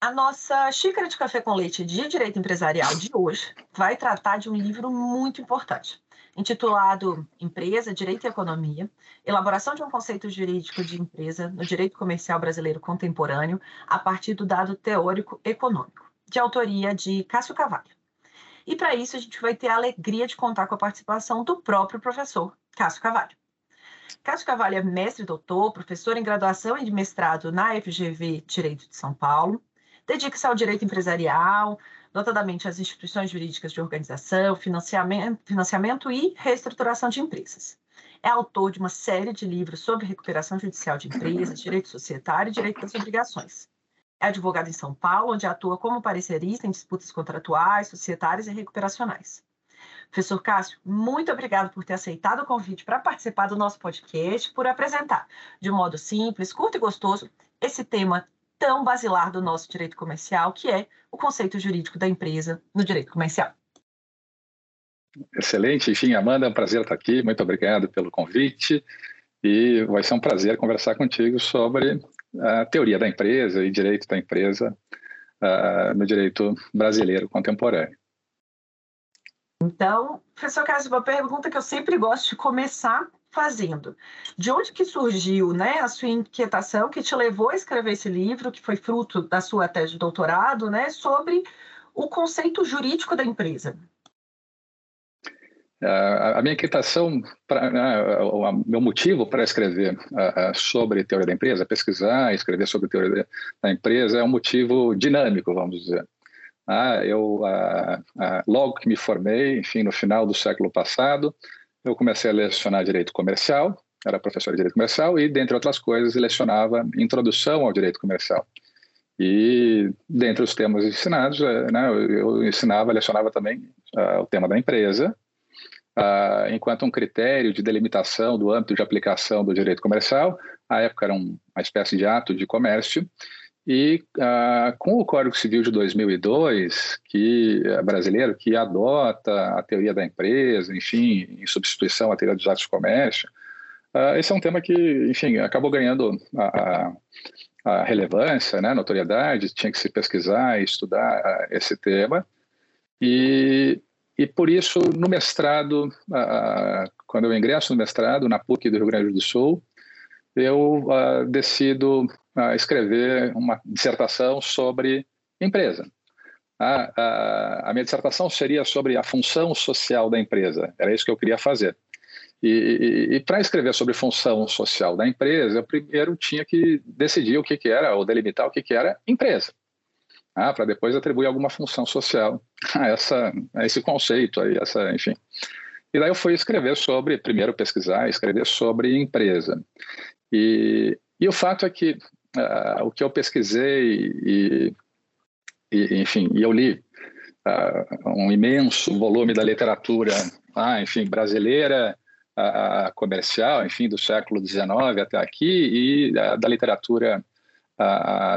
A nossa xícara de café com leite de direito empresarial de hoje vai tratar de um livro muito importante, intitulado Empresa, Direito e Economia: Elaboração de um conceito jurídico de empresa no direito comercial brasileiro contemporâneo a partir do dado teórico econômico, de autoria de Cássio Cavalho. E para isso a gente vai ter a alegria de contar com a participação do próprio professor Cássio Cavalho. Cássio Cavalho é mestre doutor, professor em graduação e de mestrado na FGV Direito de São Paulo, Dedique-se ao direito empresarial, notadamente às instituições jurídicas de organização, financiamento, financiamento e reestruturação de empresas. É autor de uma série de livros sobre recuperação judicial de empresas, direito societário e direito das obrigações. É advogado em São Paulo, onde atua como parecerista em disputas contratuais, societárias e recuperacionais. Professor Cássio, muito obrigado por ter aceitado o convite para participar do nosso podcast, por apresentar, de modo simples, curto e gostoso, esse tema tão basilar do nosso direito comercial, que é o conceito jurídico da empresa no direito comercial. Excelente. Enfim, Amanda, é um prazer estar aqui. Muito obrigado pelo convite. E vai ser um prazer conversar contigo sobre a teoria da empresa e direito da empresa uh, no direito brasileiro contemporâneo. Então, professor Cássio, uma pergunta que eu sempre gosto de começar fazendo. De onde que surgiu né, a sua inquietação que te levou a escrever esse livro, que foi fruto da sua tese de doutorado, né, sobre o conceito jurídico da empresa? a minha inquietação, pra, né, o meu motivo para escrever sobre teoria da empresa, pesquisar, escrever sobre teoria da empresa, é um motivo dinâmico, vamos dizer. Ah, eu, logo que me formei, enfim, no final do século passado, eu comecei a lecionar direito comercial, era professor de direito comercial e, dentre outras coisas, lecionava introdução ao direito comercial. E, dentre os temas ensinados, eh, né, eu ensinava, lecionava também uh, o tema da empresa, uh, enquanto um critério de delimitação do âmbito de aplicação do direito comercial. À época era um, uma espécie de ato de comércio, e uh, com o Código Civil de 2002, que é brasileiro, que adota a teoria da empresa, enfim, em substituição à teoria dos atos de comércio, uh, esse é um tema que, enfim, acabou ganhando a, a, relevância, né, notoriedade, tinha que se pesquisar e estudar uh, esse tema. E, e por isso, no mestrado, quando eu ingresso no mestrado, na PUC do Rio Grande do Sul, eu decido a escrever uma dissertação sobre empresa. A, a, a, minha dissertação seria sobre a função social da empresa, era isso que eu queria fazer. E, e, e para escrever sobre função social da empresa, eu primeiro tinha que decidir o que, que era, ou delimitar o que, que era empresa, ah, para depois atribuir alguma função social a, essa, a esse conceito, aí, essa, enfim. E daí eu fui escrever sobre, primeiro pesquisar, escrever sobre empresa. E, e o fato é que uh, o que eu pesquisei e, e enfim, e eu li uh, um imenso volume da literatura, ah, enfim, brasileira, uh, comercial, enfim, do século XIX até aqui, e da literatura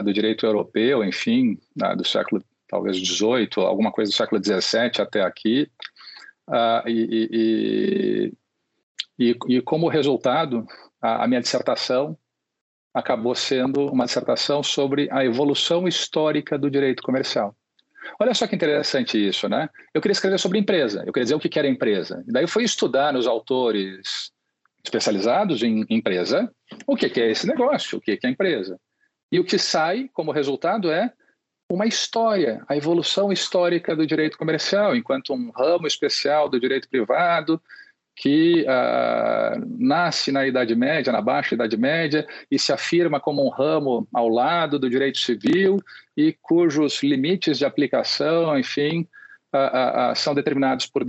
do direito europeu, enfim, do século talvez 18, alguma coisa do século 17 até aqui, e, e, e, como resultado, a, a minha dissertação acabou sendo uma dissertação sobre a evolução histórica do direito comercial. Olha só que interessante isso, né? Eu queria escrever sobre empresa, eu queria dizer o que era empresa. E daí eu fui estudar nos autores especializados em empresa o que é esse negócio, o que é empresa. E o que sai como resultado é uma história, a evolução histórica do direito comercial, enquanto um ramo especial do direito privado que uh, nasce na Idade Média, na Baixa Idade Média, e se afirma como um ramo ao lado do direito civil e cujos limites de aplicação, enfim, uh, uh, são determinados por,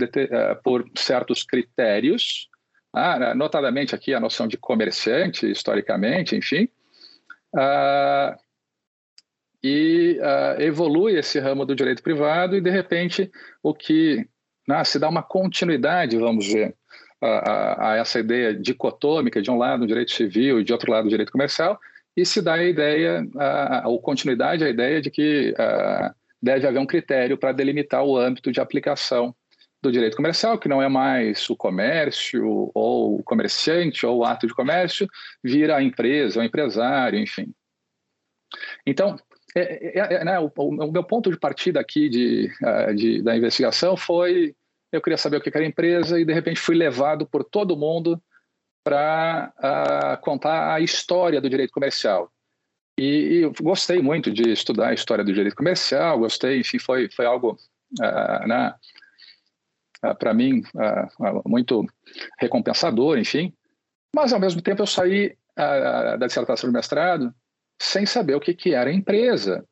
por certos critérios, ah, notadamente aqui a noção de comerciante, historicamente, enfim, e evolui esse ramo do direito privado e, de repente, o que né, se dá uma continuidade, vamos ver, a, a, essa ideia dicotômica, de um lado o direito civil e de outro lado o direito comercial, e se dá a ideia, a, ou continuidade, a ideia de que a, deve haver um critério para delimitar o âmbito de aplicação do direito comercial, que não é mais o comércio, ou o comerciante, ou o ato de comércio, vira a empresa, o empresário, enfim. Então, é, é, é, né, o, o, meu ponto de partida aqui de, de, da investigação foi eu queria saber o que era a empresa e de repente fui levado por todo mundo para contar a história do direito comercial. E, e gostei muito de estudar a história do direito comercial, gostei, enfim, foi, foi algo, uh, né, uh, para mim, muito recompensador, enfim. Mas, ao mesmo tempo, eu saí da dissertação de mestrado sem saber o que, que era a empresa.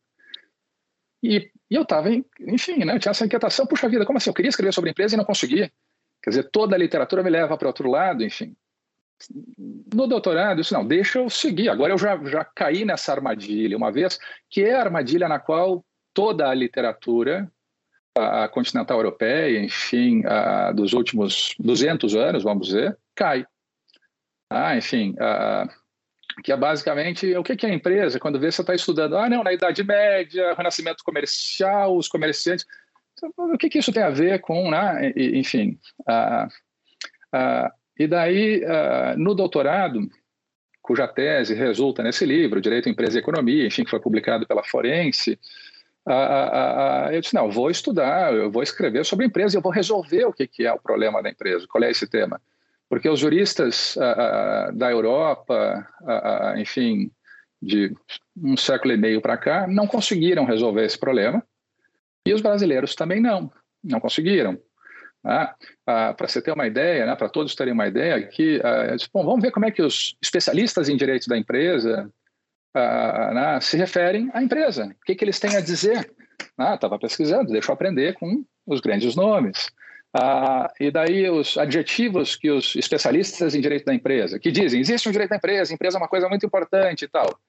E, e eu estava, enfim, né, eu tinha essa inquietação, puxa vida, como assim? Eu queria escrever sobre empresa e não conseguia. Quer dizer, toda a literatura me leva para outro lado, enfim. No doutorado, disse, não, deixa eu seguir. Agora eu já, já caí nessa armadilha, uma vez, que é a armadilha na qual toda a literatura a continental europeia, enfim, a, dos últimos 200 anos, vamos dizer, cai. Ah, enfim, a, que é basicamente o que é a empresa, quando vê você está estudando, ah, não, na Idade Média, renascimento comercial, os comerciantes, o que, que isso tem a ver com, né? enfim. Uh, uh, e daí, uh, no doutorado, cuja tese resulta nesse livro, Direito, Empresa e Economia, enfim, que foi publicado pela Forense, eu disse, não, vou estudar, eu vou escrever sobre a empresa, eu vou resolver o que, que é o problema da empresa, qual é esse tema. Porque os juristas da Europa, enfim, de um século e meio para cá, não conseguiram resolver esse problema. E os brasileiros também não, não conseguiram. Né? para você ter uma ideia, né, para todos terem uma ideia, que, disse, bom, vamos ver como é que os especialistas em direito da empresa né, se referem à empresa. O que, que eles têm a dizer? Estava pesquisando, deixa eu aprender com os grandes nomes. Ah, e daí os adjetivos que os especialistas em direito da empresa, que dizem, existe um direito da empresa, empresa é uma coisa muito importante e tal.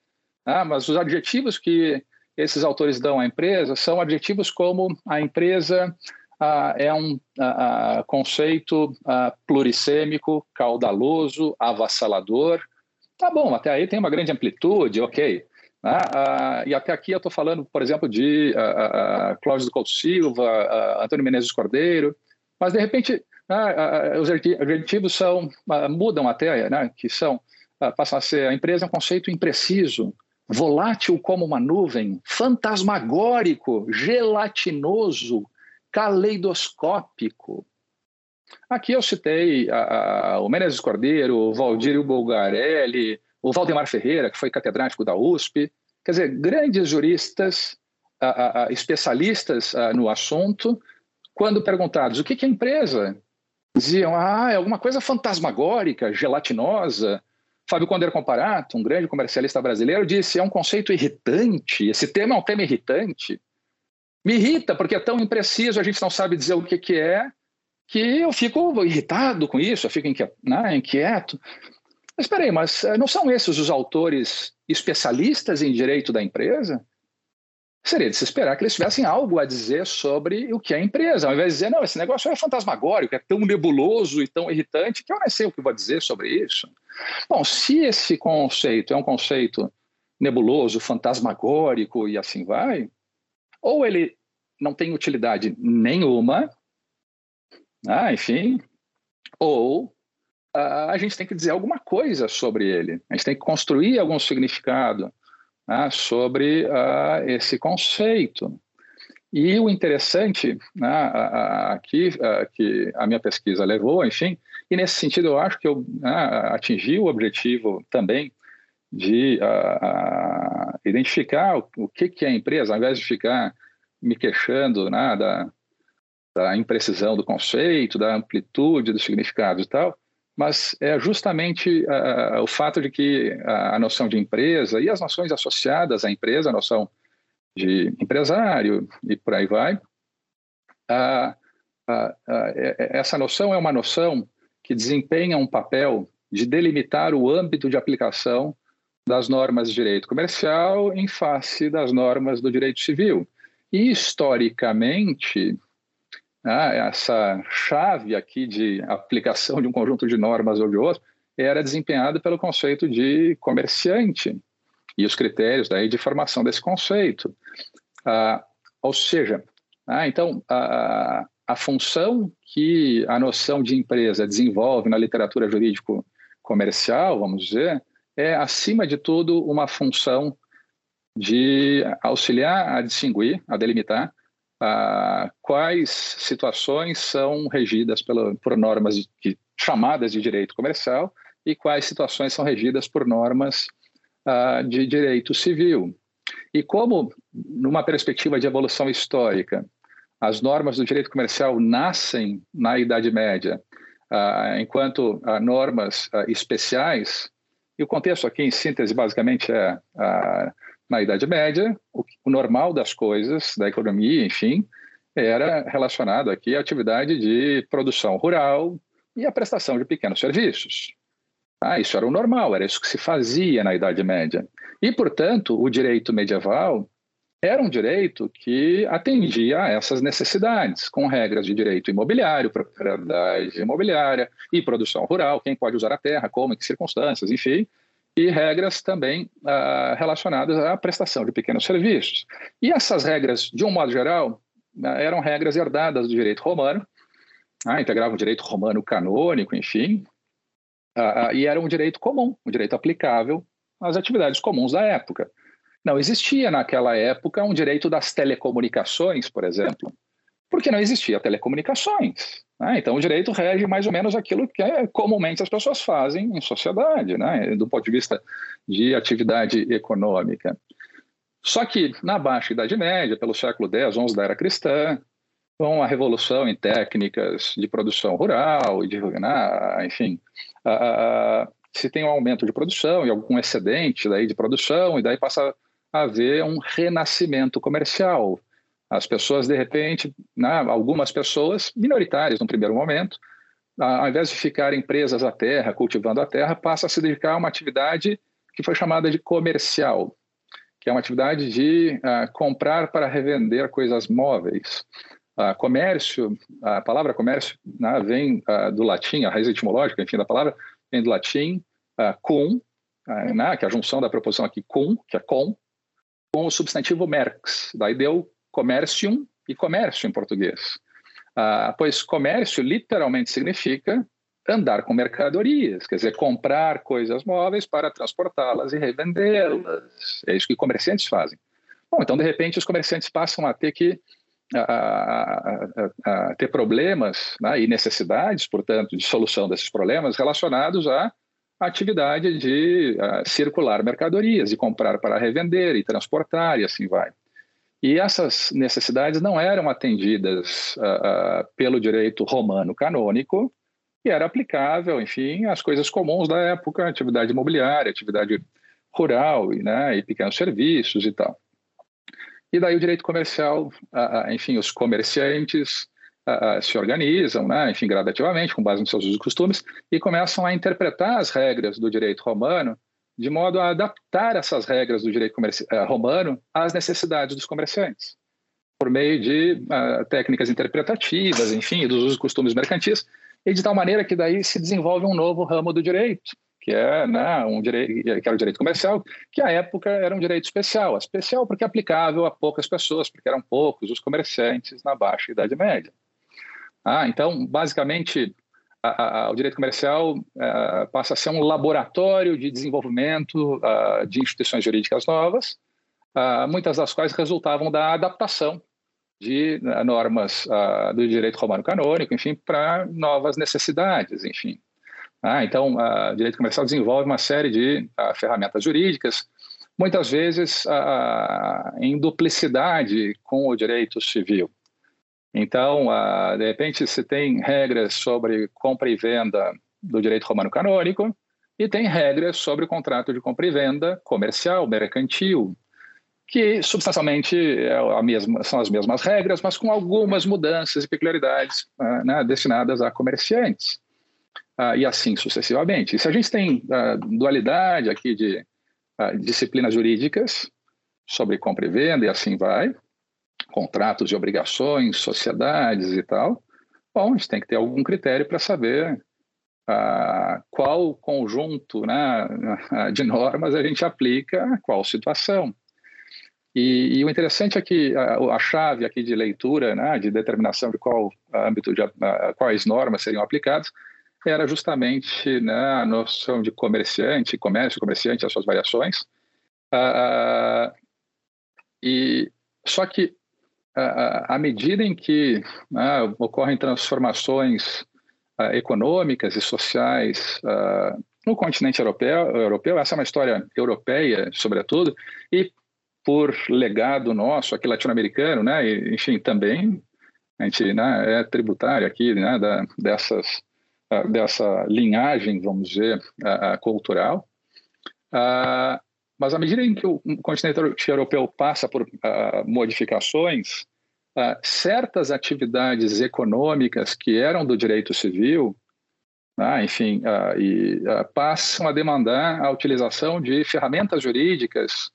Ah, mas os adjetivos que esses autores dão à empresa são adjetivos como a empresa ah, é um ah, ah conceito ah, plurissêmico, caudaloso, avassalador. Tá bom, até aí tem uma grande amplitude, ok. Ah, e até aqui eu estou falando, por exemplo, de Cláudio do Couto Silva, Antônio Menezes Cordeiro, mas, de repente, né, os adjetivos são, mudam até, né, que são, passam a ser, a empresa é um conceito impreciso, volátil como uma nuvem, fantasmagórico, gelatinoso, caleidoscópico. Aqui eu citei a, a, o Menezes Cordeiro, o Valdir Bulgarelli, o Valdemar Ferreira, que foi catedrático da USP. Quer dizer, grandes juristas, a, especialistas no assunto, quando perguntados o que é empresa, diziam: ah, é alguma coisa fantasmagórica, gelatinosa. Fábio Condeiro Comparato, um grande comercialista brasileiro, disse: é um conceito irritante, esse tema é um tema irritante. Me irrita porque é tão impreciso, a gente não sabe dizer o que, que é, que eu fico irritado com isso, eu fico inquieto. Né, inquieto. Mas espera aí, mas eh, não são esses os autores especialistas em direito da empresa? Seria de se esperar que eles tivessem algo a dizer sobre o que é a empresa, ao invés de dizer, não, esse negócio é fantasmagórico, é tão nebuloso e tão irritante que eu nem sei o que vou dizer sobre isso. Bom, se esse conceito é um conceito nebuloso, fantasmagórico e assim vai, ou ele não tem utilidade nenhuma, ah, enfim, ou uh, a gente tem que dizer alguma coisa sobre ele, a gente tem que construir algum significado né, sobre uh, esse conceito. E o interessante né, aqui, que a minha pesquisa levou, enfim, e nesse sentido eu acho que eu né, atingi o objetivo também de uh, identificar o, o, que, que é a empresa, ao invés de ficar me queixando né, da, da imprecisão do conceito, da amplitude do significado e tal, mas é justamente uh, o fato de que a, noção de empresa e as noções associadas à empresa, a noção de empresário e por aí vai, uh, essa noção é uma noção que desempenha um papel de delimitar o âmbito de aplicação das normas de direito comercial em face das normas do direito civil. E, historicamente, ah, essa chave aqui de aplicação de um conjunto de normas ou de outro era desempenhada pelo conceito de comerciante e os critérios daí de formação desse conceito. Ah, ou seja, ah, então a, a função que a noção de empresa desenvolve na literatura jurídico comercial, vamos dizer, é acima de tudo uma função de auxiliar a distinguir, a delimitar quais situações são regidas pela, por normas de, chamadas de direito comercial e quais situações são regidas por normas uh, de direito civil. E como, numa perspectiva de evolução histórica, as normas do direito comercial nascem na Idade Média, uh, enquanto uh, normas especiais, e o contexto aqui, em síntese, basicamente é na Idade Média, o, o normal das coisas, da economia, enfim, era relacionado aqui à atividade de produção rural e à prestação de pequenos serviços. Ah, isso era o normal, era isso que se fazia na Idade Média. E, portanto, o direito medieval era um direito que atendia a essas necessidades, com regras de direito imobiliário, propriedade imobiliária e produção rural, quem pode usar a terra, como, em que circunstâncias, enfim, e regras também ah, relacionadas à prestação de pequenos serviços. E essas regras, de um modo geral, ah, eram regras herdadas do direito romano, ah, integravam o direito romano canônico, enfim, ah, ah, e era um direito comum, um direito aplicável às atividades comuns da época. Não existia naquela época um direito das telecomunicações, por exemplo, porque não existia telecomunicações. Né? Então, o direito rege mais ou menos aquilo que é, comumente as pessoas fazem em sociedade, né? do ponto de vista de atividade econômica. Só que, na Baixa Idade Média, pelo século X, XI da Era Cristã, com a revolução em técnicas de produção rural, de, né, enfim, se tem um aumento de produção e algum excedente daí de produção, e daí passa a haver um renascimento comercial, as pessoas, de repente, né, algumas pessoas, minoritárias no primeiro momento, ao invés de ficarem presas à terra, cultivando a terra, passam a se dedicar a uma atividade que foi chamada de comercial, que é uma atividade de uh, comprar para revender coisas móveis. Uh, comércio, a palavra comércio né, vem uh, do latim, a raiz etimológica, enfim, da palavra, vem do latim cum, né, que é a junção da preposição aqui cum, que é com, com o substantivo merx. Daí deu commercium e comércio em português. Ah, pois comércio literalmente significa andar com mercadorias, quer dizer, comprar coisas móveis para transportá-las e revendê-las. É isso que comerciantes fazem. Bom, então, de repente, os comerciantes passam a ter que a, a, a ter problemas né, e necessidades, portanto, de solução desses problemas relacionados à atividade de circular mercadorias, e comprar para revender e transportar e assim vai. E essas necessidades não eram atendidas uh, uh, pelo direito romano canônico, que era aplicável, enfim, às coisas comuns da época, atividade imobiliária, atividade rural, né, e pequenos serviços e tal. E daí o direito comercial, uh, enfim, os comerciantes se organizam, né, enfim, gradativamente, com base nos seus usos e costumes, e começam a interpretar as regras do direito romano de modo a adaptar essas regras do direito uh, romano às necessidades dos comerciantes, por meio de uh, técnicas interpretativas, enfim, dos usos e costumes mercantis, e de tal maneira que daí se desenvolve um novo ramo do direito, que é né, um direito, que era o direito comercial, que à época era um direito especial, especial porque aplicável a poucas pessoas, porque eram poucos os comerciantes na baixa idade média. Ah, então, basicamente, a, a, o direito comercial a, é, passa a ser um laboratório de desenvolvimento de instituições jurídicas novas, muitas das quais resultavam da adaptação de né, normas do direito romano canônico, enfim, para novas necessidades, enfim. Ah, então, o direito comercial desenvolve uma série de ferramentas jurídicas, muitas vezes em duplicidade com o direito civil. Então, de repente, se tem regras sobre compra e venda do direito romano canônico e tem regras sobre o contrato de compra e venda comercial, mercantil, que substancialmente é mesma, são as mesmas regras, mas com algumas mudanças e peculiaridades né, destinadas a comerciantes uh, e assim sucessivamente. E se a gente tem dualidade aqui de disciplinas jurídicas sobre compra e venda e assim vai, contratos e obrigações, sociedades e tal, bom, a gente tem que ter algum critério para saber qual conjunto né, de normas a gente aplica a qual situação. E, e, o interessante é que a, a, chave aqui de leitura, né, de determinação de qual âmbito, de, quais normas seriam aplicadas, era justamente né, a noção de comerciante, comércio, comerciante, as suas variações. Uh, e só que à medida em que uh, ocorrem transformações uh, econômicas e sociais no continente europeu, europeu, essa é uma história europeia, sobretudo, e por legado nosso aqui latino-americano, né, enfim, também a gente né, é tributário aqui né, da, dessas dessa linhagem, vamos dizer, cultural. Mas à medida em que o continente europeu passa por modificações, certas atividades econômicas que eram do direito civil, né, enfim, e, passam a demandar a utilização de ferramentas jurídicas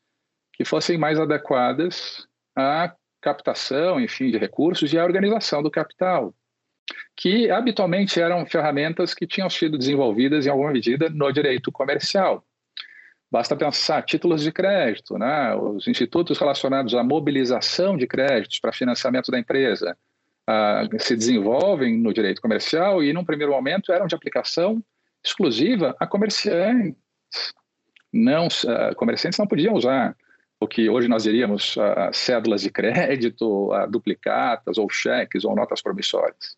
que fossem mais adequadas à captação, enfim, de recursos e à organização do capital que habitualmente eram ferramentas que tinham sido desenvolvidas em alguma medida no direito comercial. Basta pensar títulos de crédito, né? os institutos relacionados à mobilização de créditos para financiamento da empresa uh, se desenvolvem no direito comercial e, num primeiro momento, eram de aplicação exclusiva a comerciantes. Não, uh, comerciantes não podiam usar o que hoje nós diríamos uh, cédulas de crédito, duplicatas ou cheques ou notas promissórias.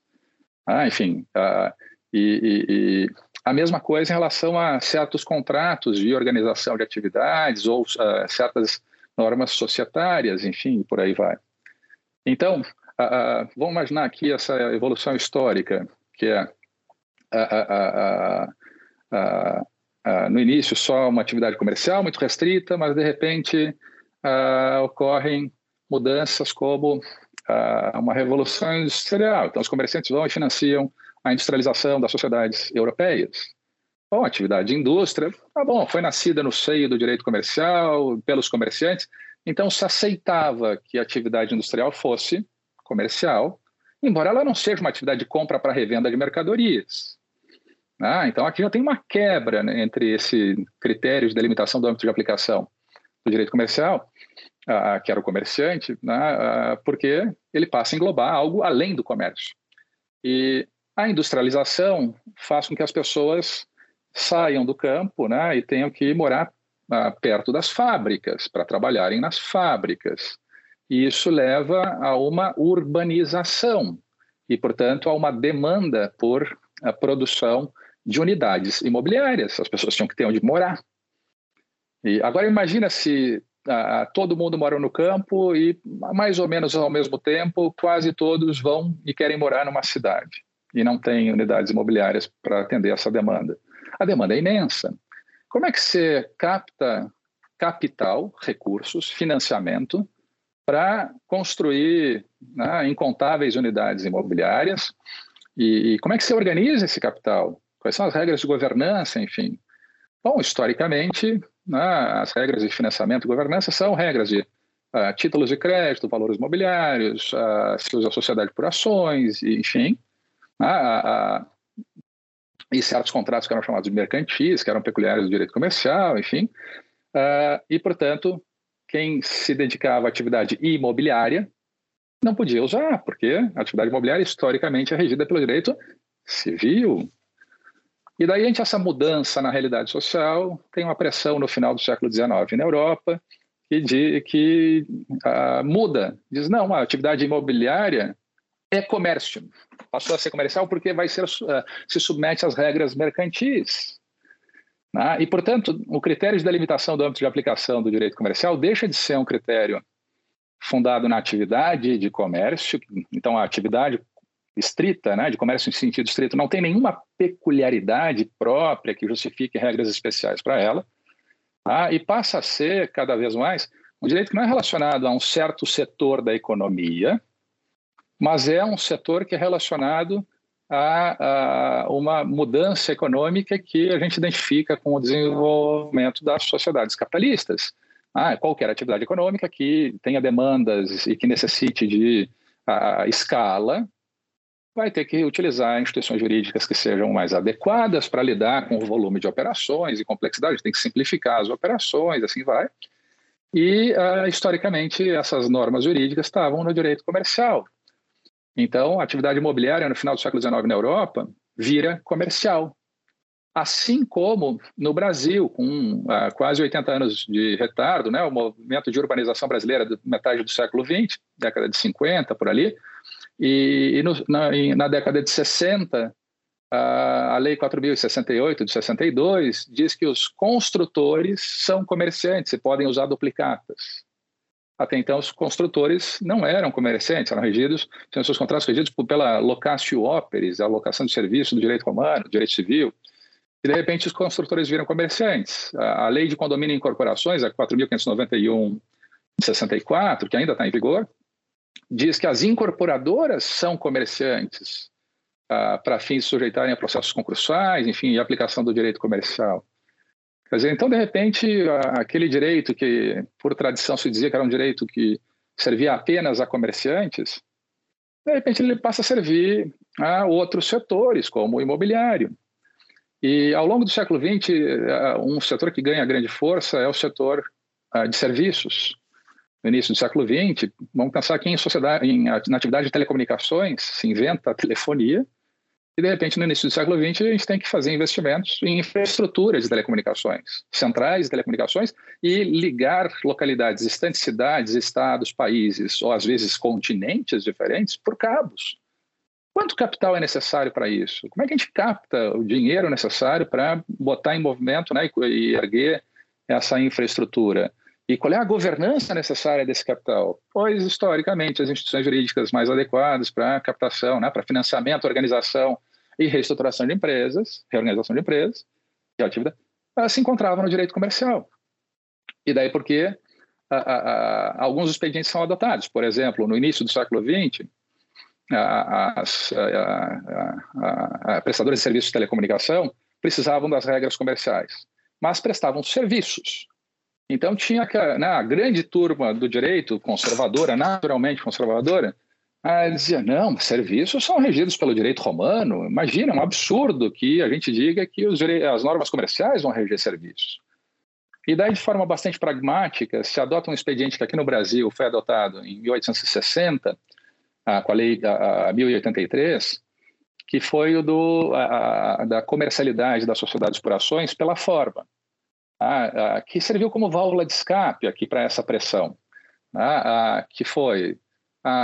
Ah, enfim, ah, e, e, e, a mesma coisa em relação a certos contratos de organização de atividades ou uh, certas normas societárias, enfim, por aí vai. Então, uh, vamos imaginar aqui essa evolução histórica, que é no início só uma atividade comercial muito restrita, mas de repente ocorrem mudanças como uma revolução industrial. Então, os comerciantes vão e financiam a industrialização das sociedades europeias. Bom, atividade de indústria, tá bom, foi nascida no seio do direito comercial, pelos comerciantes, então se aceitava que a atividade industrial fosse comercial, embora ela não seja uma atividade de compra para revenda de mercadorias. Ah, então aqui já tem uma quebra né, entre esse critério de delimitação do âmbito de aplicação do direito comercial uh, que era o comerciante, né, uh, porque ele passa a englobar algo além do comércio. E a industrialização faz com que as pessoas saiam do campo né, e tenham que morar uh, perto das fábricas, para trabalharem nas fábricas. E isso leva a uma urbanização e, portanto, a uma demanda por a produção de unidades imobiliárias. As pessoas tinham que ter onde morar. E agora imagina se ah, todo mundo mora no campo e, mais ou menos ao mesmo tempo, quase todos vão e querem morar numa cidade e não tem unidades imobiliárias para atender essa demanda. A demanda é imensa. Como é que você capta capital, recursos, financiamento para construir né, incontáveis unidades imobiliárias? E, e como é que você organiza esse capital? Quais são as regras de governança, enfim? Bom, historicamente, né, as regras de financiamento e governança são regras de uh, títulos de crédito, valores mobiliários, uh, se usa a sociedade por ações, enfim. Uh, e certos contratos que eram chamados de mercantis, que eram peculiares do direito comercial, enfim. Uh, e, portanto, quem se dedicava à atividade imobiliária não podia usar, porque a atividade imobiliária historicamente é regida pelo direito civil. E daí a gente, essa mudança na realidade social tem uma pressão no final do século XIX na Europa que, de, que uh, muda, diz não, a atividade imobiliária é comércio, passou a ser comercial porque vai ser uh, se submete às regras mercantis. Né? E, portanto, o critério de delimitação do âmbito de aplicação do direito comercial deixa de ser um critério fundado na atividade de comércio, então a atividade estrita, né, de comércio em sentido estrito, não tem nenhuma peculiaridade própria que justifique regras especiais para ela, tá? e passa a ser, cada vez mais, um direito que não é relacionado a um certo setor da economia, mas é um setor que é relacionado a, a, uma mudança econômica que a gente identifica com o desenvolvimento das sociedades capitalistas. Ah, qualquer atividade econômica que tenha demandas e que necessite de a, escala vai ter que utilizar instituições jurídicas que sejam mais adequadas para lidar com o volume de operações e complexidade, tem que simplificar as operações, assim vai. E, uh, historicamente, essas normas jurídicas estavam no direito comercial. Então, a atividade imobiliária no final do século XIX na Europa vira comercial. Assim como no Brasil, com uh, quase 80 anos de retardo, né, o movimento de urbanização brasileira da metade do século XX, década de 50, por ali, e, e no, na, na, década de 60, a, a Lei 4.068 de 62 diz que os construtores são comerciantes e podem usar duplicatas. Até então, os construtores não eram comerciantes, eram regidos, tinham seus contratos regidos pela locatio operis, a locação de serviço do direito romano, do direito civil. E, de repente, os construtores viram comerciantes. A, lei de condomínio e incorporações, a 4.591 de 64, que ainda está em vigor, diz que as incorporadoras são comerciantes uh, para fins de sujeitarem a processos concursais, enfim, e aplicação do direito comercial. Quer dizer, então, de repente, aquele direito que, por tradição, se dizia que era um direito que servia apenas a comerciantes, de repente ele passa a servir a outros setores, como o imobiliário. E ao longo do século XX, um setor que ganha grande força é o setor de serviços. No início do século XX, vamos pensar que em sociedade, em, na atividade de telecomunicações se inventa a telefonia, e, de repente, no início do século XX, a gente tem que fazer investimentos em infraestruturas de telecomunicações, centrais de telecomunicações, e ligar localidades distantes, cidades, estados, países, ou às vezes continentes diferentes, por cabos. Quanto capital é necessário para isso? Como é que a gente capta o dinheiro necessário para botar em movimento né, e erguer essa infraestrutura? E qual é a governança necessária desse capital? Pois, historicamente, as instituições jurídicas mais adequadas para captação, né, para financiamento, organização e reestruturação de empresas, reorganização de empresas e atividade, se encontravam no direito comercial. E daí porque a, a, a, alguns expedientes são adotados. Por exemplo, no início do século XX, as prestadores de serviços de telecomunicação precisavam das regras comerciais, mas prestavam serviços. Então tinha né, a grande turma do direito conservadora, naturalmente conservadora, ah, dizia, não, serviços são regidos pelo direito romano. Imagina, é um absurdo que a gente diga que as normas comerciais vão reger serviços. E daí, de forma bastante pragmática, se adota um expediente que aqui no Brasil foi adotado em 1860, ah, com a lei a, 1083, que foi o do, a, a, da comercialidade das sociedades por ações pela forma, que serviu como válvula de escape aqui para essa pressão, ah, que foi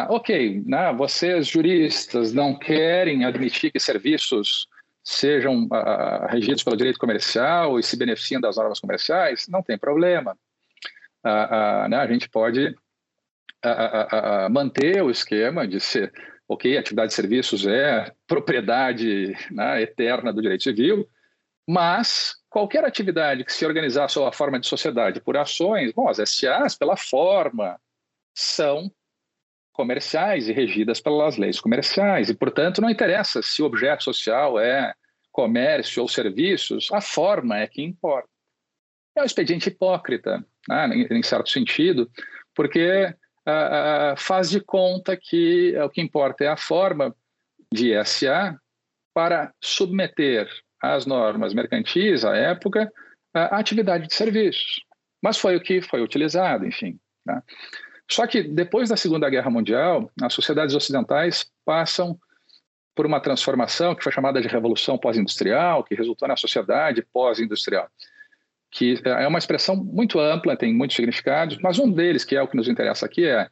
ok, né, vocês juristas não querem admitir que serviços sejam regidos pelo direito comercial e se beneficiem das normas comerciais, não tem problema. Ah né, a gente pode manter o esquema de ser, ok, atividade de serviços é propriedade né, eterna do direito civil, mas qualquer atividade que se organizar sob a forma de sociedade por ações, bom, as SAs, pela forma, são comerciais e regidas pelas leis comerciais. E, portanto, não interessa se o objeto social é comércio ou serviços, a forma é que importa. É um expediente hipócrita, né, em, certo sentido, porque uh, uh, faz de conta que o que importa é a forma de SA para submeter às normas mercantis, à época, a atividade de serviços. Mas foi o que foi utilizado, enfim. Né? Só que depois da Segunda Guerra Mundial, as sociedades ocidentais passam por uma transformação que foi chamada de Revolução Pós-Industrial, que resultou na sociedade pós-industrial, que é uma expressão muito ampla, tem muitos significados, mas um deles, que é o que nos interessa aqui, é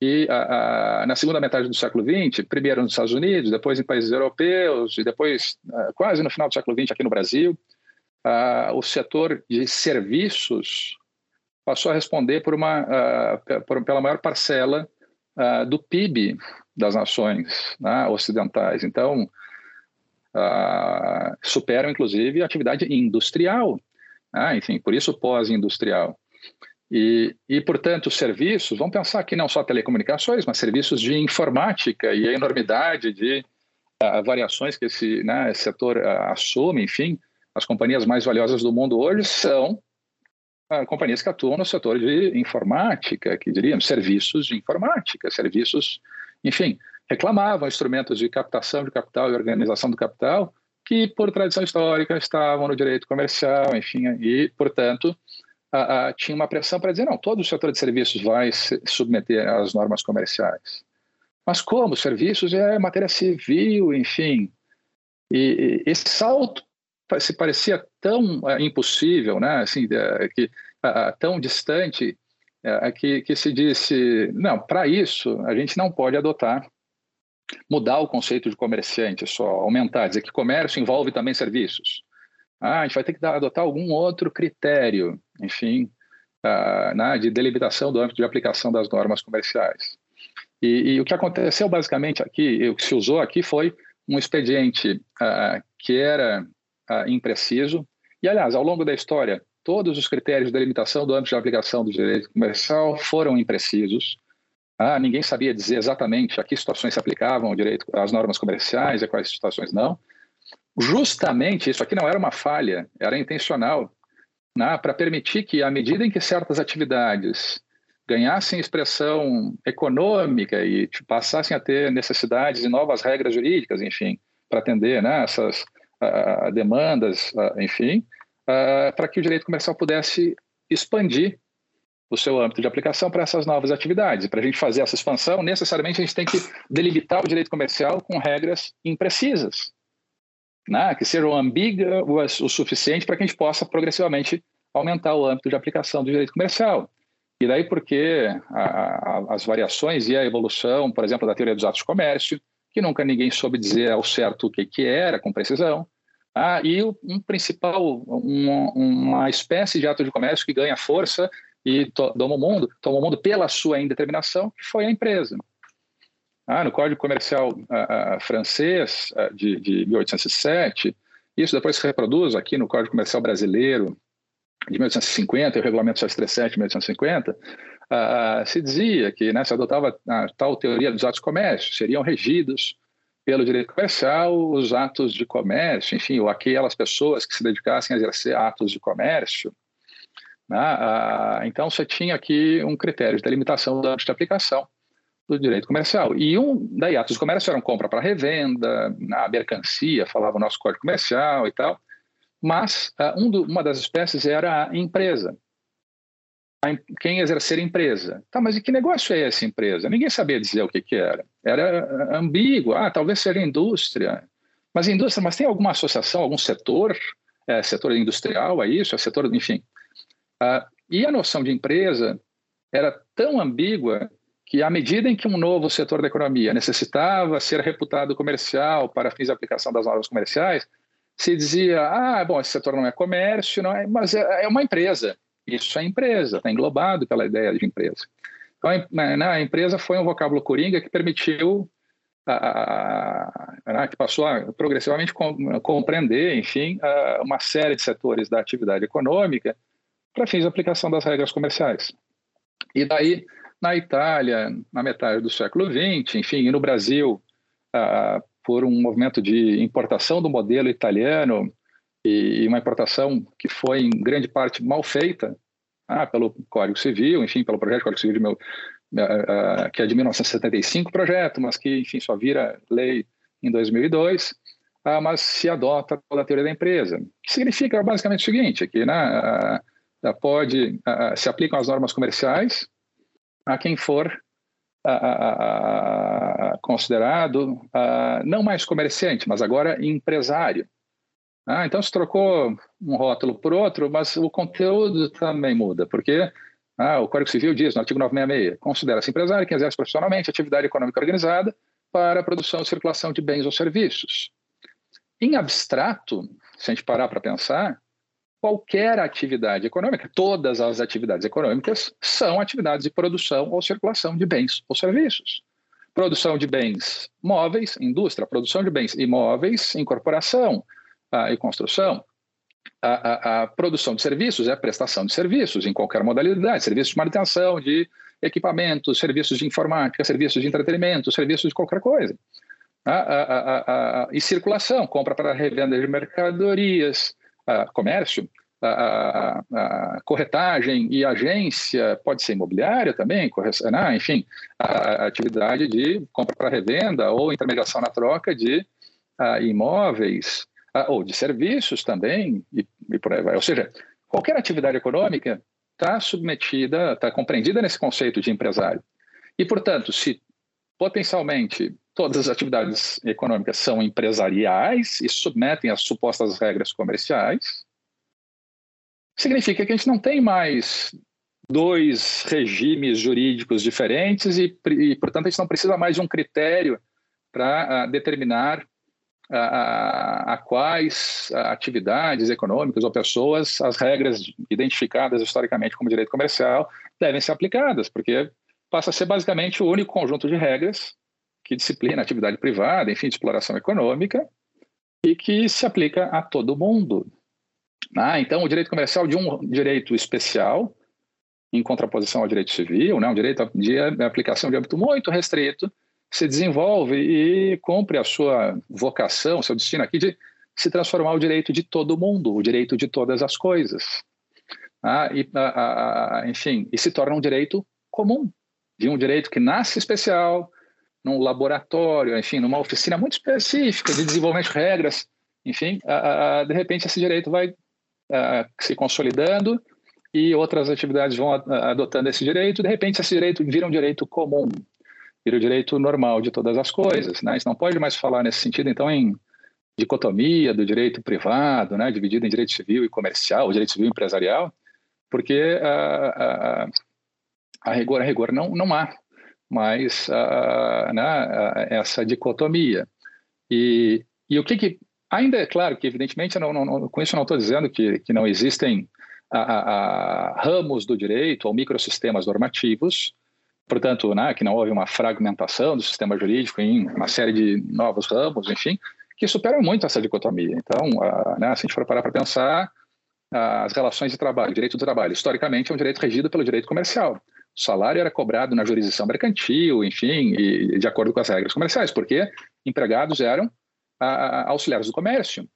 que a, a, na segunda metade do século XX, primeiro nos Estados Unidos, depois em países europeus e depois quase no final do século XX aqui no Brasil, o setor de serviços passou a responder por uma, por, pela maior parcela do PIB das nações né, ocidentais. Então, superam inclusive a atividade industrial, né, enfim, por isso pós-industrial. E, e, portanto, serviços, vamos pensar aqui não só telecomunicações, mas serviços de informática e a enormidade de uh, variações que esse, né, esse setor uh, assume, enfim, as companhias mais valiosas do mundo hoje são uh, companhias que atuam no setor de informática, que diríamos serviços de informática, serviços, enfim, reclamavam instrumentos de captação de capital e organização do capital que, por tradição histórica, estavam no direito comercial, enfim, e, portanto, a, a, tinha uma pressão para dizer, não, todo o setor de serviços vai se submeter às normas comerciais. Mas como? Serviços é matéria civil, enfim. E, e esse salto se parecia tão uh, impossível, né? assim, uh, que, tão distante, que, que se disse, não, para isso a gente não pode adotar, mudar o conceito de comerciante só, aumentar, dizer que comércio envolve também serviços. Ah, a gente vai ter que adotar algum outro critério, enfim, uh, né, de delimitação do âmbito de aplicação das normas comerciais. E, e, o que aconteceu basicamente aqui, o que se usou aqui foi um expediente uh, que era uh, impreciso, e aliás, ao longo da história, todos os critérios de delimitação do âmbito de aplicação do direito comercial foram imprecisos. Ah, ninguém sabia dizer exatamente a que situações se aplicavam o direito, as normas comerciais e quais situações não justamente isso aqui não era uma falha, era intencional, né, para permitir que, à medida em que certas atividades ganhassem expressão econômica e passassem a ter necessidades e novas regras jurídicas, enfim, para atender né, essas uh, demandas, uh, enfim, uh, para que o direito comercial pudesse expandir o seu âmbito de aplicação para essas novas atividades. Para a gente fazer essa expansão, necessariamente a gente tem que delimitar o direito comercial com regras imprecisas né, que sejam ambíguas o suficiente para que a gente possa progressivamente aumentar o âmbito de aplicação do direito comercial. E daí porque a, a, as variações e a evolução, por exemplo, da teoria dos atos de comércio, que nunca ninguém soube dizer ao certo o que, que era com precisão, ah, e um principal, um, uma espécie de ato de comércio que ganha força e to, toma o mundo, toma o mundo pela sua indeterminação, que foi a empresa. Ah, no Código Comercial uh, uh, francês uh, de, de 1807, isso depois se reproduz aqui no Código Comercial brasileiro de 1850 e o Regulamento 737 de 1850, se dizia que né, se adotava a tal teoria dos atos de comércio, seriam regidos pelo direito comercial os atos de comércio, enfim, ou aquelas pessoas que se dedicassem a exercer atos de comércio. Né? então, você tinha aqui um critério de delimitação do âmbito de aplicação do direito comercial. E um, daí, atos de comércio eram compra para revenda, na mercancia, falava o nosso código comercial e tal, mas uh, um do, uma das espécies era a empresa. A, quem exercer empresa. Tá, mas e que negócio é essa empresa? Ninguém sabia dizer o que, que era. Era ah, ambíguo, ah, talvez seja indústria. Mas indústria, mas tem alguma associação, algum setor? É, setor industrial, é isso? É setor, enfim. Uh, e a noção de empresa era tão ambígua que à medida em que um novo setor da economia necessitava ser reputado comercial para fins de aplicação das normas comerciais, se dizia, ah, bom, esse setor não é comércio, não é, mas é, é uma empresa. Isso é empresa, está englobado pela ideia de empresa. Então, a, né, a empresa foi um vocábulo coringa que permitiu, a, a, a, que passou a progressivamente com, compreender, enfim, uma série de setores da atividade econômica para fins de aplicação das regras comerciais. E daí na Itália, na metade do século XX, enfim, e no Brasil, ah, por um movimento de importação do modelo italiano e uma importação que foi em grande parte mal feita ah, pelo Código Civil, enfim, pelo projeto Código Civil de meu, ah, ah, que é de 1975 projeto, mas que, enfim, só vira lei em 2002. ah, mas se adota a teoria da empresa. Que significa basicamente o seguinte, que né, ah, pode, se aplicam as normas comerciais a quem for considerado não mais comerciante, mas agora empresário. Ah, então se trocou um rótulo por outro, mas o conteúdo também muda, porque ah, o Código Civil diz, no artigo 966, considera-se empresário quem exerce profissionalmente atividade econômica organizada para a produção e circulação de bens ou serviços. Em abstrato, se a gente parar para pensar, qualquer atividade econômica, todas as atividades econômicas são atividades de produção ou circulação de bens ou serviços. Produção de bens móveis, indústria, produção de bens imóveis, incorporação ah, e construção. A, a, a, produção de serviços é a prestação de serviços em qualquer modalidade, serviços de manutenção, de equipamentos, serviços de informática, serviços de entretenimento, serviços de qualquer coisa. e circulação, compra para revenda de mercadorias, comércio, a, corretagem e agência, pode ser imobiliária também, né? enfim, a, atividade de compra para revenda ou intermediação na troca de imóveis ou de serviços também, e, e por aí vai. Ou seja, qualquer atividade econômica está submetida, está compreendida nesse conceito de empresário. E, portanto, se potencialmente todas as atividades econômicas são empresariais e submetem às supostas regras comerciais, significa que a gente não tem mais dois regimes jurídicos diferentes e, e portanto, a gente não precisa mais de um critério para uh, determinar a, a, a, quais atividades econômicas ou pessoas as regras identificadas historicamente como direito comercial devem ser aplicadas, porque passa a ser basicamente o único conjunto de regras que disciplina a atividade privada, enfim, exploração econômica, e que se aplica a todo mundo. Ah, então, o direito comercial de um direito especial, em contraposição ao direito civil, né, um direito de aplicação de âmbito muito restrito, se desenvolve e cumpre a sua vocação, seu destino aqui de se transformar o direito de todo mundo, o direito de todas as coisas. Ah, e, ah, ah, enfim, e se torna um direito comum, de um direito que nasce especial, num laboratório, enfim, numa oficina muito específica de desenvolvimento de regras, enfim, de repente esse direito vai se consolidando e outras atividades vão adotando esse direito, de repente esse direito vira um direito comum, vira o direito normal de todas as coisas. Né? A gente não pode mais falar nesse sentido, então, em dicotomia do direito privado, né? dividido em direito civil e comercial, direito civil e empresarial, porque a, a, a rigor, a rigor não, não há mais a, né, essa dicotomia. E, e o que, que ainda é claro que, evidentemente, não, não, com isso não estou dizendo que, que não existem ramos do direito ou microsistemas normativos Portanto, né, que não houve uma fragmentação do sistema jurídico em uma série de novos ramos, enfim, que superam muito essa dicotomia. Então, né, se a gente for parar para pensar, as relações de trabalho, o direito do trabalho, historicamente é um direito regido pelo direito comercial. O salário era cobrado na jurisdição mercantil, enfim, e de acordo com as regras comerciais, porque empregados eram auxiliares do comércio.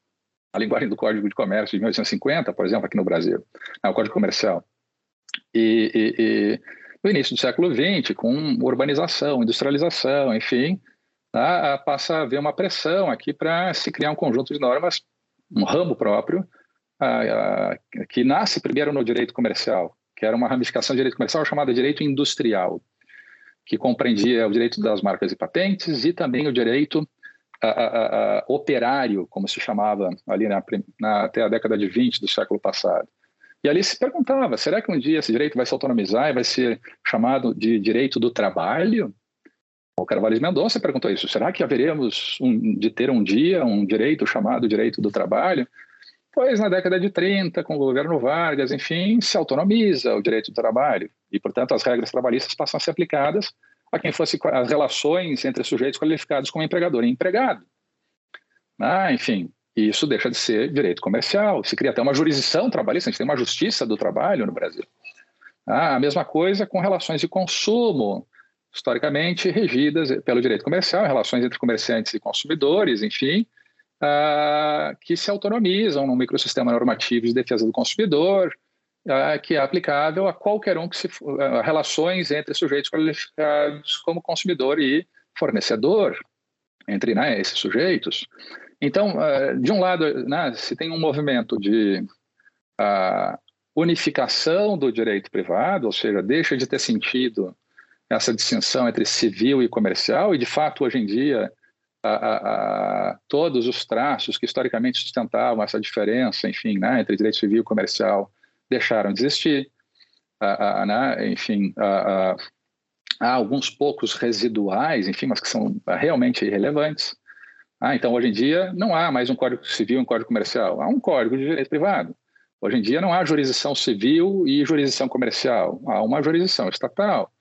A linguagem do Código de Comércio de 1850, por exemplo, aqui no Brasil, é o Código Comercial. E, e, e no início do século XX, com urbanização, industrialização, enfim, tá, passa a haver uma pressão aqui para se criar um conjunto de normas, um ramo próprio, que nasce primeiro no direito comercial, que era uma ramificação de direito comercial chamada direito industrial, que compreendia o direito das marcas e patentes e também o direito operário, como se chamava ali na, na, até a década de 20 do século passado. E ali se perguntava: será que um dia esse direito vai se autonomizar e vai ser chamado de direito do trabalho? O Carvalho Mendonça perguntou isso: será que haveremos um, de ter um dia um direito chamado direito do trabalho? Pois na década de 30, com o governo Vargas, enfim, se autonomiza o direito do trabalho e, portanto, as regras trabalhistas passam a ser aplicadas a quem fosse as relações entre sujeitos qualificados como empregador e empregado. Ah, enfim, isso deixa de ser direito comercial. Se cria até uma jurisdição trabalhista, a gente tem uma justiça do trabalho no Brasil. Ah, a mesma coisa com relações de consumo, historicamente regidas pelo direito comercial, relações entre comerciantes e consumidores, enfim, ah, que se autonomizam no microsistema normativo de defesa do consumidor, ah, que é aplicável a qualquer um que se ah, relações entre sujeitos qualificados como consumidor e fornecedor, entre né, esses sujeitos. Então, de um lado, né, se tem um movimento de unificação do direito privado, ou seja, deixa de ter sentido essa distinção entre civil e comercial, e de fato, hoje em dia, a, a, todos os traços que historicamente sustentavam essa diferença, enfim, né, entre direito civil e comercial, deixaram de existir. Né, enfim, há alguns poucos residuais, enfim, mas que são realmente irrelevantes. Ah, então, hoje em dia, não há mais um código civil e um código comercial, há um código de direito privado. Hoje em dia, não há jurisdição civil e jurisdição comercial, há uma jurisdição estatal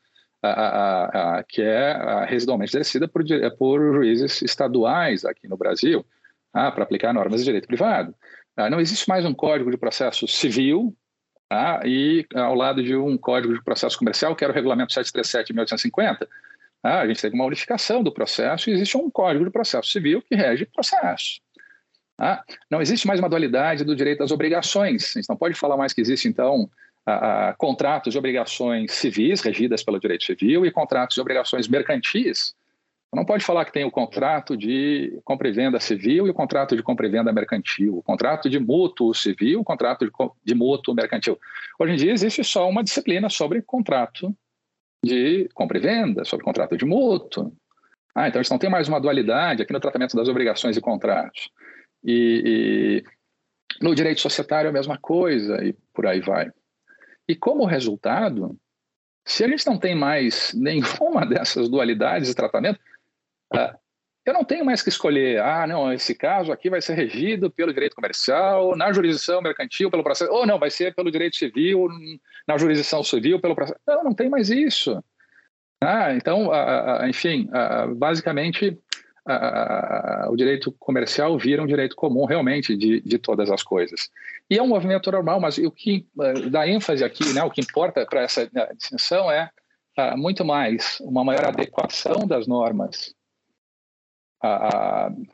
a, a, que é residualmente exercida por, por, juízes estaduais aqui no Brasil ah, para aplicar normas de direito privado. Ah, não existe mais um código de processo civil ah, e ao lado de um código de processo comercial, que era o regulamento 737 de 1850, a gente teve uma unificação do processo e existe um código de processo civil que rege processo. não existe mais uma dualidade do direito às obrigações. A gente não pode falar mais que existe, então, a, a, contratos de obrigações civis regidas pelo direito civil e contratos de obrigações mercantis. Não pode falar que tem o contrato de compra e venda civil e o contrato de compra e venda mercantil, o contrato de mútuo civil, o contrato de, de mútuo mercantil. Hoje em dia existe só uma disciplina sobre contrato de compra e venda, sobre contrato de mútuo. Ah, então gente não tem mais uma dualidade aqui no tratamento das obrigações e contratos. E, e no direito societário é a mesma coisa e por aí vai. E como resultado, se a gente não tem mais nenhuma dessas dualidades de tratamento, uh, eu não tenho mais que escolher, ah, não, esse caso aqui vai ser regido pelo direito comercial, na jurisdição mercantil, pelo processo, ou não, vai ser pelo direito civil, na jurisdição civil, pelo processo. Não, não tem mais isso. Ah, então, uh, uh, o direito comercial vira um direito comum realmente de, de todas as coisas. E é um movimento normal, mas o que uh, dá ênfase aqui, né, o que importa para essa uh, distinção é uh, muito mais uma maior adequação das normas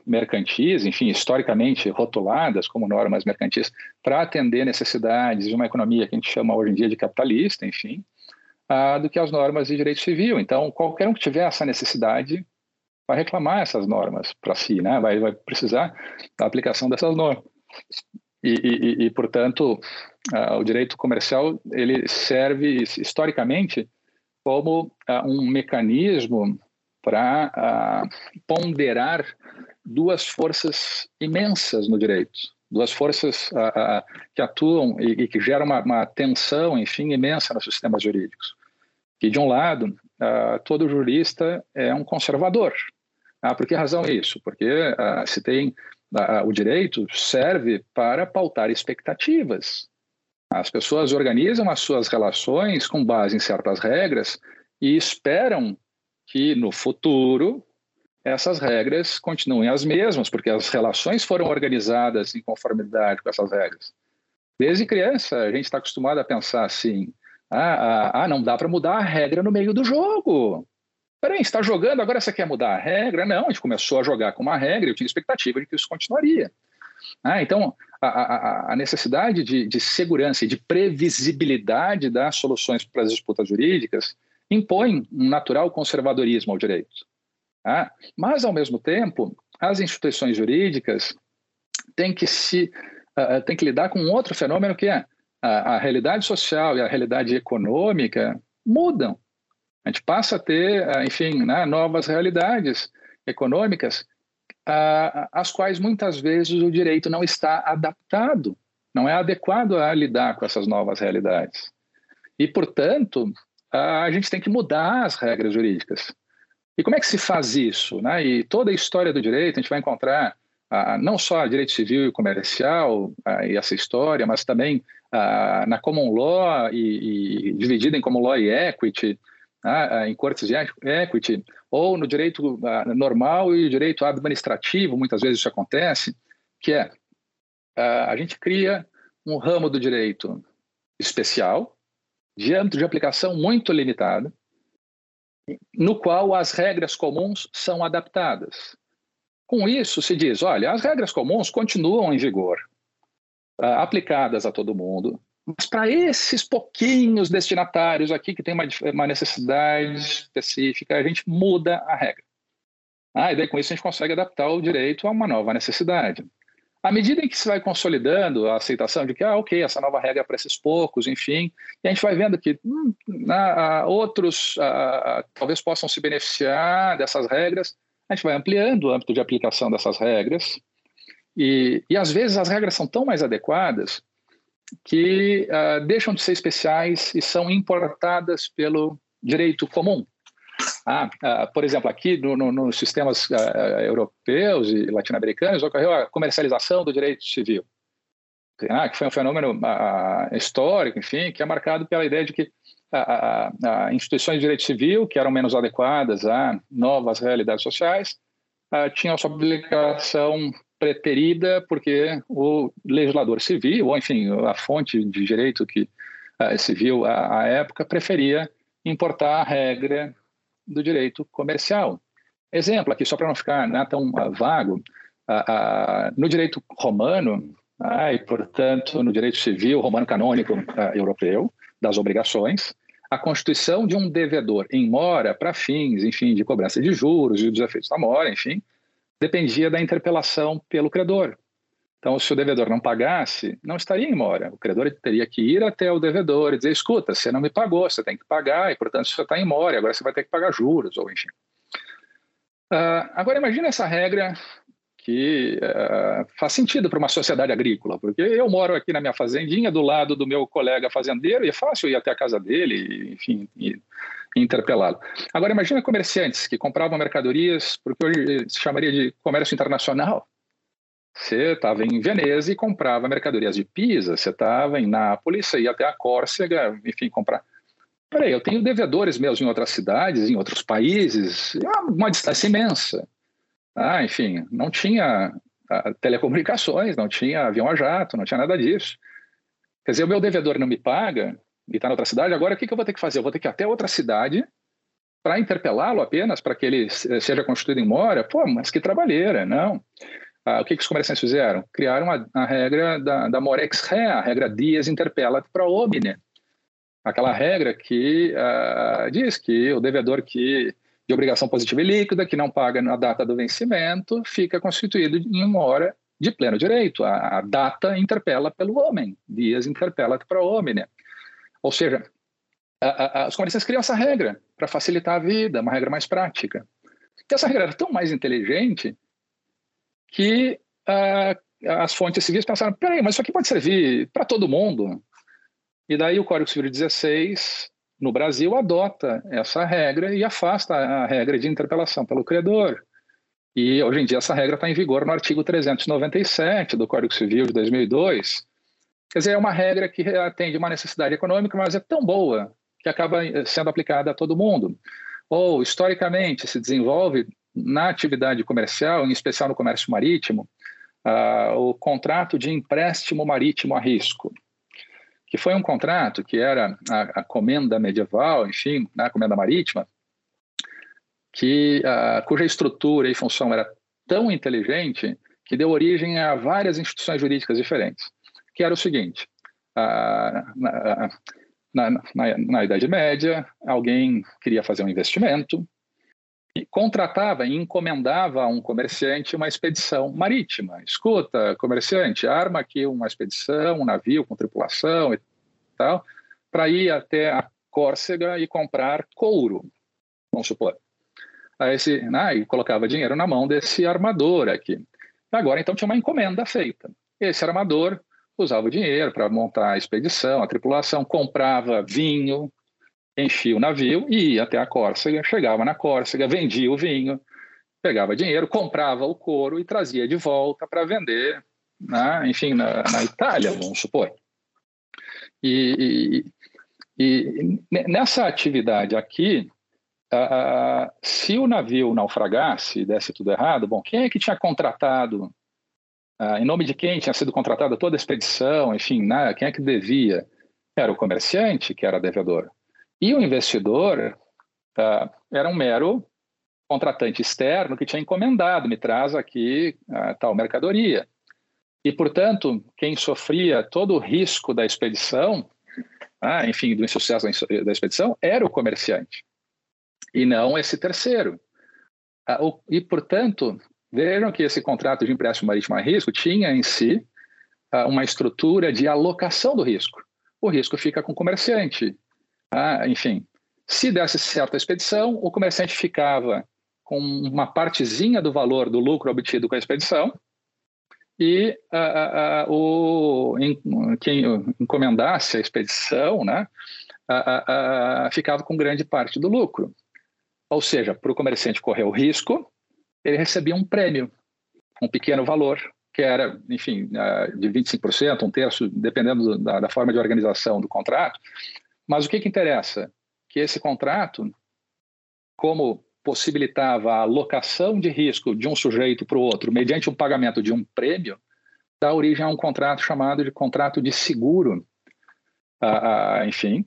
mercantis, enfim, historicamente rotuladas como normas mercantis, para atender necessidades de uma economia que a gente chama hoje em dia de capitalista, enfim, do que as normas de direito civil. Então, qualquer um que tiver essa necessidade vai reclamar essas normas para si, né? vai, vai precisar da aplicação dessas normas. E, e, e portanto, uh, o direito comercial ele serve historicamente como uh, um mecanismo para uh, ponderar duas forças imensas no direito, duas forças que atuam e, e, que geram uma, uma, tensão, enfim, imensa nos sistemas jurídicos. Que, de um lado, todo jurista é um conservador. Ah, por que razão é isso? Porque se tem o direito serve para pautar expectativas. As pessoas organizam as suas relações com base em certas regras e esperam que no futuro essas regras continuem as mesmas, porque as relações foram organizadas em conformidade com essas regras. Desde criança, a gente está acostumado a pensar assim: ah, ah, ah não dá para mudar a regra no meio do jogo. Peraí, está jogando, agora você quer mudar a regra? Não, a gente começou a jogar com uma regra, eu tinha expectativa de que isso continuaria. Ah, então, a, a, a necessidade de, de, segurança e de previsibilidade das soluções para as disputas jurídicas impõe um natural conservadorismo ao direito. Ah, mas, ao mesmo tempo, as instituições jurídicas têm que, se, uh, têm que lidar com outro fenômeno que é a, a realidade social e a realidade econômica mudam. A gente passa a ter, eh, enfim, né, novas realidades econômicas às quais muitas vezes o direito não está adaptado, não é adequado a lidar com essas novas realidades. E, portanto, a gente tem que mudar as regras jurídicas. E como é que se faz isso? Né? E toda a história do direito, a gente vai encontrar não só direito civil e comercial e essa história, mas também na common law e, e dividida em common law e equity, né, em cortes de equity, ou no direito uh, normal e direito administrativo, muitas vezes isso acontece, que é uh, a gente cria um ramo do direito especial, de âmbito de aplicação muito limitado, no qual as regras comuns são adaptadas. Com isso, se diz: olha, as regras comuns continuam em vigor, aplicadas a todo mundo, mas para esses pouquinhos destinatários aqui que tem uma, uma necessidade específica, a gente muda a regra. Ah, e daí com isso a gente consegue adaptar o direito a uma nova necessidade. À medida em que se vai consolidando a aceitação de que, ah, ok, essa nova regra é para esses poucos, enfim, e a gente vai vendo que hum, na, outros talvez possam se beneficiar dessas regras, a gente vai ampliando o âmbito de aplicação dessas regras, e, e às vezes as regras são tão mais adequadas que uh, deixam de ser especiais e são importadas pelo direito comum. Ah, ah, por exemplo, aqui no, no, nos sistemas ah, europeus e latino-americanos ocorreu a comercialização do direito civil, ah, que foi um fenômeno histórico, enfim, que é marcado pela ideia de que instituições de direito civil, que eram menos adequadas a novas realidades sociais, tinham sua publicação preterida porque o legislador civil, ou enfim, a fonte de direito que civil à época preferia importar a regra do direito comercial. Exemplo aqui, só para não ficar né, tão uh, vago, uh, no direito romano, ah, e portanto no direito civil romano canônico europeu, das obrigações, a constituição de um devedor em mora para fins, enfim, de cobrança de juros e dos efeitos da mora, enfim, dependia da interpelação pelo credor. Então, se o devedor não pagasse, não estaria em mora. O credor teria que ir até o devedor e dizer: escuta, você não me pagou, você tem que pagar, e portanto você está em mora, agora você vai ter que pagar juros, ou enfim. Uh, agora, imagine essa regra que uh, faz sentido para uma sociedade agrícola, porque eu moro aqui na minha fazendinha, do lado do meu colega fazendeiro, e é fácil ir até a casa dele, enfim, e, interpelá-lo. Agora, imagine comerciantes que compravam mercadorias, porque hoje se chamaria de comércio internacional, você estava em Veneza e comprava mercadorias de Pisa, você estava em Nápoles, você ia até a Córcega, enfim, comprar. Peraí, eu tenho devedores meus em outras cidades, em outros países, é uma distância imensa. Ah, enfim, não tinha ah, telecomunicações, não tinha avião a jato, não tinha nada disso. Quer dizer, o meu devedor não me paga e está em outra cidade, agora o que, que eu vou ter que fazer? Eu vou ter que ir até outra cidade para interpelá-lo apenas, para que ele seja constituído em mora? Pô, mas que trabalheira, não. Ah, o que, que os comerciantes fizeram? Criaram a, a regra da, da Morex Re, a regra Dias Interpellat Pro Omne. Aquela regra que ah, diz que o devedor que de obrigação positiva e líquida, que não paga na data do vencimento, fica constituído em uma hora de pleno direito. A, a data interpela pelo homem, dias interpellat pro omne. Ou seja, a, a, comerciantes criam essa regra para facilitar a vida, uma regra mais prática. E essa regra era tão mais inteligente que uh, as fontes civis pensaram, peraí, mas isso aqui pode servir para todo mundo. E daí o Código Civil 16, no Brasil, adota essa regra e afasta a regra de interpelação pelo credor. E hoje em dia essa regra está em vigor no artigo 397 do Código Civil de 2002. Quer dizer, é uma regra que atende uma necessidade econômica, mas é tão boa que acaba sendo aplicada a todo mundo. Ou, historicamente, se desenvolve na atividade comercial, em especial no comércio marítimo, uh, o contrato de empréstimo marítimo a risco, que foi um contrato que era a, a comenda medieval, enfim, né, a comenda marítima, que, uh, cuja estrutura e função era tão inteligente que deu origem a várias instituições jurídicas diferentes, que era o seguinte, uh, na, na, na, na Idade Média, alguém queria fazer um investimento, contratava e encomendava a um comerciante uma expedição marítima. Escuta, comerciante, arma aqui uma expedição, um navio com tripulação e tal, para ir até a Córcega e comprar couro, vamos supor. Aí esse, né, e colocava dinheiro na mão desse armador aqui. Agora, então, tinha uma encomenda feita. Esse armador usava o dinheiro para montar a expedição, a tripulação, comprava vinho, enchia o navio e ia até a Córcega, chegava na Córcega, vendia o vinho, pegava dinheiro, comprava o couro e trazia de volta para vender, né, enfim, na, na, Itália, vamos supor. E, e, e nessa atividade aqui, se o navio naufragasse e desse tudo errado, bom, quem é que tinha contratado, uh, em nome de quem tinha sido contratada toda a expedição, enfim, né, quem é que devia? Era o comerciante, que era devedor. E o investidor uh, era um mero contratante externo que tinha encomendado, me traz aqui uh, tal mercadoria. E, portanto, quem sofria todo o risco da expedição, ah, enfim, do insucesso da expedição, era o comerciante, e não esse terceiro. e, portanto, vejam que esse contrato de empréstimo marítimo a risco tinha em si uma estrutura de alocação do risco. O risco fica com o comerciante. Ah, enfim, se desse certa expedição, o comerciante ficava com uma partezinha do valor do lucro obtido com a expedição e uh, uh, uh, o, em, quem encomendasse a expedição né, ficava com grande parte do lucro. Ou seja, para o comerciante correr o risco, ele recebia um prêmio, um pequeno valor, que era, enfim, de 25%, um terço, dependendo da, da forma de organização do contrato. Mas o que, que interessa? Que esse contrato, como possibilitava a alocação de risco de um sujeito para o outro mediante um pagamento de um prêmio, dá origem a um contrato chamado de contrato de seguro. Ah, ah, enfim,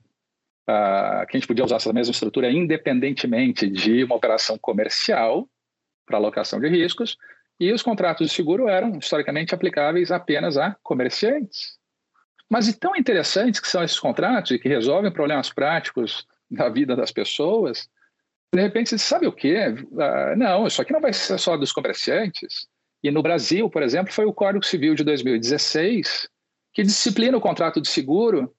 ah, que a gente podia usar essa mesma estrutura independentemente de uma operação comercial para alocação de riscos, e os contratos de seguro eram historicamente aplicáveis apenas a comerciantes. Mas e tão interessantes que são esses contratos e que resolvem problemas práticos da vida das pessoas, de repente, você sabe o quê? Ah, não, isso aqui não vai ser só dos comerciantes. E no Brasil, por exemplo, foi o Código Civil de 2016 que disciplina o contrato de seguro,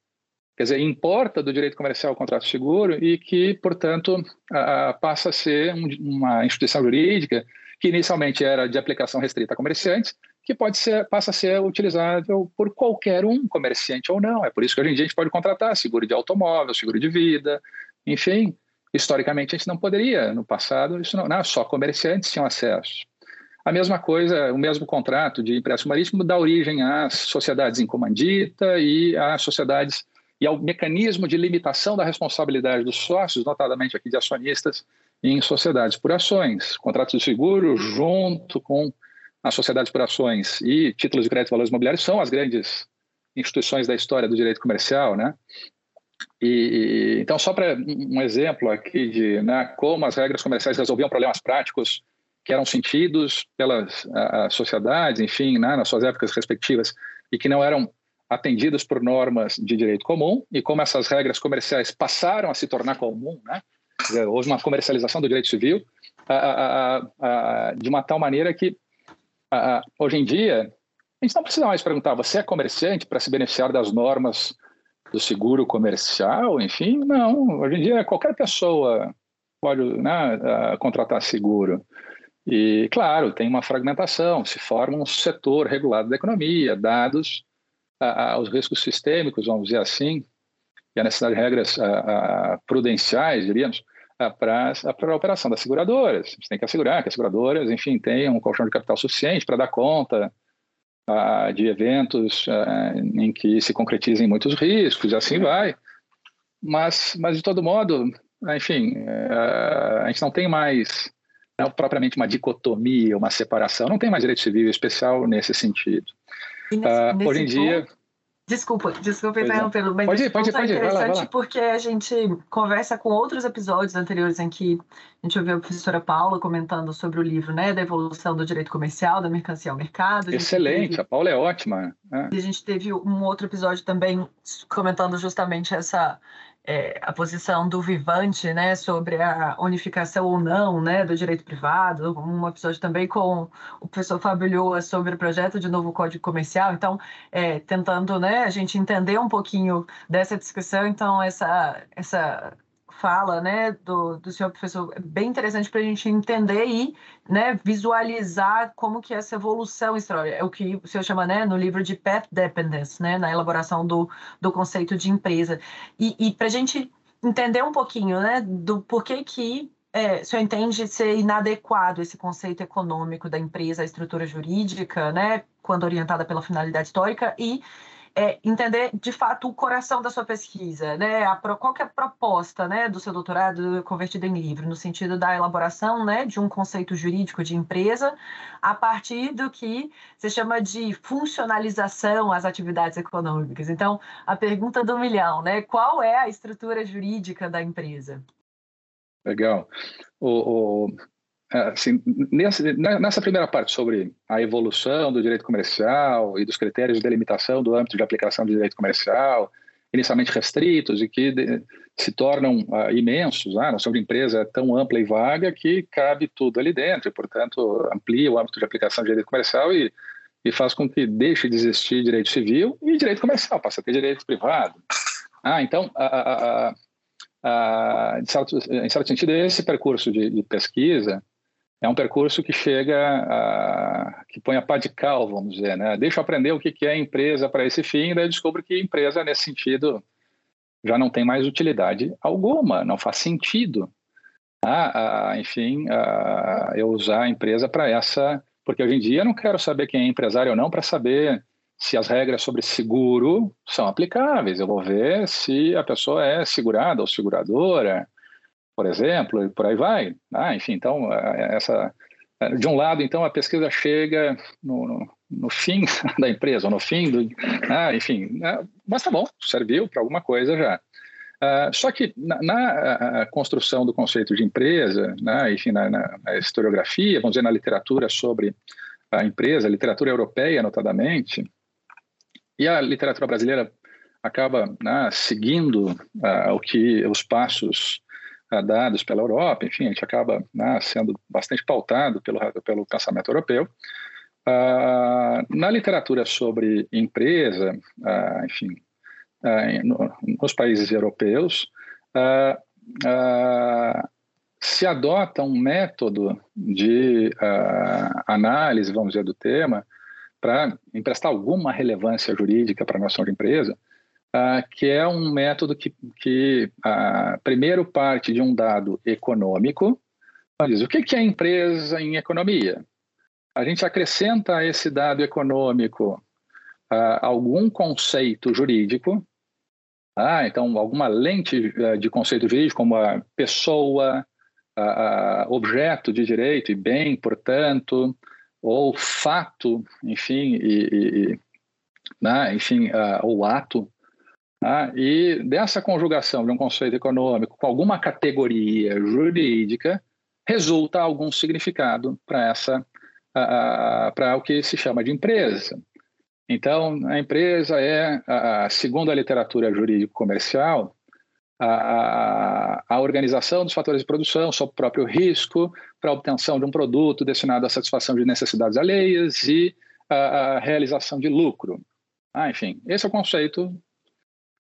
quer dizer, importa do direito comercial o contrato seguro e que, portanto, ah, passa a ser um, uma instituição jurídica que inicialmente era de aplicação restrita a comerciantes, que pode ser, passa a ser utilizável por qualquer um, comerciante ou não. É por isso que hoje em dia a gente pode contratar seguro de automóvel, seguro de vida, enfim, Historicamente, a gente não poderia. No passado, isso não, não só comerciantes tinham acesso. A mesma coisa, o mesmo contrato de empréstimo marítimo dá origem às sociedades em comandita e às sociedades e ao mecanismo de limitação da responsabilidade dos sócios, notadamente aqui de acionistas, em sociedades por ações. Contratos de seguro, junto com as sociedades por ações e títulos de crédito e valores imobiliários, são as grandes instituições da história do direito comercial, né? E, então, só para um exemplo aqui de né, como as regras comerciais resolviam problemas práticos que eram sentidos pelas sociedades, enfim, né, nas suas épocas respectivas, e que não eram atendidas por normas de direito comum, e como essas regras comerciais passaram a se tornar comum, né? Houve uma comercialização do direito civil de uma tal maneira que, hoje em dia, a gente não precisa mais perguntar, você é comerciante para se beneficiar das normas do seguro comercial, enfim, não. Hoje em dia, qualquer pessoa pode né, contratar seguro. E, claro, tem uma fragmentação, se forma um setor regulado da economia, dados aos riscos sistêmicos, vamos dizer assim, e a necessidade de regras prudenciais, diríamos, para a operação das seguradoras. A gente tem que assegurar que as seguradoras, enfim, tenham um colchão de capital suficiente para dar conta de eventos em que se concretizem muitos riscos, e assim vai. Mas, mas de todo modo, enfim, a gente não tem mais não, propriamente uma dicotomia, uma separação, não tem mais direito civil especial nesse sentido. Nesse, nesse hoje em dia. Desculpa, desculpa é. interrompê-lo, mas pode ir, pode ir, pode ir. é interessante vai lá, vai lá. porque a gente conversa com outros episódios anteriores em que a gente ouviu a professora Paula comentando sobre o livro, né, da evolução do direito comercial, da mercancia ao mercado. Excelente, teve, a Paula é ótima. Né? E a gente teve um outro episódio também comentando justamente essa é, a posição do Vivante, né, sobre a unificação ou não, né, do direito privado, um episódio também com o professor Fábio Lhoa sobre o projeto de novo Código Comercial, então, é, tentando, né, a gente entender um pouquinho dessa discussão, então, essa, essa fala né, do, do senhor professor é bem interessante para a gente entender e né, visualizar como que essa evolução histórica é o que o senhor chama né, no livro de path dependence, né, na elaboração do, do conceito de empresa. E, e para a gente entender um pouquinho né, do porquê que é, o senhor entende ser inadequado esse conceito econômico da empresa, a estrutura jurídica, né, quando orientada pela finalidade histórica, e é, entender de fato o coração da sua pesquisa, né? A, qual que é a proposta né, do seu doutorado convertido em livro, no sentido da elaboração né, de um conceito jurídico de empresa a partir do que se chama de funcionalização às atividades econômicas. Então, a pergunta do milhão, né? Qual é a estrutura jurídica da empresa? Legal. O, o, assim, nessa, nessa primeira parte sobre a evolução do direito comercial e dos critérios de delimitação do âmbito de aplicação do direito comercial inicialmente restritos e que de, se tornam uh, imensos. Ah, a noção de empresa é tão ampla e vaga que cabe tudo ali dentro, e, portanto, amplia o âmbito de aplicação de direito comercial e, e faz com que deixe de existir direito civil e direito comercial, passa a ter direito privado. Ah, então, a, a, a, em, certo, em, certo, sentido, esse percurso de, de pesquisa é um percurso que chega a, que põe a pá de cal, vamos dizer, né? Deixa eu aprender o que é empresa para esse fim, daí descubro que empresa, nesse sentido, já não tem mais utilidade alguma, não faz sentido. Ah, ah, enfim, ah, eu usar a empresa para essa, porque hoje em dia eu não quero saber quem é empresário ou não para saber se as regras sobre seguro são aplicáveis. Eu vou ver se a pessoa é segurada ou seguradora, por exemplo, e por aí vai. Ah, enfim, então, é, essa, é, de um lado, então, a pesquisa chega no, no, no fim da empresa, no fim do. Ah, enfim, é, mas tá bom, serviu para alguma coisa já. Só que na, na construção do conceito de empresa, né, enfim, na, na, na, historiografia, vamos dizer, na literatura sobre a empresa, literatura europeia, notadamente, e a literatura brasileira acaba né, seguindo o que os passos dados pela Europa, enfim, a gente acaba né, sendo bastante pautado pelo, pelo pensamento europeu. Uh, na literatura sobre empresa, uh, enfim, uh, no, nos países europeus, se adota um método de análise, vamos dizer, do tema, para emprestar alguma relevância jurídica para a noção de empresa, uh, que é um método que, que primeiro parte de um dado econômico. Diz, o que, é empresa em economia? A gente acrescenta a esse dado econômico uh, algum conceito jurídico, ah, então alguma lente de conceito jurídico, como a pessoa, objeto de direito e bem, portanto, ou fato, enfim, e, e né, enfim, uh, o ato ah, e dessa conjugação de um conceito econômico com alguma categoria jurídica, resulta algum significado para essa para o que se chama de empresa. Então, a empresa é, segundo a literatura jurídico-comercial, a, a, organização dos fatores de produção sob o próprio risco para a obtenção de um produto destinado à satisfação de necessidades alheias e a, a realização de lucro. Ah, enfim, esse é o conceito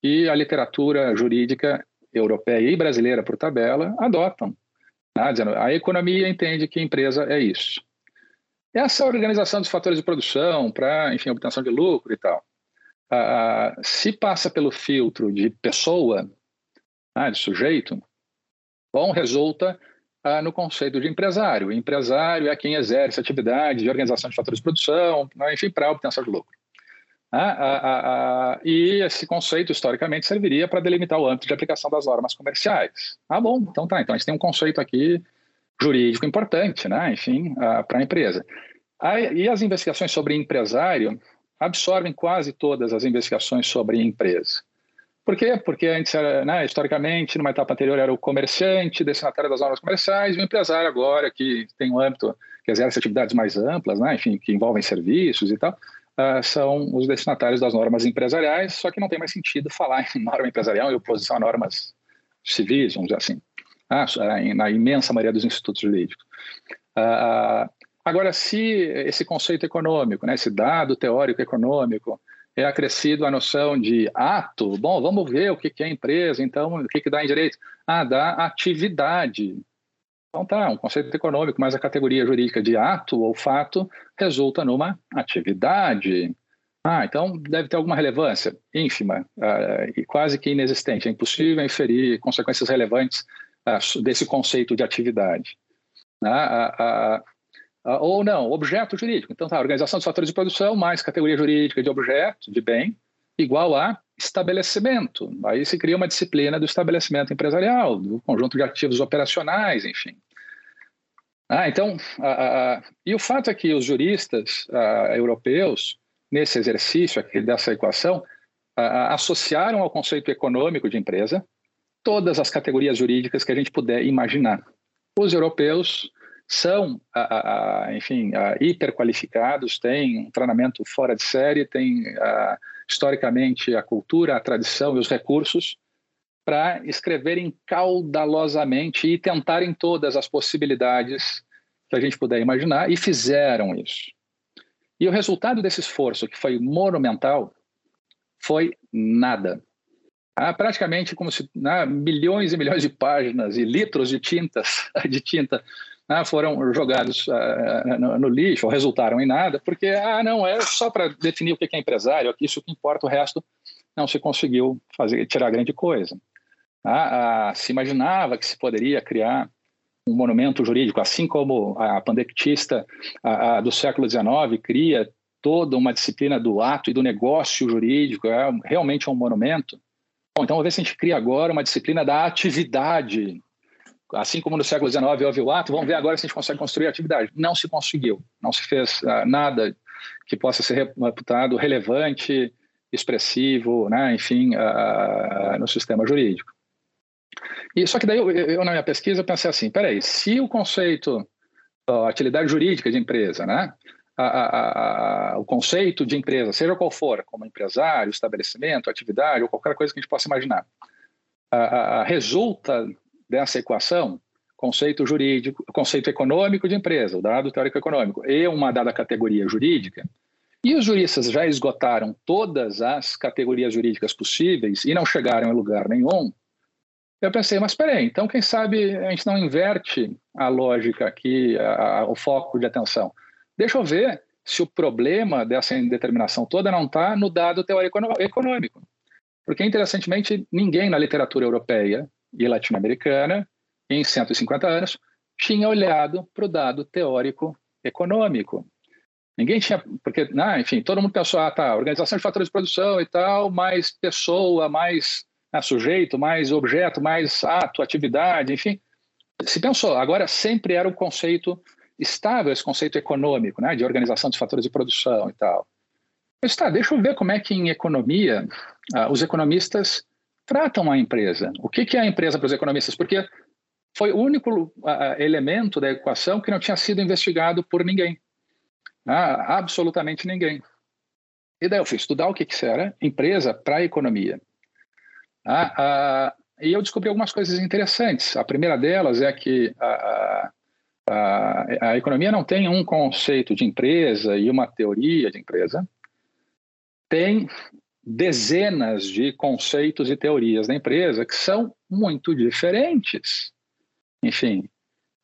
e a literatura jurídica europeia e brasileira, por tabela, adotam. Tá? Dizendo, a economia entende que empresa é isso. Essa organização dos fatores de produção para, enfim, obtenção de lucro e tal, se passa pelo filtro de pessoa, ah, de sujeito, bom, resulta ah, no conceito de empresário. Empresário é quem exerce atividade de organização de fatores de produção, enfim, para obtenção de lucro. Ah, e esse conceito, historicamente, serviria para delimitar o âmbito de aplicação das normas comerciais. Ah, bom, então tá. Então a gente tem um conceito aqui jurídico importante, né? enfim, para a empresa. e as investigações sobre empresário absorvem quase todas as investigações sobre empresa. Por quê? Porque antes, era, né, historicamente, numa etapa anterior, era o comerciante, destinatário das normas comerciais, e o empresário agora, que tem um âmbito, que exerce atividades mais amplas, né, enfim, que envolvem serviços e tal, uh, são os destinatários das normas empresariais, só que não tem mais sentido falar em norma empresarial em oposição a normas civis, vamos dizer assim, ah, na imensa maioria dos institutos jurídicos. Uh, agora, se esse conceito econômico, né, esse dado teórico econômico, é acrescido a noção de ato, bom, vamos ver o que é empresa, então, o que dá em direito? Ah, dá atividade. Então tá, um conceito econômico, mas a categoria jurídica de ato ou fato resulta numa atividade. Ah, então deve ter alguma relevância ínfima uh, e quase que inexistente. É impossível inferir consequências relevantes uh, desse conceito de atividade. Uh, ou não, objeto jurídico. Então tá, organização dos fatores de produção mais categoria jurídica de objeto, de bem, igual a estabelecimento. Aí se cria uma disciplina do estabelecimento empresarial, do conjunto de ativos operacionais, enfim. Ah, então, e o fato é que os juristas europeus, nesse exercício aqui dessa equação, associaram ao conceito econômico de empresa todas as categorias jurídicas que a gente puder imaginar. Os europeus são, enfim, hiperqualificados, têm um treinamento fora de série, têm historicamente a cultura, a tradição e os recursos para escreverem caudalosamente e tentarem todas as possibilidades que a gente puder imaginar e fizeram isso. E o resultado desse esforço, que foi monumental, foi nada. Ah, praticamente como se ah, milhões e milhões de páginas e litros de tintas de tinta ah, foram jogados ah, no, no, lixo ou resultaram em nada, porque ah não é só para definir o que é empresário, isso que importa, o resto não se conseguiu fazer tirar grande coisa. Ah, se imaginava que se poderia criar um monumento jurídico, assim como a pandectista do século XIX cria toda uma disciplina do ato e do negócio jurídico, é realmente um monumento. Bom, então vamos ver se a gente cria agora uma disciplina da atividade. Assim como no século XIX houve o ato, vamos ver agora se a gente consegue construir a atividade. Não se conseguiu, não se fez uh, nada que possa ser reputado relevante, expressivo, né, enfim, uh, no sistema jurídico. E só que daí eu, eu, na minha pesquisa pensei assim, peraí, se o conceito a atividade jurídica de empresa, né, a, a, a, o conceito de empresa, seja qual for, como empresário, estabelecimento, atividade ou qualquer coisa que a gente possa imaginar, resulta dessa equação conceito jurídico, conceito econômico de empresa, o dado teórico econômico, e uma dada categoria jurídica, e os juristas já esgotaram todas as categorias jurídicas possíveis e não chegaram em lugar nenhum, eu pensei, mas peraí, então quem sabe a gente não inverte a lógica aqui, a, a, o foco de atenção. Deixa eu ver se o problema dessa indeterminação toda não está no dado teórico econômico. Porque, interessantemente, ninguém na literatura europeia e latino-americana, em 150 anos, tinha olhado para o dado teórico econômico. Ninguém tinha, porque, ah, enfim, todo mundo pensou, ah, tá, organização de fatores de produção e tal, mais pessoa, mais ah, sujeito, mais objeto, mais ato, atividade, enfim. Se pensou, agora sempre era o conceito estável esse conceito econômico, né, de organização dos fatores de produção e tal. Mas tá, deixa eu ver como é que em economia uh, os economistas tratam a empresa. O que, que é a empresa para os economistas? Porque foi o único elemento da equação que não tinha sido investigado por ninguém. Uh, absolutamente ninguém. E daí eu fui estudar o que, que era empresa para a economia. e eu descobri algumas coisas interessantes. A primeira delas é que a, a economia não tem um conceito de empresa e uma teoria de empresa, tem dezenas de conceitos e teorias da empresa que são muito diferentes. Enfim,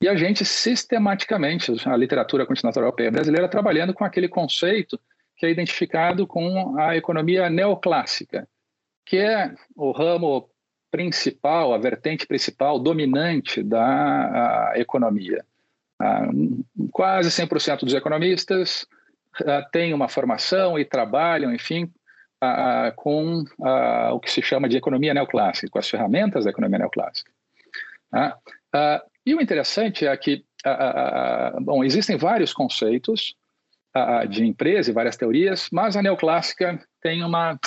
e a gente sistematicamente, a literatura continental europeia brasileira, trabalhando com aquele conceito que é identificado com a economia neoclássica, que é o ramo principal, a vertente principal, dominante da economia. Ah, quase 100% dos economistas ah, têm uma formação e trabalham, enfim, ah, com o que se chama de economia neoclássica, com as ferramentas da economia neoclássica. e o interessante é que, bom, existem vários conceitos de empresa e várias teorias, mas a neoclássica tem uma,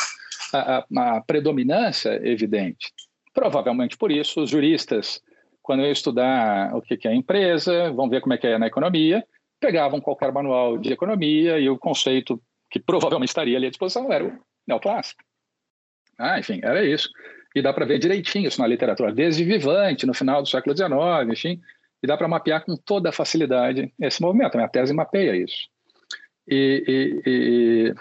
uma predominância evidente. Provavelmente por isso, os juristas quando eu ia estudar o que é empresa, vamos ver como é que é na economia, pegavam qualquer manual de economia e o conceito que provavelmente estaria ali à disposição era neoclássico. Ah, enfim, era isso. E dá para ver direitinho isso na literatura, desde Vivante, no final do século XIX, enfim, e dá para mapear com toda a facilidade esse movimento. A minha tese mapeia isso. E, e, e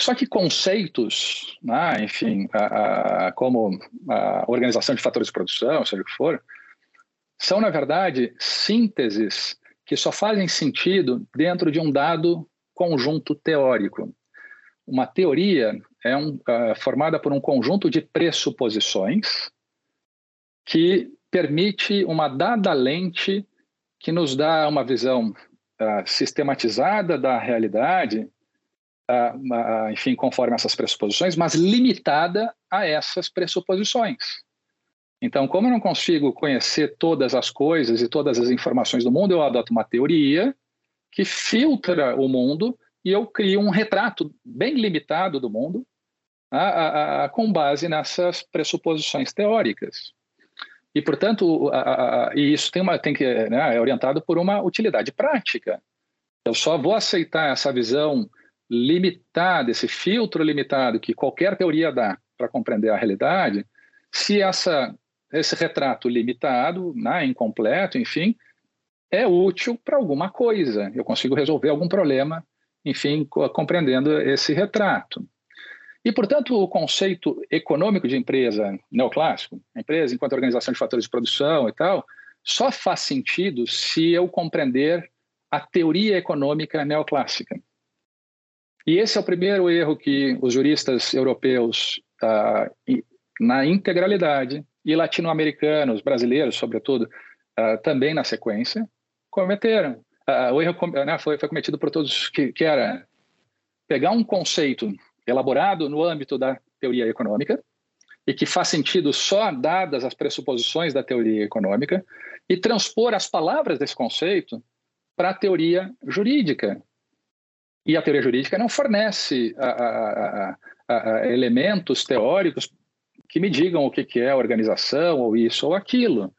só que conceitos, né, enfim, a, a, como a organização de fatores de produção, seja o que for, são, na verdade, sínteses que só fazem sentido dentro de um dado conjunto teórico. Uma teoria é um, uh, formada por um conjunto de pressuposições que permite uma dada lente que nos dá uma visão uh, sistematizada da realidade uh, enfim, conforme essas pressuposições, mas limitada a essas pressuposições. Então, como eu não consigo conhecer todas as coisas e todas as informações do mundo, eu adoto uma teoria que filtra o mundo e eu crio um retrato bem limitado do mundo a, a, com base nessas pressuposições teóricas. E, portanto, e isso tem uma, tem que, né, é orientado por uma utilidade prática. Eu só vou aceitar essa visão limitado, esse filtro limitado que qualquer teoria dá para compreender a realidade, se essa, esse retrato limitado, né, incompleto, enfim, é útil para alguma coisa. Eu consigo resolver algum problema, enfim, compreendendo esse retrato. E, portanto, o conceito econômico de empresa neoclássico, empresa enquanto organização de fatores de produção e tal, só faz sentido se eu compreender a teoria econômica neoclássica. E esse é o primeiro erro que os juristas europeus, ah, na integralidade, e latino-americanos, brasileiros, sobretudo, ah, também na sequência, cometeram. Ah, o erro né, foi, foi, cometido por todos, que, que era pegar um conceito elaborado no âmbito da teoria econômica, e que faz sentido só dadas as pressuposições da teoria econômica, e transpor as palavras desse conceito para a teoria jurídica, e a teoria jurídica não fornece a, a, a, elementos teóricos que me digam o que, que é organização, ou isso ou aquilo,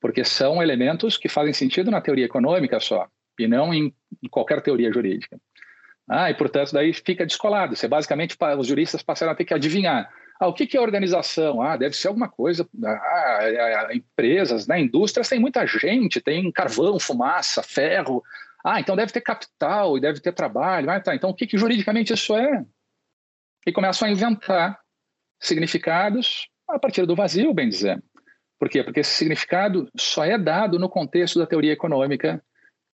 porque são elementos que fazem sentido na teoria econômica só, e não em, qualquer teoria jurídica. Ah, e portanto daí fica descolado. Você basicamente os juristas passaram a ter que adivinhar. Ah, o que, que é organização? Ah, deve ser alguma coisa. Ah, é, é, empresas, né? indústrias tem muita gente, tem carvão, fumaça, ferro, ah, então deve ter capital e deve ter trabalho. Ah, tá. Então o que, que juridicamente isso é? E começam a inventar significados a partir do vazio, bem dizer. Por quê? Porque esse significado só é dado no contexto da teoria econômica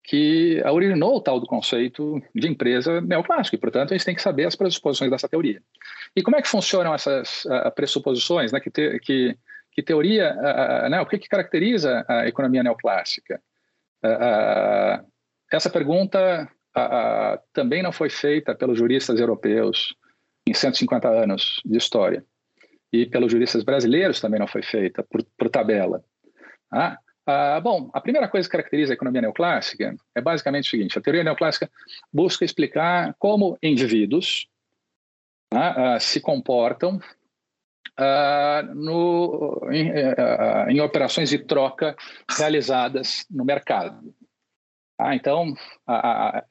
que originou o tal do conceito de empresa neoclássico, e, portanto, a gente tem que saber as pressuposições dessa teoria. E como é que funcionam essas uh, pressuposições? Né? Que, te, que, que teoria, uh, né? o que, que caracteriza a economia neoclássica? Essa pergunta também não foi feita pelos juristas europeus em 150 anos de história. E pelos juristas brasileiros também não foi feita, por, por tabela. Ah, ah, bom, a primeira coisa que caracteriza a economia neoclássica é basicamente o seguinte: a teoria neoclássica busca explicar como indivíduos ah, ah, se comportam ah, no, em, eh, em, operações de troca realizadas no mercado. Então,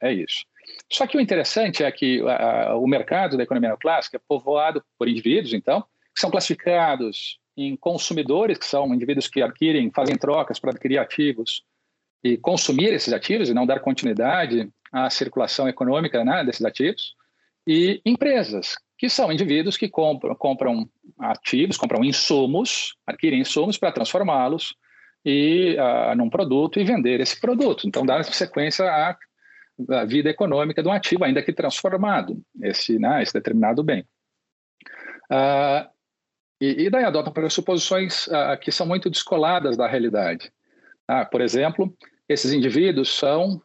é isso. Só que o interessante é que o mercado da economia neoclássica é povoado por indivíduos, então, que são classificados em consumidores, que são indivíduos que adquirem, fazem trocas para adquirir ativos e consumir esses ativos e não dar continuidade à circulação econômica né, desses ativos, e empresas, que são indivíduos que compram, compram ativos, compram insumos, adquirem insumos para transformá-los e uh, num produto e vender esse produto. Então, dar sequência à, à, vida econômica do ativo, ainda que transformado, esse, né, esse determinado bem. Uh, e, e, daí adotam pressuposições uh, que são muito descoladas da realidade. Ah, por exemplo, esses indivíduos são,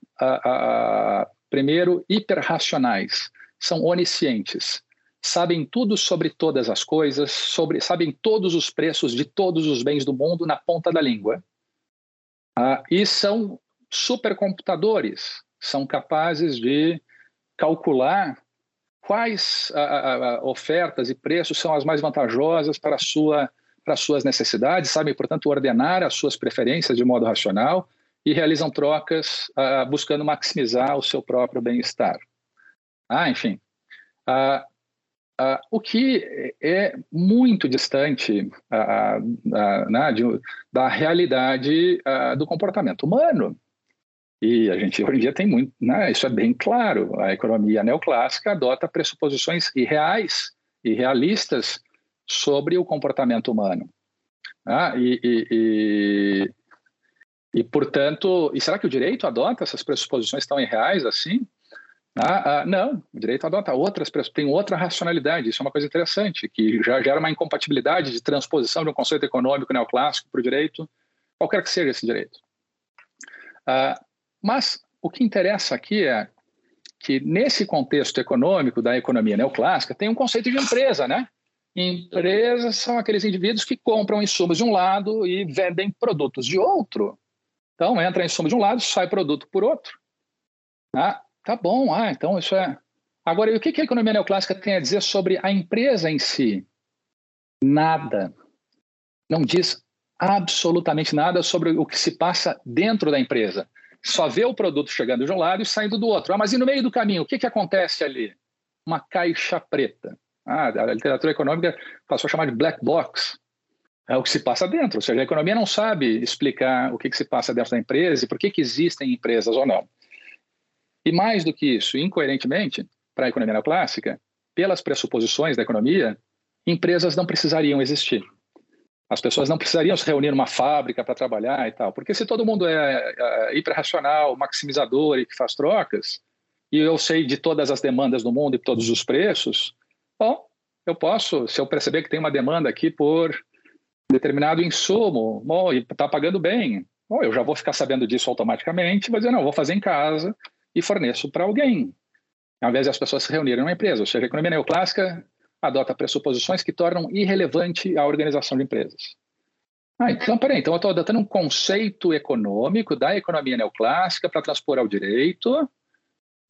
primeiro, hiperracionais, são oniscientes, sabem tudo sobre todas as coisas, sobre, sabem todos os preços de todos os bens do mundo na ponta da língua. Ah, e são supercomputadores, são capazes de calcular quais ofertas e preços são as mais vantajosas para, sua, para suas necessidades, sabem, portanto, ordenar as suas preferências de modo racional e realizam trocas ah, buscando maximizar o seu próprio bem-estar. Ah, enfim. Ah, Uh, o que é muito distante uh, uh, né, de, da realidade do comportamento humano. E a gente hoje em dia tem muito, né, isso é bem claro. A economia neoclássica adota pressuposições irreais e realistas sobre o comportamento humano. Ah, e, e, e, e, portanto, e será que o direito adota essas pressuposições tão irreais assim? Ah, ah, não, o direito adota outras tem outra racionalidade, isso é uma coisa interessante, que já gera uma incompatibilidade de transposição de um conceito econômico neoclássico para o direito, qualquer que seja esse direito. Ah, mas o que interessa aqui é que, nesse contexto econômico da economia neoclássica, tem um conceito de empresa, né? Empresas são aqueles indivíduos que compram insumos de um lado e vendem produtos de outro. Então, entra insumo de um lado, sai produto por outro. Ah, Tá bom, ah, então isso é. Agora, e o que a economia neoclássica tem a dizer sobre a empresa em si? Nada. Não diz absolutamente nada sobre o que se passa dentro da empresa. Só vê o produto chegando de um lado e saindo do outro. Ah, mas e no meio do caminho, o que, que acontece ali? uma caixa preta. Ah, a literatura econômica passou a chamar de black box. É o que se passa dentro. Ou seja, a economia não sabe explicar o que, que se passa dentro da empresa e por que, que existem empresas ou não. E mais do que isso, incoerentemente, para a economia neoclássica, pelas pressuposições da economia, empresas não precisariam existir. As pessoas não precisariam se reunir numa fábrica para trabalhar e tal. Porque se todo mundo é, é hiperracional, maximizador e que faz trocas, e eu sei de todas as demandas do mundo e todos os preços, bom, eu posso, se eu perceber que tem uma demanda aqui por determinado insumo, bom, e está pagando bem, bom, eu já vou ficar sabendo disso automaticamente, vou dizer, não, vou fazer em casa e forneço para alguém, ao invés de as pessoas se reunirem numa empresa. Ou seja, a economia neoclássica adota pressuposições que tornam irrelevante a organização de empresas. Ah, então, peraí, então eu estou adotando um conceito econômico da economia neoclássica para transpor ao direito,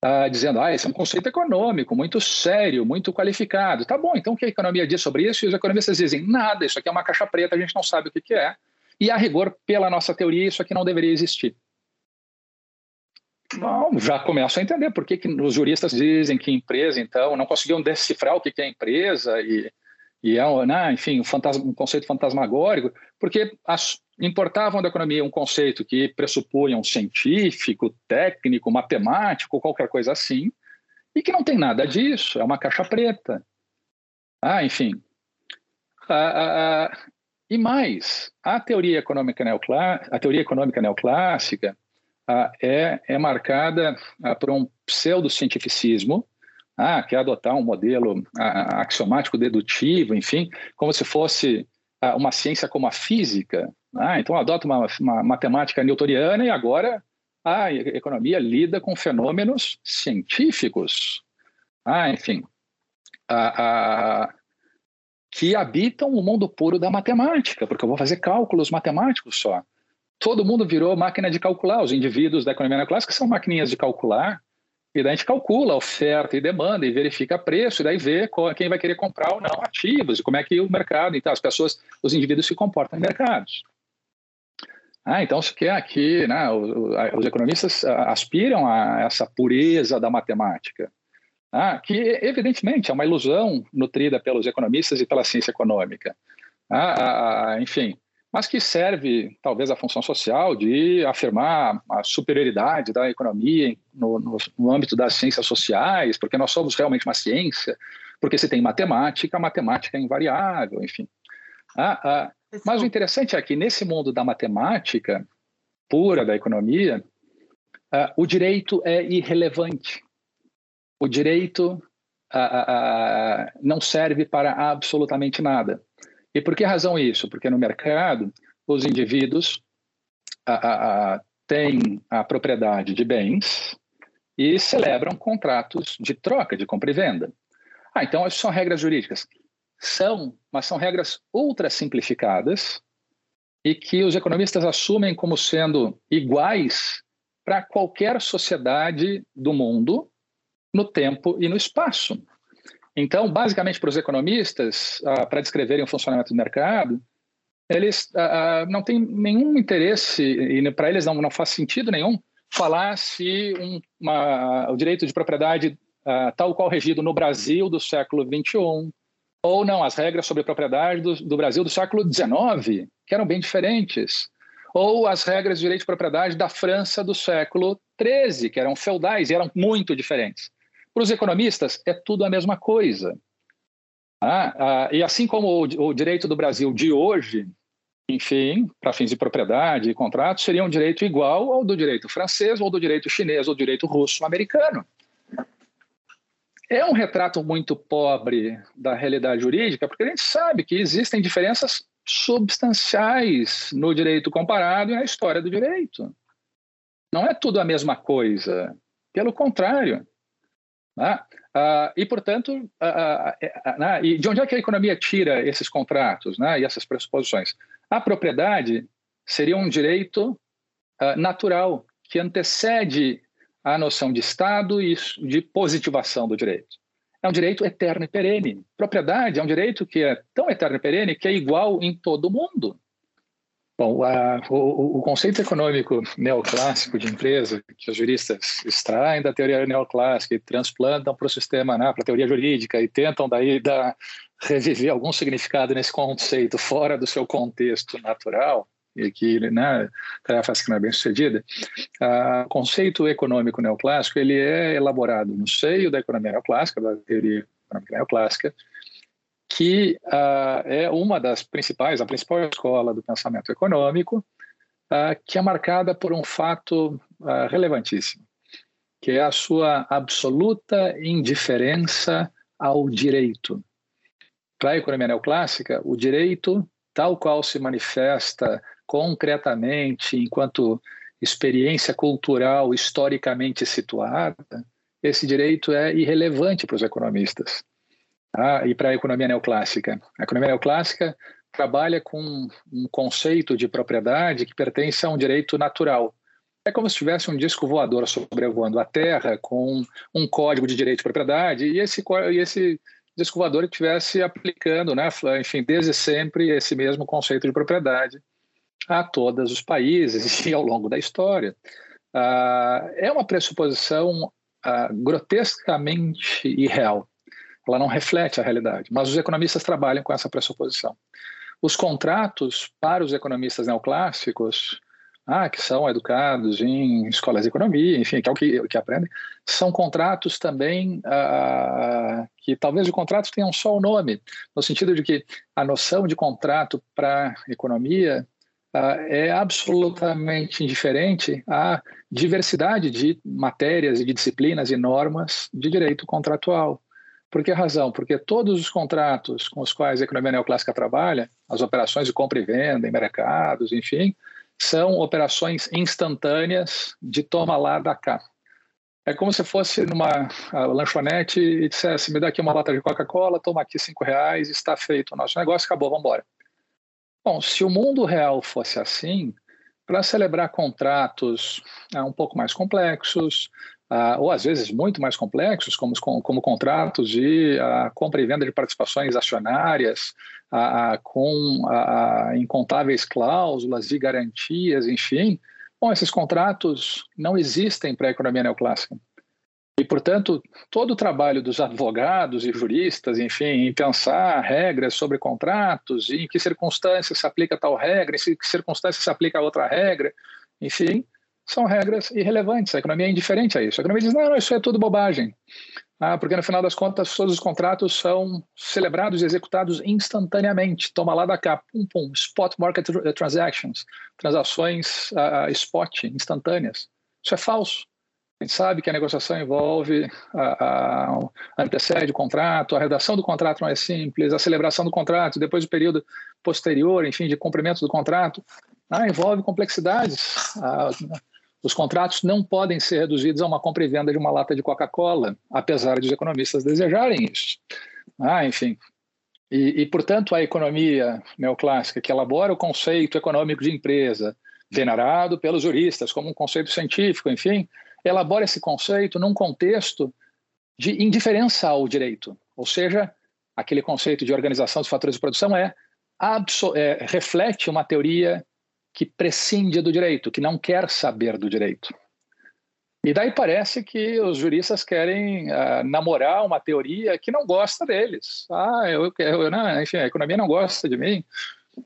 ah, dizendo, ah, esse é um conceito econômico muito sério, muito qualificado. Tá bom, então o que a economia diz sobre isso? E os economistas dizem, nada, isso aqui é uma caixa preta, a gente não sabe o que, que é. E, a rigor, pela nossa teoria, isso aqui não deveria existir. Já começo a entender por que, que os juristas dizem que empresa, então, não conseguiam decifrar o que, que é empresa e, e é, né, enfim, um, fantasma, um, conceito fantasmagórico, porque as, importavam da economia um conceito que pressupunha um científico, técnico, matemático, qualquer coisa assim, e que não tem nada disso, é uma caixa preta. Ah, enfim. Ah, ah, ah e mais, a teoria econômica neoclássica, a teoria econômica neoclássica é, é marcada ah, por um pseudocientificismo, ah, que é adotar um modelo ah, axiomático dedutivo, enfim, como se fosse ah, uma ciência como a física. Ah, então adota uma, uma matemática newtoniana e agora a economia lida com fenômenos científicos. Ah, enfim, que habitam o mundo puro da matemática, porque eu vou fazer cálculos matemáticos só todo mundo virou máquina de calcular. Os indivíduos da economia neoclássica são maquininhas de calcular. E daí a gente calcula oferta e demanda e verifica preço, e daí vê quem vai querer comprar ou não ativos, e como é que o mercado, então as pessoas, os indivíduos se comportam em mercados. Ah, então isso que é aqui, né, os economistas aspiram a essa pureza da matemática, ah, que evidentemente é uma ilusão nutrida pelos economistas e pela ciência econômica. Ah, enfim, mas que serve talvez à função social de afirmar a superioridade da economia no, no, no, âmbito das ciências sociais, porque nós somos realmente uma ciência, porque se tem matemática, a matemática é invariável, enfim. Ah, ah, mas o interessante é que nesse mundo da matemática pura da economia, ah, o direito é irrelevante. O direito ah, ah, ah, não serve para absolutamente nada. E por que razão isso? Porque no mercado, os indivíduos a, a, a, têm a propriedade de bens e celebram contratos de troca, de compra e venda. Ah, então são regras jurídicas. São, mas são regras ultra simplificadas e que os economistas assumem como sendo iguais para qualquer sociedade do mundo no tempo e no espaço. Então, basicamente, para os economistas, uh, para descreverem o funcionamento do mercado, eles uh, não têm nenhum interesse, e para eles não, faz sentido nenhum, falar se um, uma, o direito de propriedade tal qual regido no Brasil do século XXI, ou não, as regras sobre propriedade do, do Brasil do século XIX, que eram bem diferentes, ou as regras de direito de propriedade da França do século XIII, que eram feudais e eram muito diferentes. Para os economistas, é tudo a mesma coisa. Ah, ah, e assim como o, o, direito do Brasil de hoje, enfim, para fins de propriedade e contratos, seria um direito igual ao do direito francês, ou do direito chinês, ou do direito russo-americano. É um retrato muito pobre da realidade jurídica, porque a gente sabe que existem diferenças substanciais no direito comparado e na história do direito. Não é tudo a mesma coisa. Pelo contrário, né? Ah, e, portanto, ah, ah, né? e de onde é que a economia tira esses contratos né? e essas pressuposições? A propriedade seria um direito natural que antecede a noção de Estado e de positivação do direito. É um direito eterno e perene. Propriedade é um direito que é tão eterno e perene que é igual em todo o mundo. Bom, a, o, o, conceito econômico neoclássico de empresa, que os juristas extraem da teoria neoclássica e transplantam para o sistema, né, para a teoria jurídica, e tentam daí dar, reviver algum significado nesse conceito fora do seu contexto natural, e que né, tarefa que não é bem sucedida, o conceito econômico neoclássico ele é elaborado no seio da economia neoclássica, da teoria econômica neoclássica, que uh, é uma das principais, a principal escola do pensamento econômico, uh, que é marcada por um fato uh, relevantíssimo, que é a sua absoluta indiferença ao direito. Para a economia neoclássica, o direito, tal qual se manifesta concretamente enquanto experiência cultural historicamente situada, esse direito é irrelevante para os economistas ah, e para a economia neoclássica. A economia neoclássica trabalha com um conceito de propriedade que pertence a um direito natural. É como se tivesse um disco voador sobrevoando a Terra com um código de direito de propriedade e esse, e esse disco voador estivesse aplicando, né, enfim, desde sempre esse mesmo conceito de propriedade a todos os países e ao longo da história. Ah, é uma pressuposição ah, grotescamente irreal ela não reflete a realidade. Mas os economistas trabalham com essa pressuposição. Os contratos para os economistas neoclássicos, ah, que são educados em escolas de economia, enfim, que é o que, que aprendem, são contratos também ah, que talvez os contratos tenham só o nome, no sentido de que a noção de contrato para economia ah, é absolutamente indiferente à diversidade de matérias e de disciplinas e normas de direito contratual. Por que razão? Porque todos os contratos com os quais a economia neoclássica trabalha, as operações de compra e venda em mercados, enfim, são operações instantâneas de toma lá da cá. É como se fosse numa lanchonete e dissesse: me dá aqui uma lata de Coca-Cola, toma aqui cinco reais, está feito o nosso negócio, acabou, vamos embora. Bom, se o mundo real fosse assim, para celebrar contratos é, um pouco mais complexos, uh, ou às vezes muito mais complexos, como, como contratos de uh, compra e venda de participações acionárias, uh, com incontáveis cláusulas de garantias, enfim. Bom, esses contratos não existem para a economia neoclássica. E, portanto, todo o trabalho dos advogados e juristas, enfim, em pensar regras sobre contratos, em que circunstâncias se aplica tal regra, em que circunstâncias se aplica outra regra, enfim, são regras irrelevantes. A economia é indiferente a isso. A economia diz: não, isso é tudo bobagem. Ah, porque no final das contas, todos os contratos são celebrados e executados instantaneamente. Toma lá da cá, pum, pum, spot market transactions, transações uh, spot, instantâneas. Isso é falso. A gente sabe que a negociação envolve a, a, antecede o contrato, a redação do contrato não é simples, a celebração do contrato, depois o período posterior, enfim, de cumprimento do contrato, ah, envolve complexidades. Ah, os contratos não podem ser reduzidos a uma compra e venda de uma lata de Coca-Cola, apesar de os economistas desejarem isso. Ah, enfim. E, e, portanto, a economia neoclássica, que elabora o conceito econômico de empresa, venerado pelos juristas como um conceito científico, enfim, elabora esse conceito num contexto de indiferença ao direito. Ou seja, aquele conceito de organização dos fatores de produção é, é reflete uma teoria que prescinde do direito, que não quer saber do direito. E daí parece que os juristas querem uh, namorar uma teoria que não gosta deles. Ah, eu, não, enfim, a economia não gosta de mim,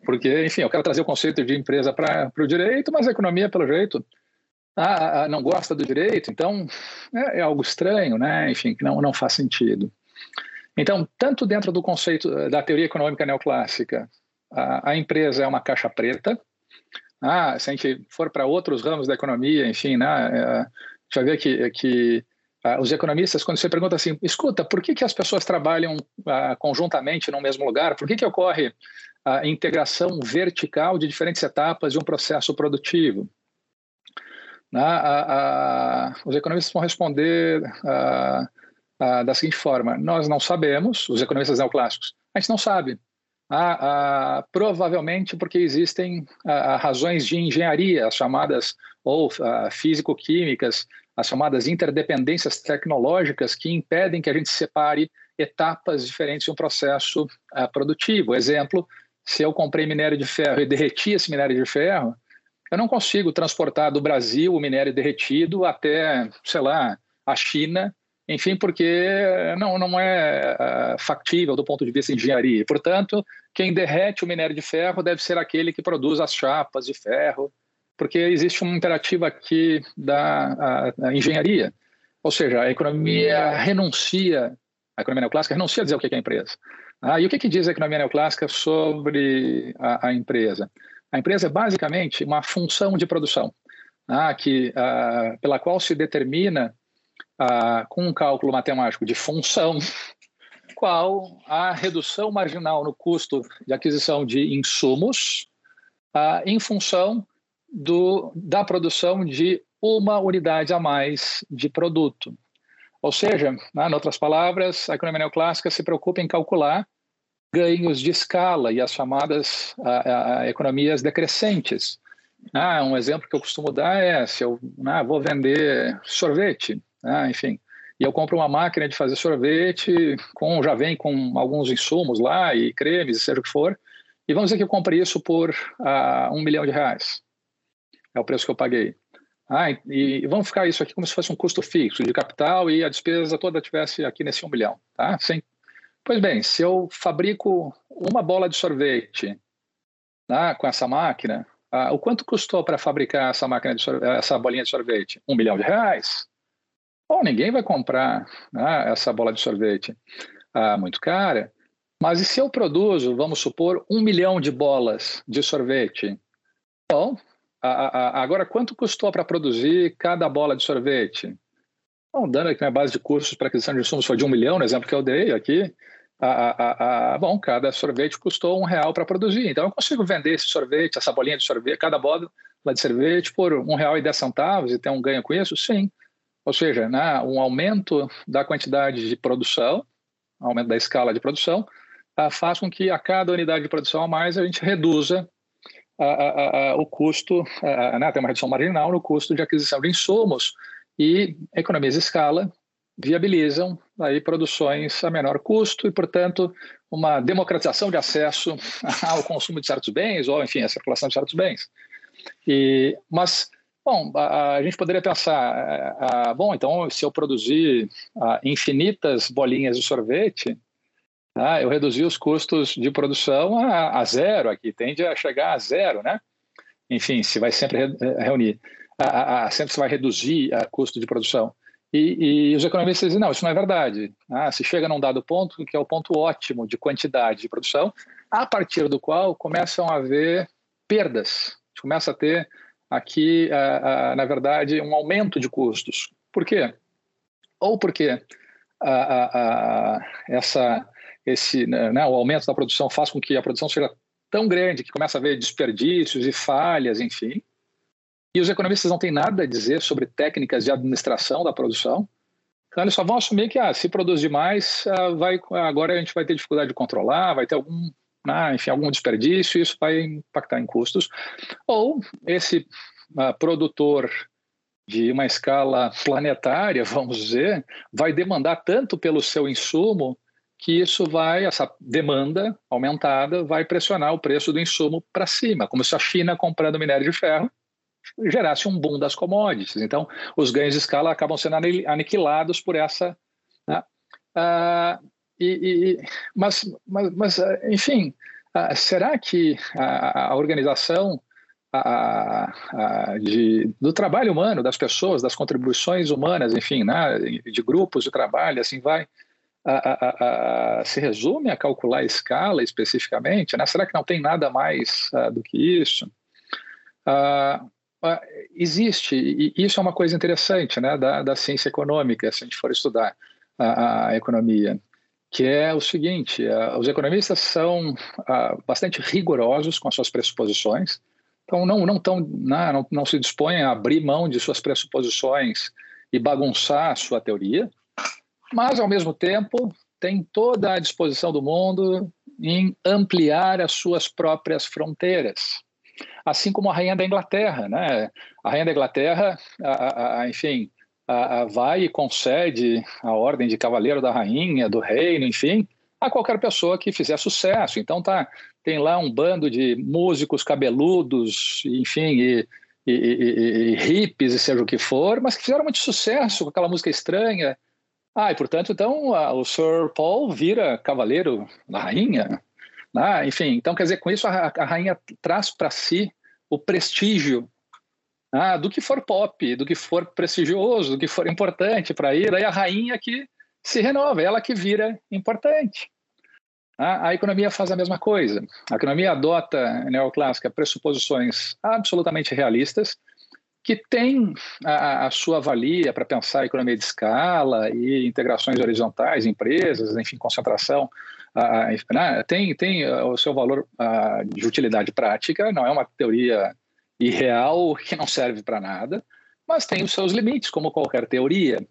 porque, enfim, eu quero trazer o conceito de empresa para o direito, mas a economia, pelo jeito, ah, não gosta do direito, então é, é, algo estranho, né? Enfim, que não, não faz sentido. Então, tanto dentro do conceito eh, da teoria econômica neoclássica, a, a empresa é uma caixa preta, ah, se a gente for para outros ramos da economia, enfim, né, a gente vai ver que, que ah, os economistas, quando você pergunta assim, escuta, por que, que as pessoas trabalham ah, conjuntamente no mesmo lugar? Por que, que ocorre a integração vertical de diferentes etapas de um processo produtivo? Né, os economistas vão responder da seguinte forma: nós não sabemos, os economistas neoclássicos, a gente não sabe. Ah, ah, provavelmente porque existem ah, razões de engenharia, as chamadas, ou físico-químicas, as chamadas interdependências tecnológicas, que impedem que a gente separe etapas diferentes de um processo produtivo. Exemplo, se eu comprei minério de ferro e derreti esse minério de ferro, eu não consigo transportar do Brasil o minério derretido até, sei lá, a China, enfim, porque não, não é uh, factível do ponto de vista de engenharia. Portanto, quem derrete o minério de ferro deve ser aquele que produz as chapas de ferro, porque existe um imperativo aqui da a, a engenharia. Ou seja, a economia renuncia, a economia neoclássica renuncia a dizer o que é a empresa. Ah, e o que, que diz a economia neoclássica sobre a, a empresa? A empresa é basicamente uma função de produção, ah, que, ah, pela qual se determina, com um cálculo matemático de função, qual a redução marginal no custo de aquisição de insumos em função do, da produção de uma unidade a mais de produto. Ou seja, né, em outras palavras, a economia neoclássica se preocupa em calcular ganhos de escala e as chamadas a, a, economias decrescentes. Ah, um exemplo que eu costumo dar é se eu ah, vou vender sorvete, ah, enfim, e eu compro uma máquina de fazer sorvete, com já vem com alguns insumos lá e cremes, seja o que for, e vamos dizer que eu comprei isso por ah, um milhão de reais. É o preço que eu paguei. Ah, e, e vamos ficar isso aqui como se fosse um custo fixo de capital e a despesa toda tivesse aqui nesse um milhão, tá? Sem... Pois bem, se eu fabrico uma bola de sorvete tá, com essa máquina, ah, o quanto custou para fabricar essa máquina de sorvete, essa bolinha de sorvete? Um milhão de reais? Bom, ninguém vai comprar né, essa bola de sorvete ah, muito cara. Mas e se eu produzo, vamos supor, um milhão de bolas de sorvete? Bom, agora, quanto custou para produzir cada bola de sorvete? Bom, dando aqui uma base de cursos para aquisição de insumos foi de um milhão, no exemplo que eu dei aqui. A, a, a, bom, cada sorvete custou um real para produzir. Então, eu consigo vender esse sorvete, essa bolinha de sorvete, cada bola de sorvete por um real e dez centavos e ter um ganho com isso? Sim. Ou seja, né, um aumento da quantidade de produção, aumento da escala de produção, uh, faz com que a cada unidade de produção a mais a gente reduza o custo, né, tem uma redução marginal no custo de aquisição de insumos e economias de escala viabilizam aí produções a menor custo e, portanto, uma democratização de acesso ao consumo de certos bens ou, enfim, a circulação de certos bens. E, mas, bom, a, gente poderia pensar, a, bom, então, se eu produzir infinitas bolinhas de sorvete, ah, eu reduzi os custos de produção a, zero aqui, tende a chegar a zero, né? Enfim, se vai sempre re, reunir, sempre se vai reduzir o custo de produção. E, e, os economistas dizem, não, isso não é verdade. Ah, se chega num dado ponto, que é o ponto ótimo de quantidade de produção, a partir do qual começam a haver perdas. A gente começa a ter aqui, na verdade, um aumento de custos. Por quê? Ou porque essa esse, né, né, o aumento da produção faz com que a produção seja tão grande que começa a haver desperdícios e falhas, enfim. E os economistas não têm nada a dizer sobre técnicas de administração da produção. Então eles só vão assumir que ah, se produz demais, ah, vai, agora a gente vai ter dificuldade de controlar, vai ter algum, ah, enfim, algum desperdício, isso vai impactar em custos. Ou esse ah, produtor de uma escala planetária, vamos dizer, vai demandar tanto pelo seu insumo que isso vai, essa demanda aumentada, vai pressionar o preço do insumo para cima, como se a China comprando minério de ferro gerasse um boom das commodities. Então, os ganhos de escala acabam sendo aniquilados por essa. Né? Ah, e, e, mas, mas, mas, enfim, ah, será que a, a organização a, a, de, do trabalho humano, das pessoas, das contribuições humanas, enfim, né, de grupos de trabalho, assim vai, a, se resume a calcular a escala especificamente? Né? Será que não tem nada mais uh, do que isso? Existe, e isso é uma coisa interessante né, da, da ciência econômica, se a gente for estudar a, a economia, que é o seguinte: os economistas são bastante rigorosos com as suas pressuposições, então não, não, tão, não, não, não se dispõem a abrir mão de suas pressuposições e bagunçar a sua teoria mas, ao mesmo tempo, tem toda a disposição do mundo em ampliar as suas próprias fronteiras. Assim como a Rainha da Inglaterra. Né? A Rainha da Inglaterra, a, a, enfim, a, vai e concede a ordem de Cavaleiro da Rainha, do Reino, enfim, a qualquer pessoa que fizer sucesso. Então tá, tem lá um bando de músicos cabeludos, enfim, e, e, e, e hippies e seja o que for, mas que fizeram muito sucesso com aquela música estranha. Ah, e portanto, então a, o Sir Paul vira cavaleiro da rainha. Ah, enfim, então quer dizer, com isso a, a rainha traz para si o prestígio ah, do que for pop, do que for prestigioso, do que for importante para ir, aí a rainha que se renova, ela que vira importante. Ah, a economia faz a mesma coisa. A economia adota neoclássica pressuposições absolutamente realistas que têm a, a sua valia para pensar economia de escala e integrações horizontais, empresas, enfim, concentração. Né, tem, tem o seu valor de utilidade prática, não é uma teoria irreal que não serve para nada, mas tem os seus limites, como qualquer teoria.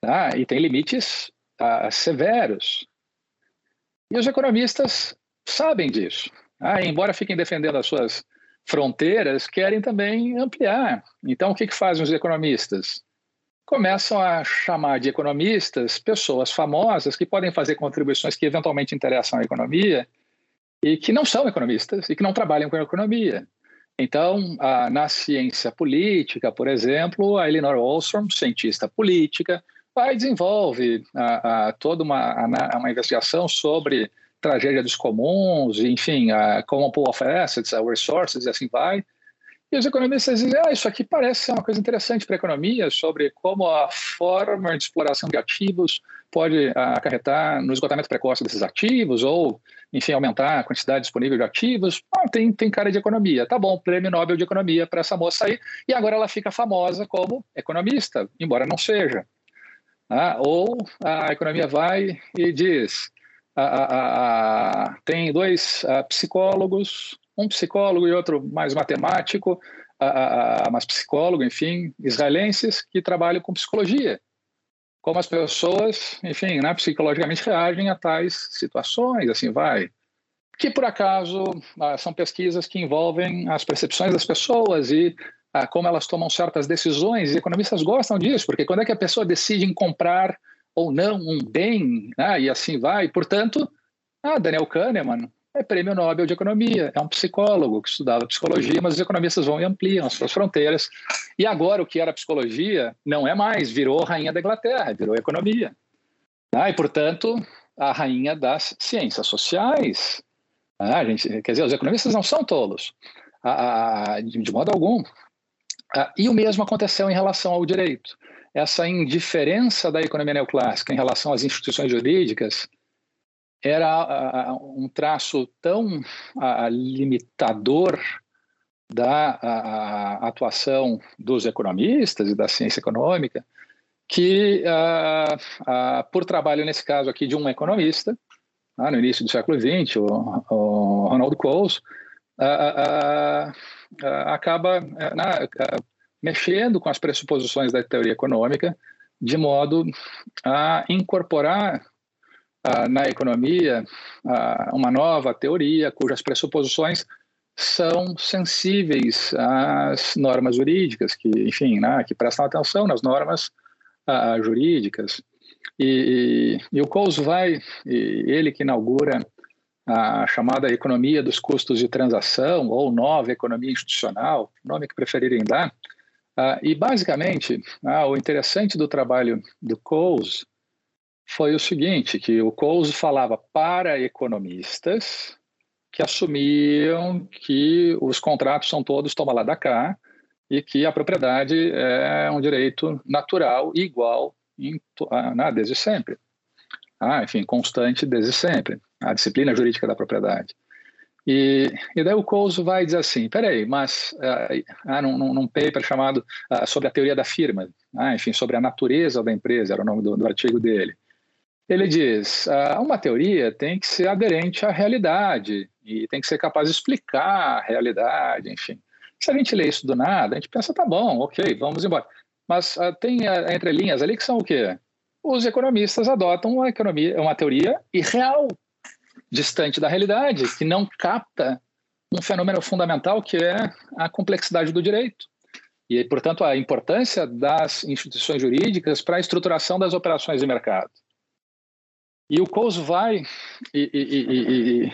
Tá? E tem limites uh, severos. E os economistas sabem disso. Tá? embora fiquem defendendo as suas fronteiras, querem também ampliar. Então, o que, que fazem os economistas? Começam a chamar de economistas pessoas famosas que podem fazer contribuições que eventualmente interessam à economia e que não são economistas e que não trabalham com economia. Então, na ciência política, por exemplo, a Eleanor Ostrom, cientista política, vai desenvolve a, a, toda uma, uma investigação sobre tragédia dos comuns, enfim, a common pool of assets, a resources, e assim vai. E os economistas dizem, ah, isso aqui parece ser uma coisa interessante para a economia, sobre como a forma de exploração de ativos pode acarretar no esgotamento precoce desses ativos, ou, enfim, aumentar a quantidade disponível de ativos. Ah, tem, tem cara de economia. Tá bom, prêmio Nobel de Economia para essa moça aí. E agora ela fica famosa como economista, embora não seja. Ah, ou a economia vai e diz, tem dois psicólogos um psicólogo e outro mais matemático, mas psicólogo, enfim, israelenses que trabalham com psicologia. Como as pessoas, enfim, né, psicologicamente reagem a tais situações, assim vai. Que, por acaso, uh, são pesquisas que envolvem as percepções das pessoas e uh, como elas tomam certas decisões. E economistas gostam disso, porque quando é que a pessoa decide em comprar ou não um bem, né, e assim vai. Portanto, ah, Daniel Kahneman, é prêmio Nobel de Economia, é um psicólogo que estudava psicologia, mas os economistas vão e ampliam as suas fronteiras. E agora o que era psicologia não é mais, virou rainha da Inglaterra, virou economia. Ah, e, portanto, a rainha das ciências sociais. Ah, gente, quer dizer, os economistas não são tolos, ah, de, de, modo algum. Ah, e o mesmo aconteceu em relação ao direito. Essa indiferença da economia neoclássica em relação às instituições jurídicas era um traço tão limitador da atuação dos economistas e da ciência econômica que, por trabalho, nesse caso aqui, de um economista, no início do século XX, o, Ronald Coase, acaba mexendo com as pressuposições da teoria econômica de modo a incorporar na economia uma nova teoria cujas pressuposições são sensíveis às normas jurídicas, que, enfim, né, que prestam atenção nas normas jurídicas. E, e, e o Coase vai, ele que inaugura a chamada economia dos custos de transação, ou nova economia institucional, nome que preferirem dar, e basicamente, o interessante do trabalho do Coase foi o seguinte, que o Coase falava para economistas que assumiam que os contratos são todos toma lá da cá e que a propriedade é um direito natural igual em, ah, desde sempre. Ah, enfim, constante desde sempre. A disciplina jurídica da propriedade. E, e daí o Coase vai dizer assim, peraí, mas ah, num, num paper chamado ah, sobre a teoria da firma, ah, enfim, sobre a natureza da empresa, era o nome do, do artigo dele. Ele diz: ah, uma teoria tem que ser aderente à realidade e tem que ser capaz de explicar a realidade, enfim. Se a gente lê isso do nada, a gente pensa, tá bom, ok, vamos embora. Mas ah, tem ah, entrelinhas ali que são o quê? Os economistas adotam uma, economia, uma teoria irreal, distante da realidade, que não capta um fenômeno fundamental que é a complexidade do direito. E, portanto, a importância das instituições jurídicas para a estruturação das operações de mercado. E o Coase vai e, e, e,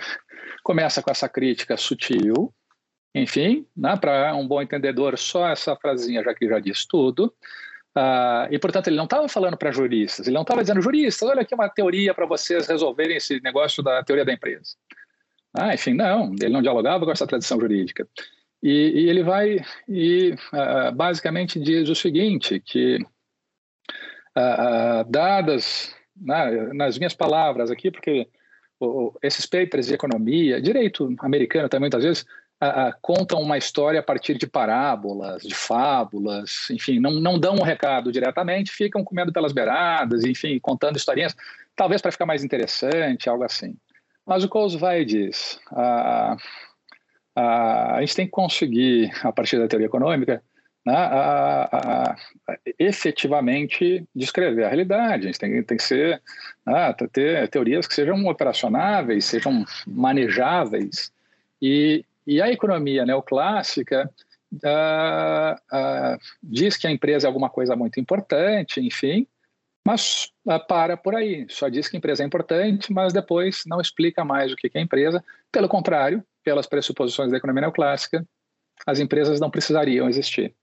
começa com essa crítica sutil, enfim, né, para um bom entendedor, só essa frasinha já que já diz tudo. Uh, e, portanto, ele não estava falando para juristas, ele não estava dizendo, juristas, olha aqui uma teoria para vocês resolverem esse negócio da teoria da empresa. Ah, enfim, não, ele não dialogava com essa tradição jurídica. E, ele vai e uh, basicamente diz o seguinte, que dadas na, nas minhas palavras aqui, porque o, esses papers de economia, direito americano também muitas vezes, a, a, contam uma história a partir de parábolas, de fábulas, enfim, não, não dão um recado diretamente, ficam comendo pelas beiradas, enfim, contando historinhas, talvez para ficar mais interessante, algo assim. Mas o Coles vai e diz, a, a, a gente tem que conseguir, a partir da teoria econômica, né, a, a, a, efetivamente descrever a realidade. A gente tem, tem que ser, né, ter teorias que sejam operacionáveis, sejam manejáveis. E, e a economia neoclássica uh, uh, diz que a empresa é alguma coisa muito importante, enfim, mas uh, para por aí. Só diz que a empresa é importante, mas depois não explica mais o que é empresa. Pelo contrário, pelas pressuposições da economia neoclássica, as empresas não precisariam existir.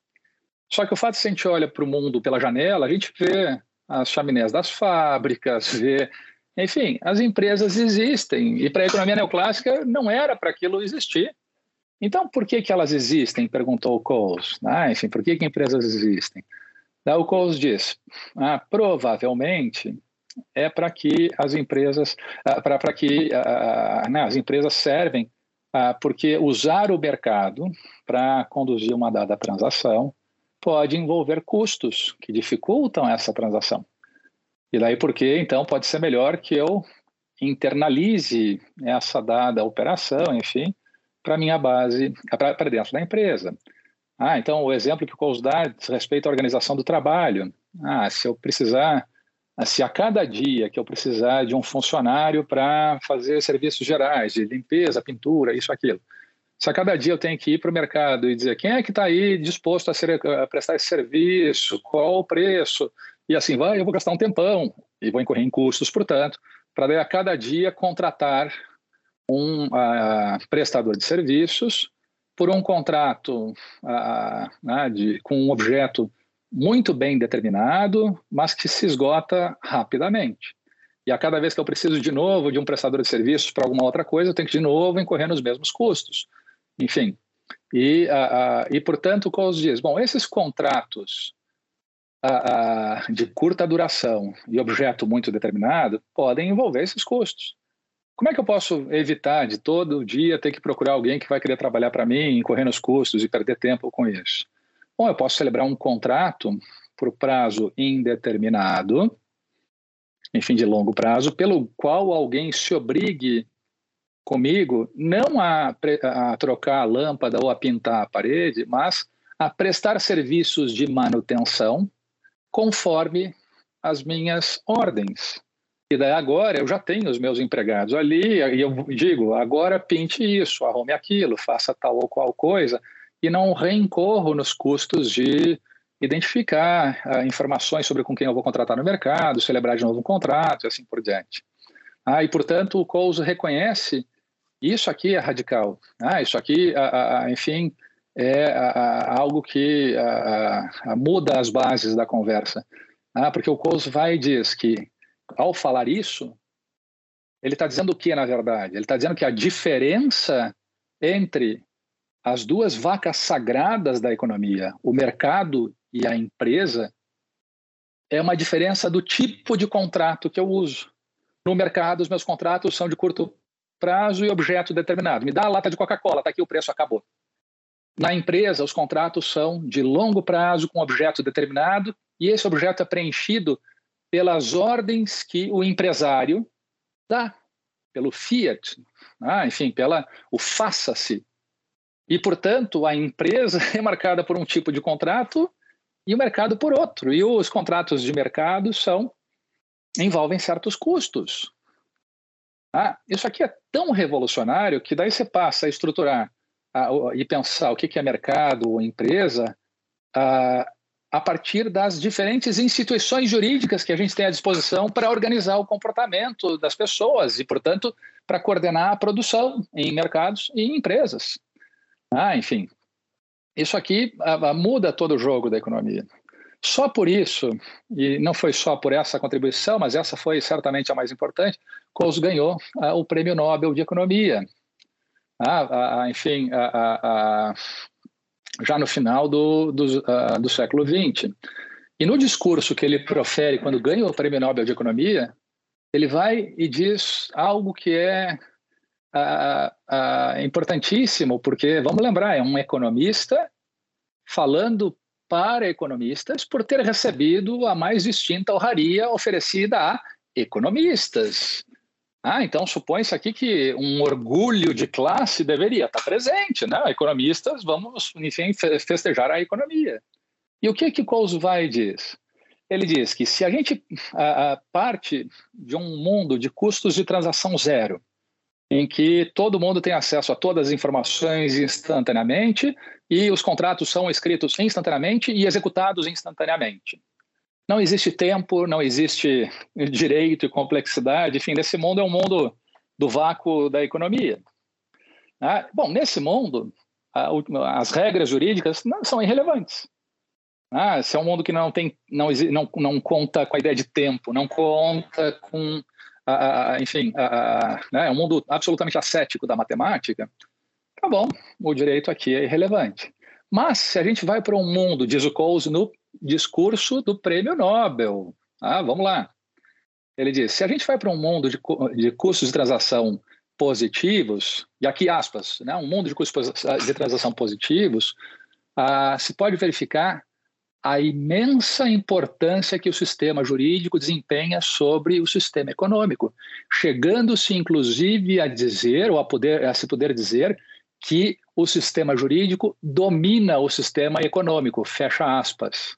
Só que o fato de que a gente olha para o mundo pela janela, a gente vê as chaminés das fábricas, vê. Enfim, as empresas existem. E para a economia neoclássica não era para aquilo existir. Então, por que, que elas existem? Perguntou o Coles. Ah, enfim, por que, que empresas existem? Daí o Coles diz: ah, provavelmente é para que as empresas, ah, para que ah, né, as empresas servem, ah, porque usar o mercado para conduzir uma dada transação pode envolver custos que dificultam essa transação. E daí porque, então, pode ser melhor que eu internalize essa dada operação, enfim, para minha base, para dentro da empresa. Ah, então o exemplo que o Coles dá diz respeito à organização do trabalho. Ah, se eu precisar, se a cada dia que eu precisar de um funcionário para fazer serviços gerais, de limpeza, pintura, isso, aquilo, se a cada dia eu tenho que ir para o mercado e dizer quem é que está aí disposto a, ser, a, prestar esse serviço, qual o preço, e assim vai, eu vou gastar um tempão e vou incorrer em custos, portanto, para a cada dia contratar um uh, prestador de serviços por um contrato uh, de, com um objeto muito bem determinado, mas que se esgota rapidamente. E a cada vez que eu preciso de novo de um prestador de serviços para alguma outra coisa, eu tenho que de novo incorrer nos mesmos custos. Enfim, e, e portanto, os dias? Bom, esses contratos de curta duração e objeto muito determinado podem envolver esses custos. Como é que eu posso evitar de todo dia ter que procurar alguém que vai querer trabalhar para mim, correndo os custos e perder tempo com isso? Bom, eu posso celebrar um contrato por prazo indeterminado, enfim, de longo prazo, pelo qual alguém se obrigue comigo não a, a trocar a lâmpada ou a pintar a parede, mas a prestar serviços de manutenção conforme as minhas ordens. E daí agora eu já tenho os meus empregados ali e eu digo, agora pinte isso, arrume aquilo, faça tal ou qual coisa e não reincorro nos custos de identificar uh, informações sobre com quem eu vou contratar no mercado, celebrar de novo um contrato e assim por diante. Ah, e, portanto, o Coase reconhece isso aqui é radical. Ah, isso aqui, enfim, é algo que muda as bases da conversa. Ah, porque o Coase vai e diz que, ao falar isso, ele está dizendo o que, na verdade? Ele está dizendo que a diferença entre as duas vacas sagradas da economia, o mercado e a empresa, é uma diferença do tipo de contrato que eu uso. No mercado, os meus contratos são de curto prazo e objeto determinado. Me dá a lata de Coca-Cola, está aqui o preço, acabou. Na empresa, os contratos são de longo prazo com objeto determinado e esse objeto é preenchido pelas ordens que o empresário dá, pelo fiat, ah, enfim, pela o faça-se. E, portanto, a empresa é marcada por um tipo de contrato e o mercado por outro. E os contratos de mercado são envolvem certos custos. Ah, isso aqui é tão revolucionário que daí você passa a estruturar a, e pensar o que, é mercado ou empresa a, a partir das diferentes instituições jurídicas que a gente tem à disposição para organizar o comportamento das pessoas e, portanto, para coordenar a produção em mercados e em empresas. Ah, enfim, isso aqui muda todo o jogo da economia. Só por isso, e não foi só por essa contribuição, mas essa foi certamente a mais importante, Coase ganhou ah, o Prêmio Nobel de Economia. Ah, ah, enfim, já no final do, do, do século XX. E no discurso que ele profere quando ganha o Prêmio Nobel de Economia, ele vai e diz algo que é importantíssimo, porque, vamos lembrar, é um economista falando para economistas por ter recebido a mais distinta honraria oferecida a economistas. Ah, então supõe-se aqui que um orgulho de classe deveria estar presente, né? Economistas, vamos, enfim, festejar a economia. E o que que Coase vai diz? Ele diz que se a gente a, a parte de um mundo de custos de transação zero, em que todo mundo tem acesso a todas as informações instantaneamente e os contratos são escritos instantaneamente e executados instantaneamente. Não existe tempo, não existe direito e complexidade, enfim, esse mundo é um mundo do vácuo da economia. Ah, bom, nesse mundo, as regras jurídicas não, são irrelevantes. Ah, esse é um mundo que não tem, não, não, não conta com a ideia de tempo, não conta com a, enfim, a, né, é um mundo absolutamente ascético da matemática, tá bom, o direito aqui é irrelevante. Mas se a gente vai para um mundo, diz o Coase no discurso do prêmio Nobel, ah, vamos lá. Ele diz: se a gente vai para um mundo de, de custos de transação positivos, e aqui aspas, né, um mundo de custos de transação positivos, ah, se pode verificar a imensa importância que o sistema jurídico desempenha sobre o sistema econômico, chegando-se inclusive a dizer ou a poder a se poder dizer que o sistema jurídico domina o sistema econômico, fecha aspas.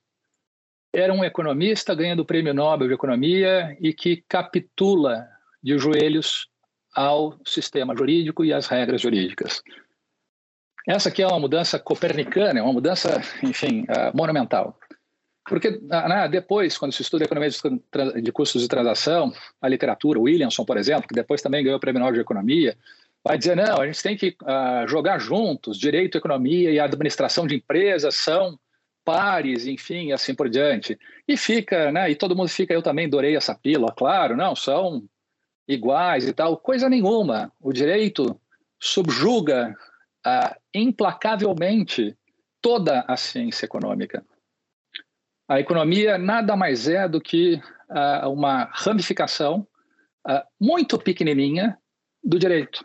Era um economista ganhando o Prêmio Nobel de Economia e que capitula de joelhos ao sistema jurídico e às regras jurídicas. Essa aqui é uma mudança copernicana, é uma mudança, enfim, uh, monumental. Porque ah, né, depois, quando se estuda economia de custos de transação, a literatura, Williamson, por exemplo, que depois também ganhou o Prêmio Nobel de Economia, vai dizer, não, a gente tem que uh, jogar juntos, direito, economia e administração de empresas são pares, enfim, assim por diante. E fica, né, e todo mundo fica, eu também adorei essa pílula, claro, não, são iguais e tal, coisa nenhuma. O direito subjuga uh, implacavelmente toda a ciência econômica. A economia nada mais é do que uh, uma ramificação uh, muito pequenininha do direito.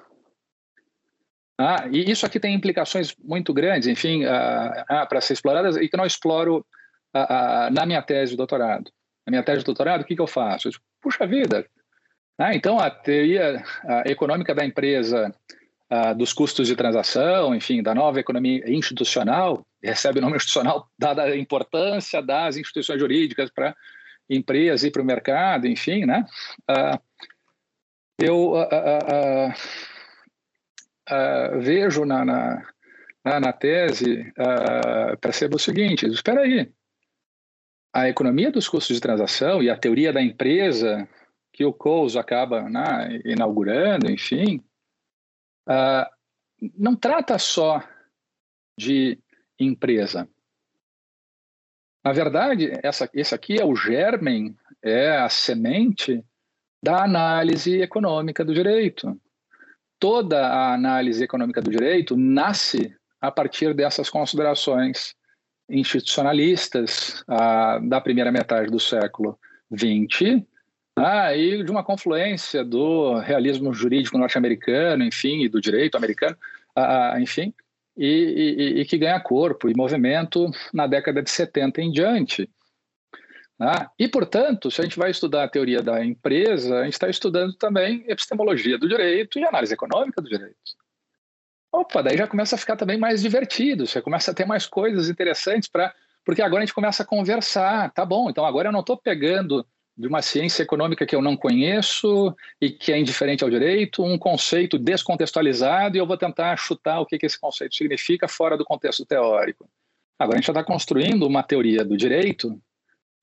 Ah, e isso aqui tem implicações muito grandes, enfim, para ser exploradas e que não exploro na minha tese de doutorado. Na minha tese de doutorado, o que, que eu faço? Eu digo, Puxa vida! Ah, então, a teoria econômica da empresa uh, dos custos de transação, enfim, da nova economia institucional, recebe o nome institucional dada a importância das instituições jurídicas para empresas e para o mercado, enfim, né? Uh, eu uh, vejo na, na, na tese, percebo o seguinte, espera aí, a economia dos custos de transação e a teoria da empresa que o Coase acaba né, inaugurando, enfim, uh, não trata só de empresa. Na verdade, essa, esse aqui é o germen, é a semente da análise econômica do direito. Toda a análise econômica do direito nasce a partir dessas considerações institucionalistas ah, da primeira metade do século XX ah, e de uma confluência do realismo jurídico norte-americano, enfim, e do direito americano, ah, enfim, e, e, e, que ganha corpo e movimento na década de 70 em diante. Ah, e, portanto, se a gente vai estudar a teoria da empresa, a gente está estudando também epistemologia do direito e análise econômica do direito. Opa, daí já começa a ficar também mais divertido, você começa a ter mais coisas interessantes para. Porque agora a gente começa a conversar, tá bom, então agora eu não estou pegando de uma ciência econômica que eu não conheço e que é indiferente ao direito, um conceito descontextualizado e eu vou tentar chutar o que, que esse conceito significa fora do contexto teórico. Agora a gente já está construindo uma teoria do direito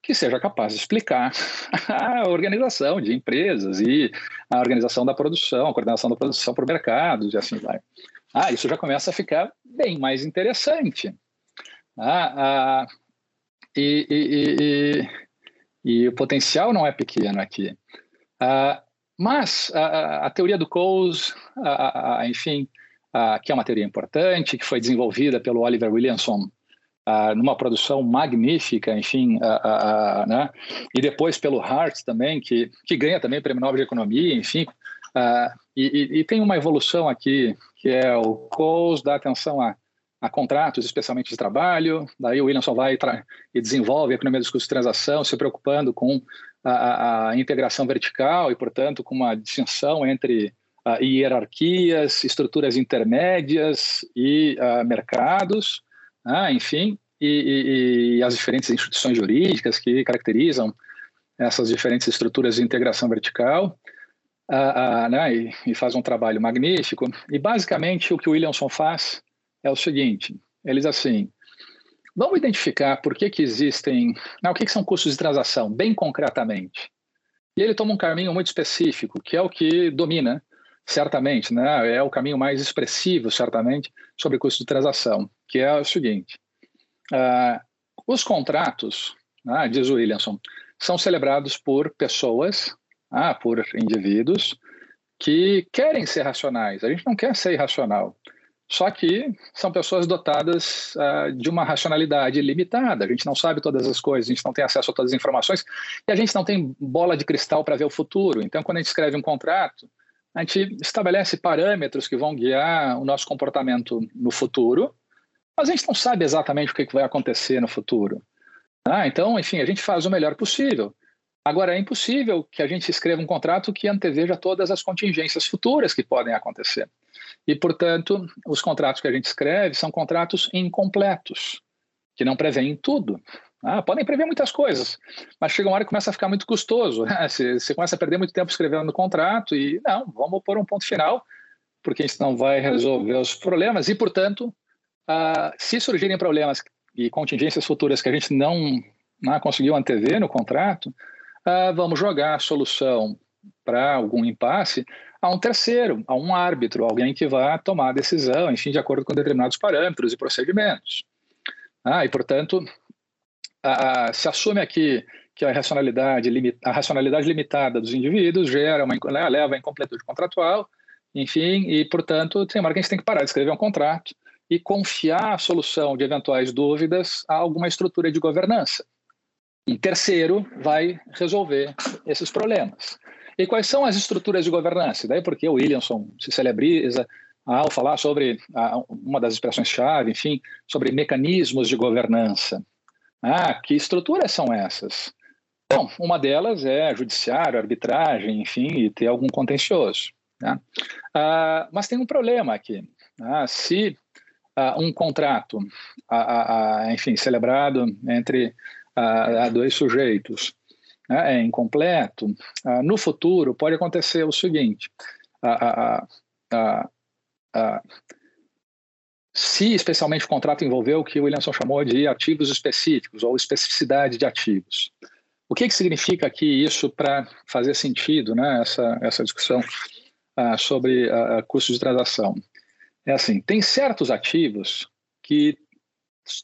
que seja capaz de explicar a organização de empresas e a organização da produção, a coordenação da produção por mercados e assim vai. Ah, isso já começa a ficar bem mais interessante. Ah, ah, e, e, e, e, o potencial não é pequeno aqui. Ah, mas a, a, teoria do Coase, enfim, que é uma teoria importante, que foi desenvolvida pelo Oliver Williamson Uh, numa produção magnífica, enfim, uh, uh, né? e depois pelo Hart também, que, que ganha também o Prêmio Nobel de Economia, enfim, e, e, tem uma evolução aqui, que é o Coase dá atenção a, a contratos, especialmente de trabalho, daí o Williamson vai e desenvolve a economia dos custos de transação, se preocupando com a, a integração vertical e, portanto, com uma distinção entre hierarquias, estruturas intermédias e mercados, ah, enfim, e, e, e, as diferentes instituições jurídicas que caracterizam essas diferentes estruturas de integração vertical, ah, ah, né, e, e, faz um trabalho magnífico. E basicamente o que o Williamson faz é o seguinte: eles assim, vamos identificar por que, que existem, não, o que, que são custos de transação, bem concretamente. E ele toma um caminho muito específico, que é o que domina certamente, né, é o caminho mais expressivo, certamente, sobre custo de transação, que é o seguinte: uh, os contratos, né, diz o Williamson, são celebrados por pessoas, ah, por indivíduos que querem ser racionais. A gente não quer ser irracional. Só que são pessoas dotadas uh, de uma racionalidade limitada. A gente não sabe todas as coisas, a gente não tem acesso a todas as informações e a gente não tem bola de cristal para ver o futuro. Então, quando a gente escreve um contrato, a gente estabelece parâmetros que vão guiar o nosso comportamento no futuro, mas a gente não sabe exatamente o que vai acontecer no futuro. Ah, então, enfim, a gente faz o melhor possível. Agora, é impossível que a gente escreva um contrato que anteveja todas as contingências futuras que podem acontecer. E, portanto, os contratos que a gente escreve são contratos incompletos, que não prevêem tudo. Ah, podem prever muitas coisas, mas chega uma hora que começa a ficar muito custoso. Né? Você, você começa a perder muito tempo escrevendo o contrato e, não, vamos pôr um ponto final, porque isso não vai resolver os problemas. E, portanto, ah, se surgirem problemas e contingências futuras que a gente não, não né, conseguiu antever no contrato, ah, vamos jogar a solução para algum impasse a um terceiro, a um árbitro, alguém que vá tomar a decisão, enfim, de acordo com determinados parâmetros e procedimentos. Ah, e, portanto, a, a, se assume aqui que a racionalidade, a racionalidade limitada dos indivíduos gera uma, né, leva a incompletude contratual, enfim, e, portanto, tem uma hora que a gente tem que parar de escrever um contrato e confiar a solução de eventuais dúvidas a alguma estrutura de governança. E terceiro, vai resolver esses problemas. E quais são as estruturas de governança? Daí porque o Williamson se celebriza ao falar sobre uma das expressões-chave, enfim, sobre mecanismos de governança. Ah, que estruturas são essas? Bom, uma delas é judiciário, arbitragem, enfim, e ter algum contencioso. Né? Ah, mas tem um problema aqui. Ah, se ah, um contrato, ah, ah, enfim, celebrado entre dois sujeitos né, é incompleto, no futuro pode acontecer o seguinte: se especialmente o contrato envolveu o que o Williamson chamou de ativos específicos ou especificidade de ativos. O que, que significa aqui isso para fazer sentido, né, essa, essa discussão uh, sobre uh, custos de transação? É assim, tem certos ativos que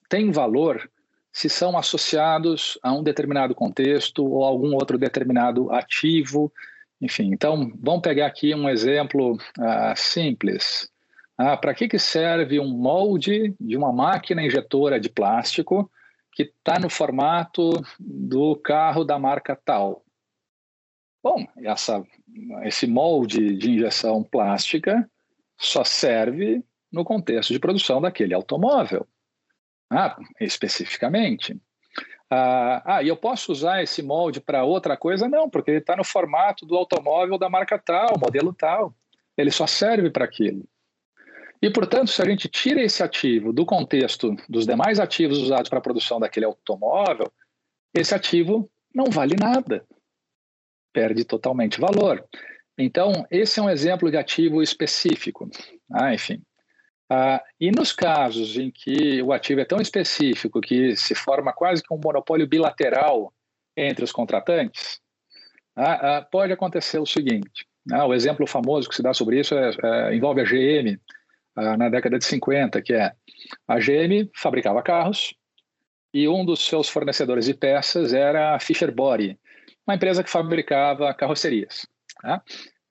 têm valor se são associados a um determinado contexto ou algum outro determinado ativo, enfim. Então, vamos pegar aqui um exemplo uh, simples. Ah, Para que, que serve um molde de uma máquina injetora de plástico que está no formato do carro da marca tal? Bom, essa, esse molde de injeção plástica só serve no contexto de produção daquele automóvel, ah, especificamente. Ah, ah, e eu posso usar esse molde para outra coisa? Não, porque ele está no formato do automóvel da marca tal, modelo tal. Ele só serve para aquilo. E, portanto, se a gente tira esse ativo do contexto dos demais ativos usados para a produção daquele automóvel, esse ativo não vale nada, perde totalmente valor. Então, esse é um exemplo de ativo específico. Ah, enfim. Ah, e nos casos em que o ativo é tão específico que se forma quase que um monopólio bilateral entre os contratantes, ah, ah, pode acontecer o seguinte: ah, o exemplo famoso que se dá sobre isso é, é, envolve a GM ah, na década de 50, que é a GM fabricava carros e um dos seus fornecedores de peças era a Fisher Body, uma empresa que fabricava carrocerias. Tá?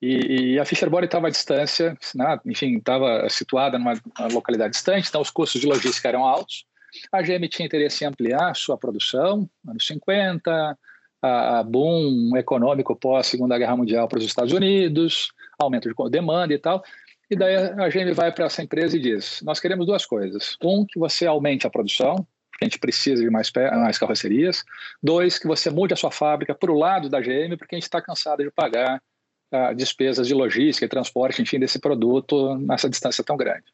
E, e a Fisher Body estava à distância, né? enfim, estava situada numa localidade distante, então os custos de logística eram altos. A GM tinha interesse em ampliar sua produção, anos 50, a, a boom econômico pós Segunda Guerra Mundial para os Estados Unidos, aumento de demanda e tal. E daí a GM vai para essa empresa e diz: Nós queremos duas coisas. Um, que você aumente a produção, porque a gente precisa de mais, mais carrocerias. Dois, que você mude a sua fábrica para o lado da GM, porque a gente está cansado de pagar uh, despesas de logística e transporte, enfim, desse produto nessa distância tão grande.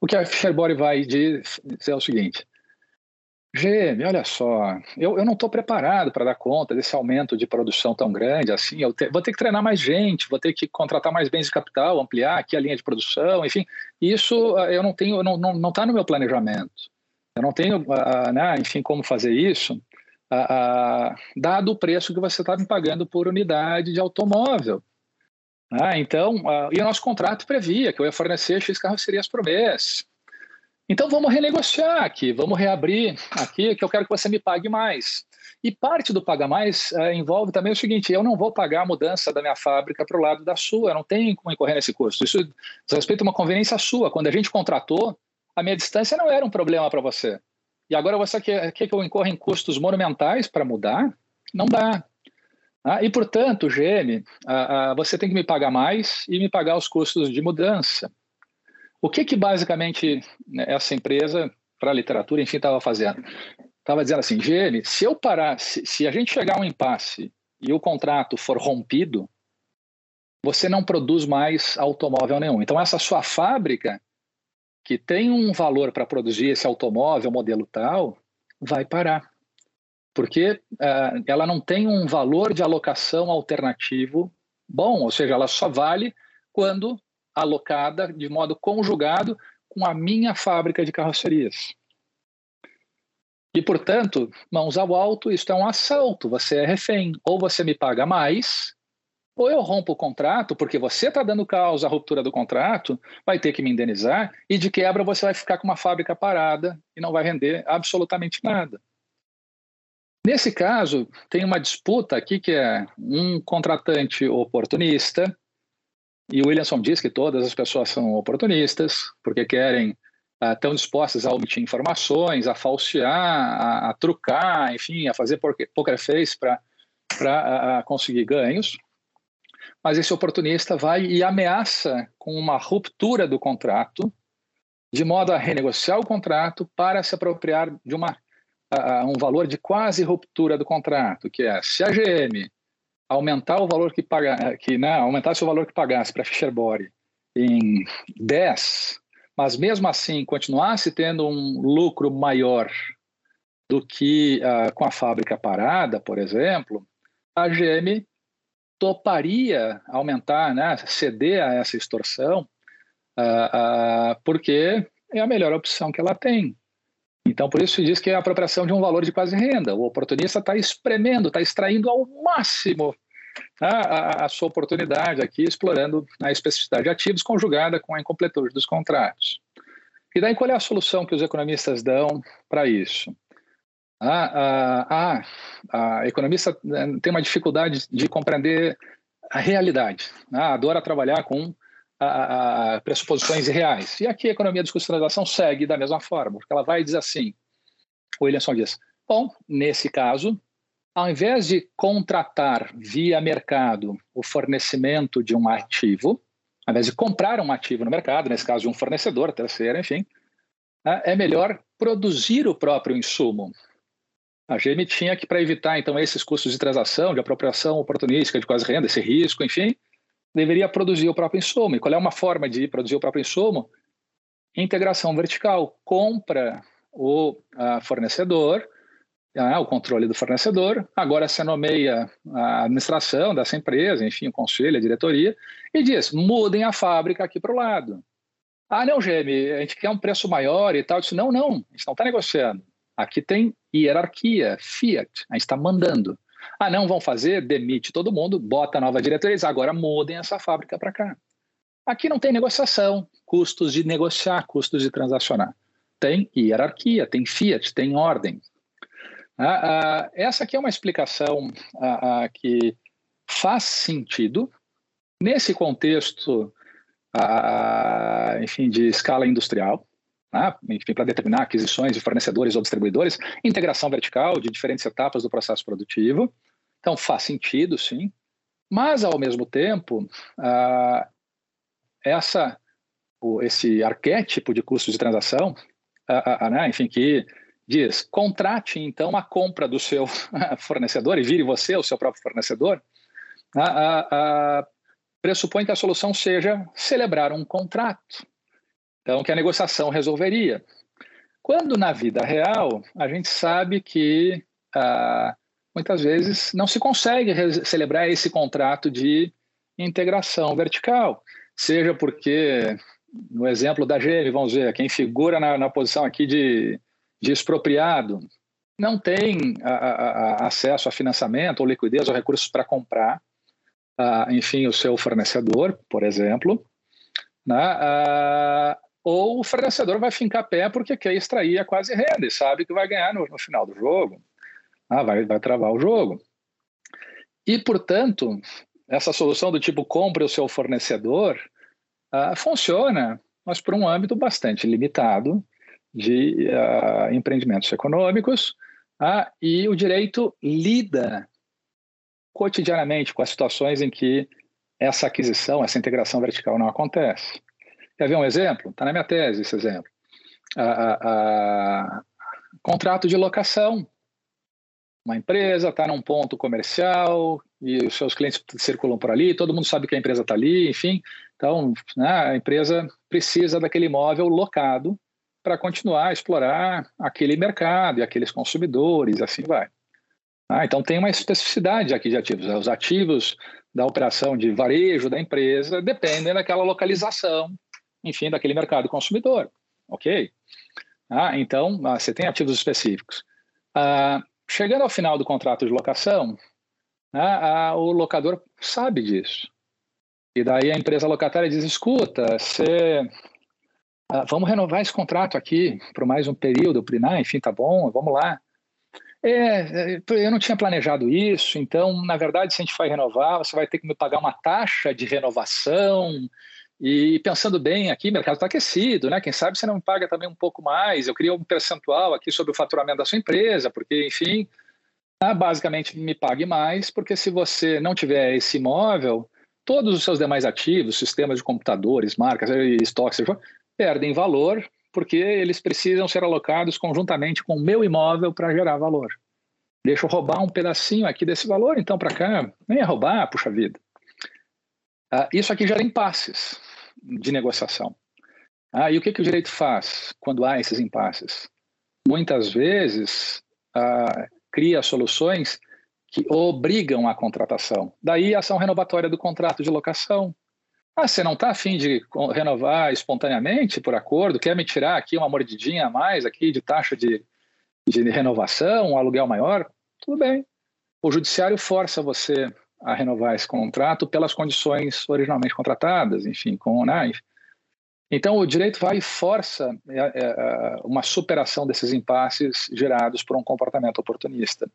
O que a Fisher-Body vai dizer é o seguinte, GM, olha só, eu, eu não estou preparado para dar conta desse aumento de produção tão grande assim. Eu te, vou ter que treinar mais gente, vou ter que contratar mais bens de capital, ampliar aqui a linha de produção, enfim. Isso ah, eu não tenho, não está não, não tá no meu planejamento. Eu não tenho, uh, né, enfim, como fazer isso, uh, uh, dado o preço que você está me pagando por unidade de automóvel. Ah, então, uh, e o nosso contrato previa que eu ia fornecer X carrocerias por mês. Então vamos renegociar aqui, vamos reabrir aqui, que eu quero que você me pague mais. E parte do pagar mais uh, envolve também o seguinte: eu não vou pagar a mudança da minha fábrica para o lado da sua, eu não tenho como incorrer nesse custo. Isso diz respeito a uma conveniência sua. Quando a gente contratou, a minha distância não era um problema para você. E agora você quer, quer que eu incorra em custos monumentais para mudar? Não dá. Ah, e, portanto, GM, ah, ah, você tem que me pagar mais e me pagar os custos de mudança. O que, que basicamente né, essa empresa, para a literatura, enfim, estava fazendo? Estava dizendo assim, GM, se eu parar, se, se a gente chegar a um impasse e o contrato for rompido, você não produz mais automóvel nenhum. Então, essa sua fábrica, que tem um valor para produzir esse automóvel, modelo tal, vai parar porque uh, ela não tem um valor de alocação alternativo bom, ou seja, ela só vale quando alocada de modo conjugado com a minha fábrica de carrocerias. E, portanto, mãos ao alto, isto é um assalto, você é refém. Ou você me paga mais, ou eu rompo o contrato, porque você está dando causa à ruptura do contrato, vai ter que me indenizar, e de quebra você vai ficar com uma fábrica parada e não vai render absolutamente nada. Nesse caso, tem uma disputa aqui que é um contratante oportunista, e o Williamson diz que todas as pessoas são oportunistas, porque querem, estão dispostas a omitir informações, a falsear, a, a trucar, enfim, a fazer poker face para conseguir ganhos. Mas esse oportunista vai e ameaça com uma ruptura do contrato, de modo a renegociar o contrato para se apropriar de uma um valor de quase ruptura do contrato, que é se a GM aumentar o valor que paga, que né, aumentasse o valor que pagasse para a Fisher Body em 10, mas mesmo assim continuasse tendo um lucro maior do que uh, com a fábrica parada, por exemplo, a GM toparia aumentar, né, ceder a essa extorsão, uh, uh, porque é a melhor opção que ela tem. Então, por isso se diz que é a apropriação de um valor de quase renda. O oportunista está espremendo, está extraindo ao máximo a, a, a, sua oportunidade aqui, explorando a especificidade de ativos conjugada com a incompletude dos contratos. E daí qual é a solução que os economistas dão para isso? A, a, a, economista né, tem uma dificuldade de compreender a realidade, né? adora trabalhar com a, a, pressuposições reais. E aqui a economia de custo segue da mesma forma, porque ela vai dizer assim, o Williamson diz, bom, nesse caso, ao invés de contratar via mercado o fornecimento de um ativo, ao invés de comprar um ativo no mercado, nesse caso de um fornecedor, terceiro, enfim, né, é melhor produzir o próprio insumo. A GM tinha que, para evitar, então, esses custos de transação, de apropriação oportunística de quase renda, esse risco, enfim, deveria produzir o próprio insumo. E qual é uma forma de produzir o próprio insumo? Integração vertical. Compra o fornecedor, ah, o controle do fornecedor, agora se nomeia a administração dessa empresa, enfim, o conselho, a diretoria, e diz: mudem a fábrica aqui para o lado. Ah, não, GM, a gente quer um preço maior e tal. Eu disse, não, não, a gente não está negociando. Aqui tem hierarquia, fiat, a gente está mandando. Ah, não, vão fazer, demite todo mundo, bota nova diretoria, agora mudem essa fábrica para cá. Aqui não tem negociação, custos de negociar, custos de transacionar. Tem hierarquia, tem fiat, tem ordem. Ah, ah, essa aqui é uma explicação ah, que faz sentido nesse contexto, enfim, de escala industrial, né? enfim, para determinar aquisições de fornecedores ou distribuidores, integração vertical de diferentes etapas do processo produtivo. Então, faz sentido, sim. Mas, ao mesmo tempo, essa, esse arquétipo de custos de transação, né? enfim, que diz, contrate então a compra do seu fornecedor e vire você o seu próprio fornecedor, pressupõe que a solução seja celebrar um contrato. Então, que a negociação resolveria. Quando na vida real, a gente sabe que ah, muitas vezes não se consegue celebrar esse contrato de integração vertical, seja porque, no exemplo da GM, vamos ver, quem figura na, na posição aqui de, de expropriado não tem a, a, acesso a financiamento ou liquidez ou recursos para comprar uh, enfim, o seu fornecedor, por exemplo, né? Uh, ou o fornecedor vai fincar pé porque quer extrair a quase renda e sabe que vai ganhar no, no final do jogo, ah, vai, vai travar o jogo. E, portanto, essa solução do tipo compre o seu fornecedor uh, funciona, mas por um âmbito bastante limitado de uh, empreendimentos econômicos, uh, e o direito lida cotidianamente com as situações em que essa aquisição, essa integração vertical não acontece. Quer ver um exemplo? Está na minha tese esse exemplo. A, a, a, contrato de locação. Uma empresa está num ponto comercial e os seus clientes circulam por ali, todo mundo sabe que a empresa está ali, enfim. Então, né, a empresa precisa daquele imóvel locado para continuar a explorar aquele mercado e aqueles consumidores, assim vai. Ah, então tem uma especificidade aqui de ativos. Os ativos da operação de varejo da empresa dependem daquela localização, enfim, daquele mercado consumidor. Ok? Ah, então, ah, você tem ativos específicos. Ah, chegando ao final do contrato de locação, ah, ah, o locador sabe disso. E daí a empresa locatária diz: escuta, você, ah, vamos renovar esse contrato aqui por mais um período, enfim, tá bom, vamos lá. É, é, eu não tinha planejado isso, então, na verdade, se a gente vai renovar, você vai ter que me pagar uma taxa de renovação. E pensando bem aqui, o mercado está aquecido, né? Quem sabe você não paga também um pouco mais. Eu queria um percentual aqui sobre o faturamento da sua empresa, porque, enfim, tá, basicamente me pague mais, porque se você não tiver esse imóvel, todos os seus demais ativos, sistemas de computadores, marcas, estoques, perdem valor porque eles precisam ser alocados conjuntamente com o meu imóvel para gerar valor. Deixa eu roubar um pedacinho aqui desse valor, então, para cá. Nem é roubar, puxa vida. Ah, isso aqui gera impasses de negociação. Ah, e o que, que o direito faz quando há esses impasses? Muitas vezes ah, cria soluções que obrigam a contratação. Daí a ação renovatória do contrato de locação, ah, você não está afim de renovar espontaneamente por acordo? Quer me tirar aqui uma mordidinha a mais aqui de taxa de, de renovação, um aluguel maior? Tudo bem. O judiciário força você a renovar esse contrato pelas condições originalmente contratadas, enfim, com né? Então o direito vai e força é, é, é, uma superação desses impasses gerados por um comportamento oportunista.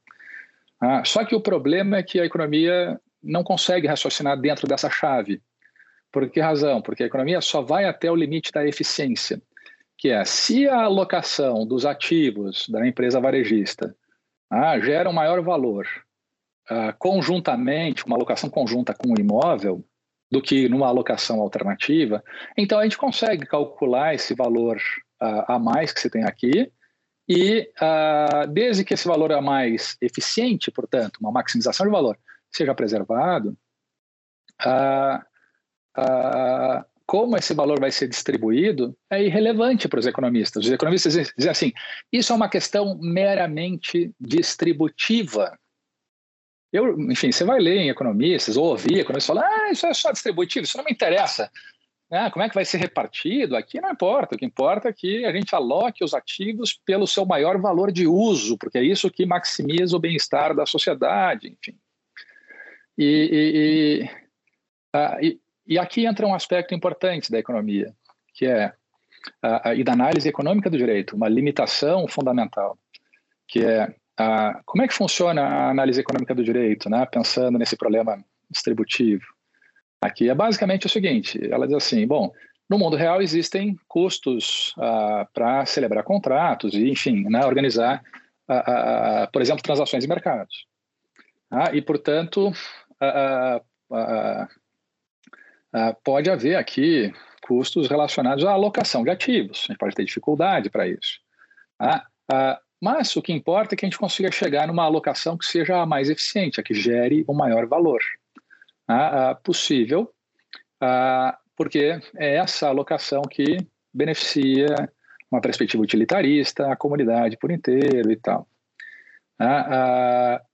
Ah, só que o problema é que a economia não consegue raciocinar dentro dessa chave. Por que razão? Porque a economia só vai até o limite da eficiência, que é se a alocação dos ativos da empresa varejista ah, gera um maior valor ah, conjuntamente, uma alocação conjunta com o imóvel, do que numa alocação alternativa, então a gente consegue calcular esse valor ah, a mais que se tem aqui e uh, desde que esse valor é mais eficiente, portanto, uma maximização de valor, seja preservado, uh, uh, como esse valor vai ser distribuído é irrelevante para os economistas. Os economistas dizem assim: isso é uma questão meramente distributiva. Eu, enfim, você vai ler em economistas ou ouvir economistas falar: ah, isso é só distributivo, isso não me interessa. Ah, como é que vai ser repartido? Aqui não importa. O que importa é que a gente aloque os ativos pelo seu maior valor de uso, porque é isso que maximiza o bem-estar da sociedade, enfim. E, e, e, ah, e, e, aqui entra um aspecto importante da economia, que é a, e da análise econômica do direito, uma limitação fundamental, que é a, como é que funciona a análise econômica do direito, né? pensando nesse problema distributivo. Aqui é basicamente o seguinte: ela diz assim, bom, no mundo real existem custos ah, para celebrar contratos e, enfim, né, organizar, ah, ah, por exemplo, transações em mercados. Ah, e, portanto, pode haver aqui custos relacionados à alocação de ativos. A gente pode ter dificuldade para isso. Mas o que importa é que a gente consiga chegar numa alocação que seja a mais eficiente, a que gere o maior valor possível, porque é essa alocação que beneficia uma perspectiva utilitarista, a comunidade por inteiro e tal.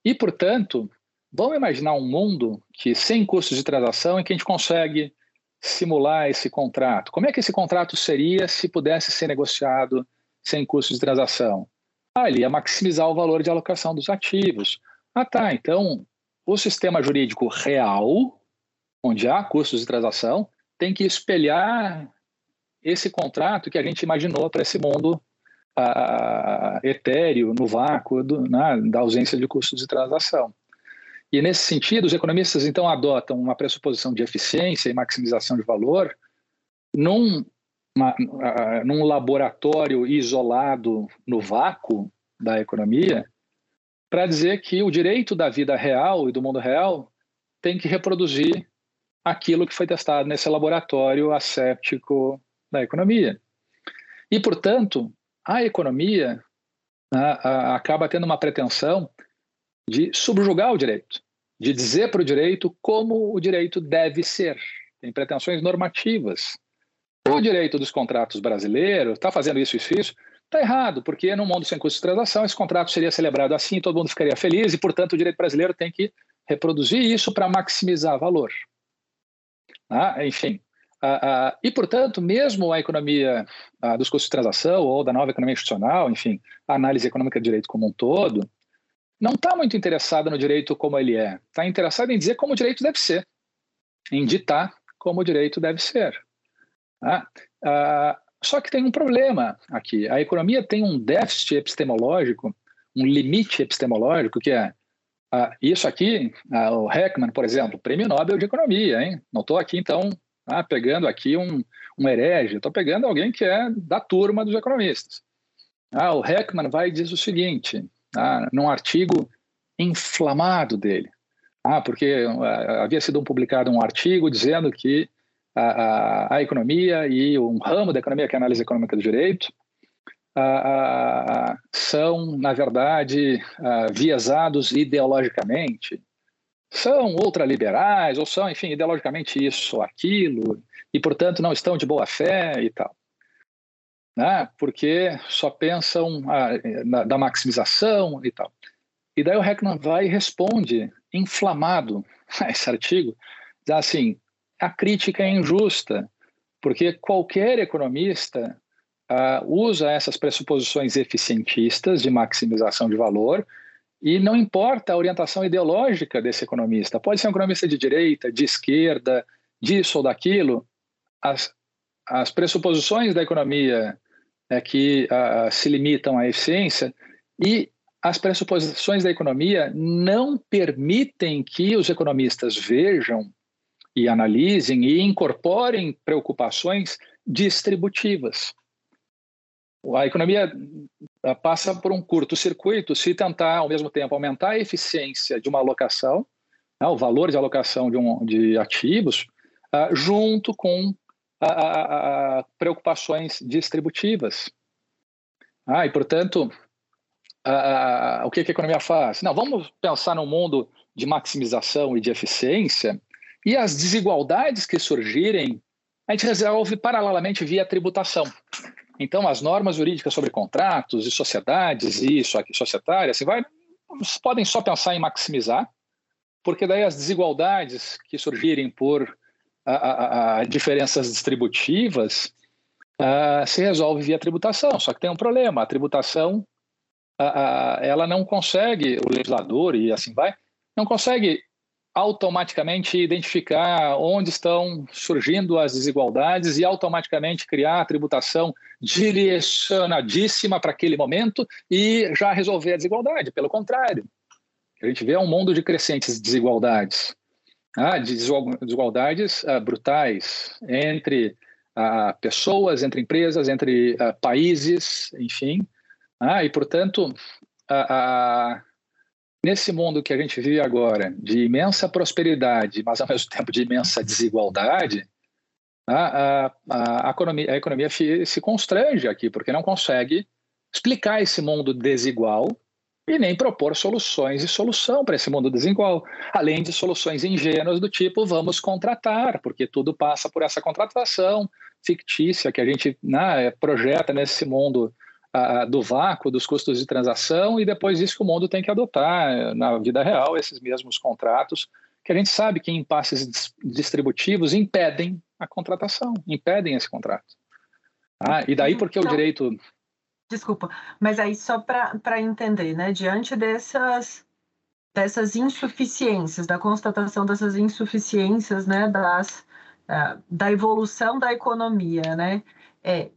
e, portanto, vamos imaginar um mundo que, sem custos de transação, em que a gente consegue simular esse contrato. Como é que esse contrato seria se pudesse ser negociado sem custos de transação? Ah, ia maximizar o valor de alocação dos ativos. Ah, tá. Então, o sistema jurídico real, onde há custos de transação, tem que espelhar esse contrato que a gente imaginou para esse mundo uh, etéreo, no vácuo do, né, da ausência de custos de transação. E nesse sentido, os economistas então adotam uma pressuposição de eficiência e maximização de valor num, uma, uh, num laboratório isolado no vácuo da economia, para dizer que o direito da vida real e do mundo real tem que reproduzir aquilo que foi testado nesse laboratório asséptico da economia. E, portanto, a economia a, acaba tendo uma pretensão de subjugar o direito, de dizer para o direito como o direito deve ser. Tem pretensões normativas. O direito dos contratos brasileiros está fazendo isso, isso, isso. Está errado, porque no mundo sem custo de transação, esse contrato seria celebrado assim, todo mundo ficaria feliz e, portanto, o direito brasileiro tem que reproduzir isso para maximizar valor. Ah, enfim, ah, ah, e, portanto, mesmo a economia ah, dos custos de transação ou da nova economia institucional, enfim, a análise econômica do direito como um todo, não está muito interessada no direito como ele é. Está interessada em dizer como o direito deve ser, em ditar como o direito deve ser. Ah, ah, só que tem um problema aqui. A economia tem um déficit epistemológico, um limite epistemológico, que é ah, isso aqui, ah, o Heckman, por exemplo, prêmio Nobel de Economia, hein? Não estou aqui, então, ah, pegando aqui um, um herege, estou pegando alguém que é da turma dos economistas. Ah, o Heckman vai e diz o seguinte, ah, num artigo inflamado dele, ah, porque ah, havia sido publicado um artigo dizendo que a, a, a, economia e um ramo da economia, que é a análise econômica do direito, a, são, na verdade, viesados ideologicamente, são ultraliberais, ou são, enfim, ideologicamente isso ou aquilo, e, portanto, não estão de boa fé e tal. Né? Porque só pensam na, da maximização e tal. E daí o Heckman vai e responde, inflamado, a esse artigo, diz assim, a crítica é injusta, porque qualquer economista uh, usa essas pressuposições eficientistas de maximização de valor e não importa a orientação ideológica desse economista. Pode ser um economista de direita, de esquerda, disso ou daquilo. As, as pressuposições da economia é que uh, se limitam à eficiência e as pressuposições da economia não permitem que os economistas vejam e analisem e incorporem preocupações distributivas. A economia ah, passa por um curto-circuito se tentar, ao mesmo tempo, aumentar a eficiência de uma alocação, né, o valor de alocação de, um, de ativos, uh, junto com a, a, preocupações distributivas. Ah, e, portanto, o que a economia faz? Não, vamos pensar num mundo de maximização e de eficiência e as desigualdades que surgirem, a gente resolve paralelamente via tributação. Então, as normas jurídicas sobre contratos e sociedades e isso aqui, societárias, você vai, podem só pensar em maximizar, porque daí as desigualdades que surgirem por a, a, a diferenças distributivas uh, se resolve via tributação. Só que tem um problema: a tributação uh, ela não consegue, o legislador e assim vai, não consegue automaticamente identificar onde estão surgindo as desigualdades e automaticamente criar a tributação direcionadíssima para aquele momento e já resolver a desigualdade. Pelo contrário, a gente vê um mundo de crescentes desigualdades, ah, de desigualdades ah, brutais entre ah, pessoas, entre empresas, entre ah, países, enfim. Ah, e, portanto, Nesse mundo que a gente vive agora, de imensa prosperidade, mas ao mesmo tempo de imensa desigualdade, a, a, a, economia, a economia se constrange aqui, porque não consegue explicar esse mundo desigual e nem propor soluções e solução para esse mundo desigual, além de soluções ingênuas do tipo vamos contratar, porque tudo passa por essa contratação fictícia que a gente né, projeta nesse mundo do vácuo dos custos de transação e depois isso que o mundo tem que adotar eh, na vida real, esses mesmos contratos, que a gente sabe que impasses distributivos impedem a contratação, impedem esse contrato. Ah, e daí porque então, o direito... Desculpa, mas aí só para entender, né, diante dessas, dessas insuficiências, da constatação dessas insuficiências, né, das, uh, da evolução da economia, né, é,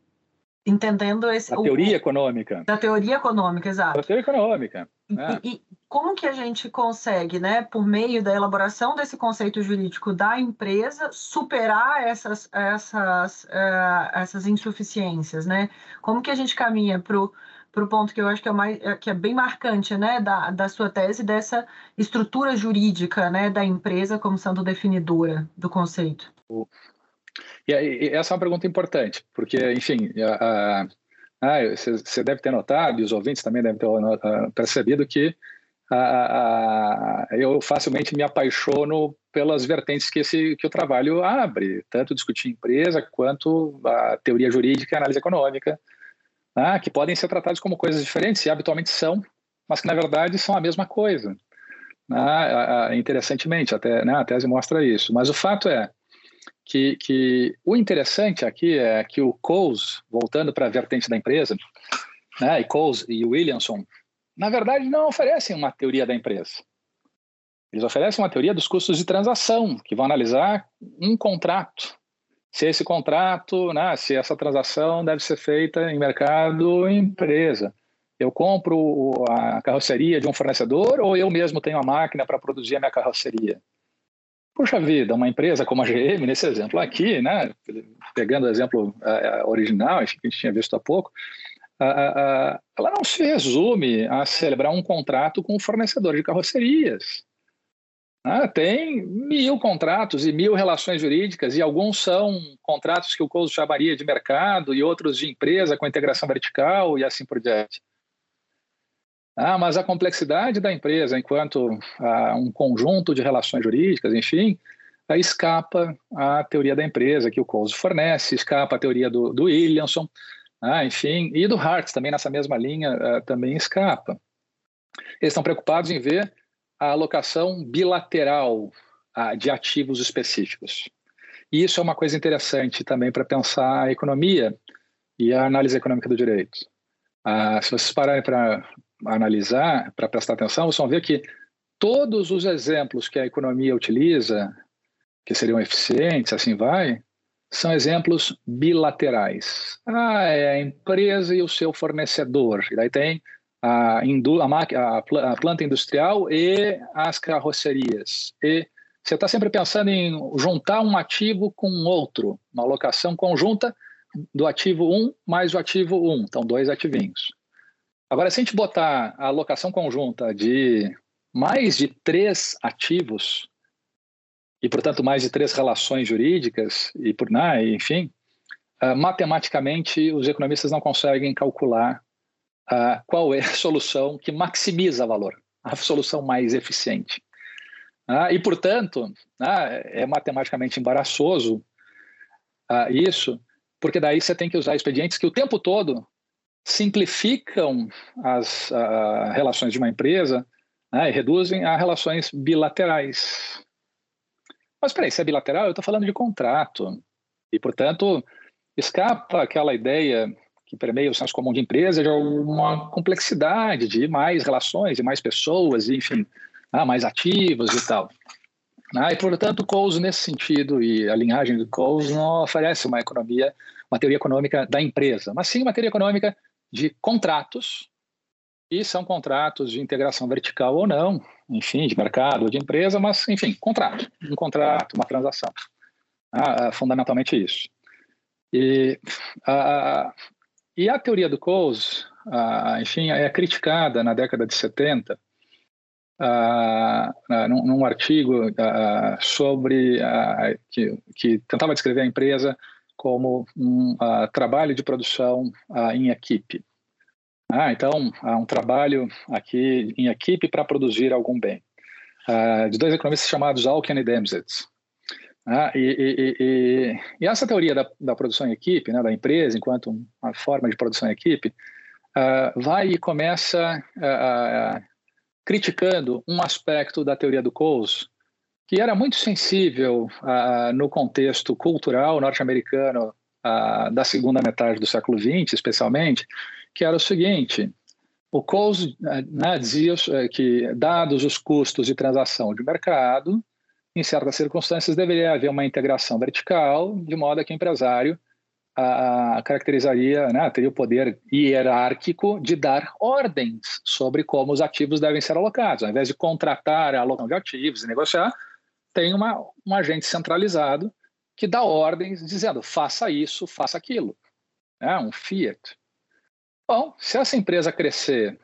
entendendo esse. Da teoria o, econômica. Da teoria econômica, exato. Da teoria econômica. É. E, e, como que a gente consegue, né, por meio da elaboração desse conceito jurídico da empresa, superar essas, essas, uh, essas insuficiências, né? Como que a gente caminha para o ponto que eu acho que é, mais, é, que é bem marcante, né, da, da sua tese, dessa estrutura jurídica, né, da empresa como sendo definidora do conceito? E, e, essa é uma pergunta importante, porque, enfim, a, a, você deve ter notado, e os ouvintes também devem ter percebido que a, eu facilmente me apaixono pelas vertentes que, esse, que o trabalho abre, tanto discutir empresa quanto a teoria jurídica e análise econômica, né, que podem ser tratados como coisas diferentes, e habitualmente são, mas que na verdade são a mesma coisa. Né, interessantemente, até, né, a tese mostra isso. Mas o fato é, que, que o interessante aqui é que o Coles, voltando para a vertente da empresa, né, e Coles e Williamson, na verdade não oferecem uma teoria da empresa. Eles oferecem uma teoria dos custos de transação, que vão analisar um contrato. Se esse contrato, né, se essa transação deve ser feita em mercado ou empresa. Eu compro a carroceria de um fornecedor ou eu mesmo tenho a máquina para produzir a minha carroceria? Puxa vida, uma empresa como a GM, nesse exemplo aqui, né, pegando o exemplo uh, original, que a gente tinha visto há pouco, uh, uh, ela não se resume a celebrar um contrato com um fornecedor de carrocerias. Ah, tem mil contratos e mil relações jurídicas, e alguns são contratos que o Couso chamaria de mercado, e outros de empresa com integração vertical, e assim por diante. Ah, mas a complexidade da empresa, enquanto ah, um conjunto de relações jurídicas, enfim, escapa à teoria da empresa que o Coase fornece, escapa à teoria do, do Williamson, ah, enfim, e do Hartz também nessa mesma linha ah, também escapa. Eles estão preocupados em ver a alocação bilateral ah, de ativos específicos. E isso é uma coisa interessante também para pensar a economia e a análise econômica do direito. Ah, se vocês pararem para analisar, para prestar atenção, vocês vão ver que todos os exemplos que a economia utiliza, que seriam eficientes, assim vai, são exemplos bilaterais. Ah, é a empresa e o seu fornecedor. E daí tem a, a, a planta industrial e as carrocerias. E você está sempre pensando em juntar um ativo com outro, uma alocação conjunta do ativo 1 mais o ativo 1, então dois ativinhos. Agora, se a gente botar a alocação conjunta de mais de três ativos, e, portanto, mais de três relações jurídicas, e por né, enfim, uh, matematicamente os economistas não conseguem calcular uh, qual é a solução que maximiza valor, a solução mais eficiente. Uh, e, portanto, é matematicamente embaraçoso isso, porque daí você tem que usar expedientes que o tempo todo simplificam as relações de uma empresa né, e reduzem a relações bilaterais. Mas peraí, se é bilateral, eu estou falando de contrato. E, portanto, escapa aquela ideia que permeia o senso comum de empresa de uma complexidade de mais relações, de mais pessoas, enfim, ah, mais ativos e tal. Ah, e, portanto, o Coase, nesse sentido, e a linhagem do Coase não oferece uma economia, uma teoria econômica da empresa, mas sim uma teoria econômica de contratos, e são contratos de integração vertical ou não, enfim, de mercado ou de empresa, mas, enfim, contrato, um contrato, uma transação. Ah, fundamentalmente isso. E a, e a teoria do Coase, enfim, é criticada na década de 70 num, num, artigo sobre que, que, tentava descrever a empresa como um trabalho de produção em equipe. Ah, então, há um trabalho aqui em equipe para produzir algum bem. de dois economistas chamados Alken e Demsetz. Ah, e, e, e, e, essa teoria da, da, produção em equipe, né, da empresa enquanto uma forma de produção em equipe, uh, vai e começa uh, uh, criticando um aspecto da teoria do Coase que era muito sensível no contexto cultural norte-americano da segunda metade do século XX, especialmente, que era o seguinte: o Coase né, dizia eh, que, dados os custos de transação de mercado, em certas circunstâncias, deveria haver uma integração vertical, de modo que o empresário a, caracterizaria, né, teria o poder hierárquico de dar ordens sobre como os ativos devem ser alocados. Ao invés de contratar a alocação de ativos e negociar, tem uma, um agente centralizado que dá ordens dizendo faça isso, faça aquilo. É um fiat. Bom, se essa empresa crescer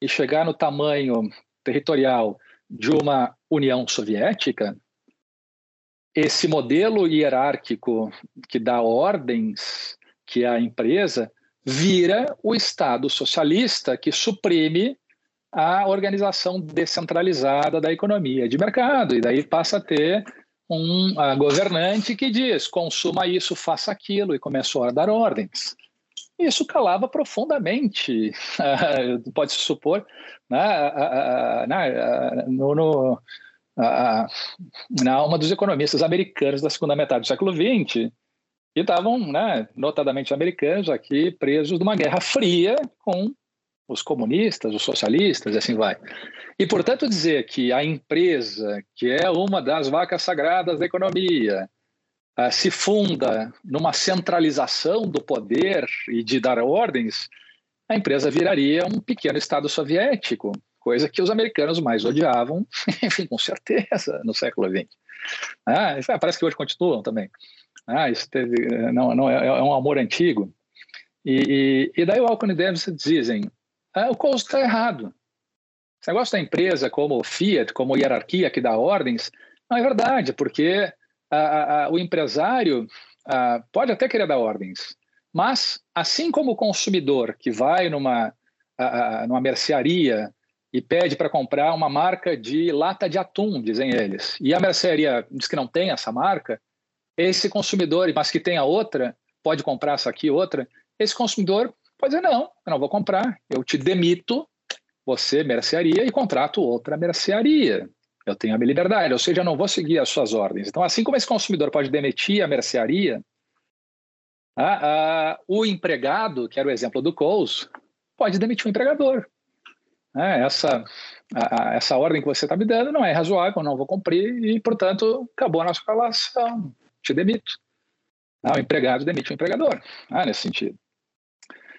e chegar no tamanho territorial de uma União Soviética, esse modelo hierárquico que dá ordens, que é a empresa, vira o Estado socialista que suprime a organização descentralizada da economia de mercado. E daí passa a ter um governante que diz: consuma isso, faça aquilo, e começou a dar ordens. Isso calava profundamente, pode-se supor, né, né, no, no, na alma dos economistas americanos da segunda metade do século XX, que estavam, né, notadamente americanos, aqui presos numa guerra fria com os comunistas, os socialistas, e assim vai. E, portanto, dizer que a empresa, que é uma das vacas sagradas da economia, uh, se funda numa centralização do poder e de dar ordens, a empresa viraria um pequeno Estado soviético, coisa que os americanos mais odiavam, enfim, com certeza, no século XX. Ah, parece que hoje continuam também. Ah, isso teve, não, não é, é um amor antigo. E, e, e daí o Alcon e Davis dizem, ah, o Coase está errado. Esse negócio da empresa como Fiat, como hierarquia que dá ordens, não é verdade, porque a, a, o empresário a, pode até querer dar ordens, mas assim como o consumidor que vai numa, numa mercearia e pede para comprar uma marca de lata de atum, dizem eles, e a mercearia diz que não tem essa marca, esse consumidor, mas que tenha outra, pode comprar essa aqui, outra, esse consumidor pode dizer, não, eu não vou comprar, eu te demito, você mercearia, e contrato outra mercearia. Eu tenho a minha liberdade, ou seja, eu não vou seguir as suas ordens. Então, assim como esse consumidor pode demitir a mercearia, a, a, o empregado, que era o exemplo do Coase, pode demitir o empregador. É, essa, a, essa ordem que você está me dando não é razoável, não vou cumprir e, portanto, acabou a nossa relação, te demito. Ah, o empregado demite o empregador, ah, nesse sentido.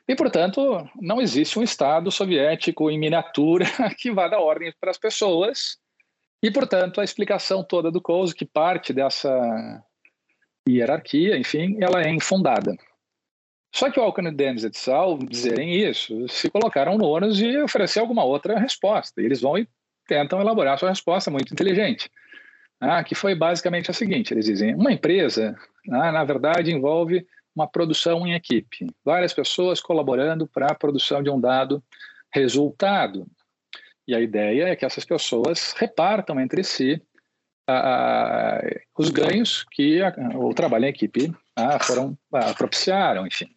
E, portanto, não existe um Estado soviético em miniatura que vá dar ordem para as pessoas e, portanto, a explicação toda do Coase, que parte dessa hierarquia, enfim, ela é infundada. Só que o Alcântara e et al., dizerem isso, se colocaram no ônus de oferecer alguma outra resposta. Eles vão e tentam elaborar sua resposta muito inteligente, ah, que foi basicamente a seguinte: eles dizem, uma empresa, ah, na verdade, envolve uma produção em equipe, várias pessoas colaborando para a produção de um dado resultado. E a ideia é que essas pessoas repartam entre si ah, os ganhos que a, o trabalho em equipe ah, foram ah, propiciaram, enfim.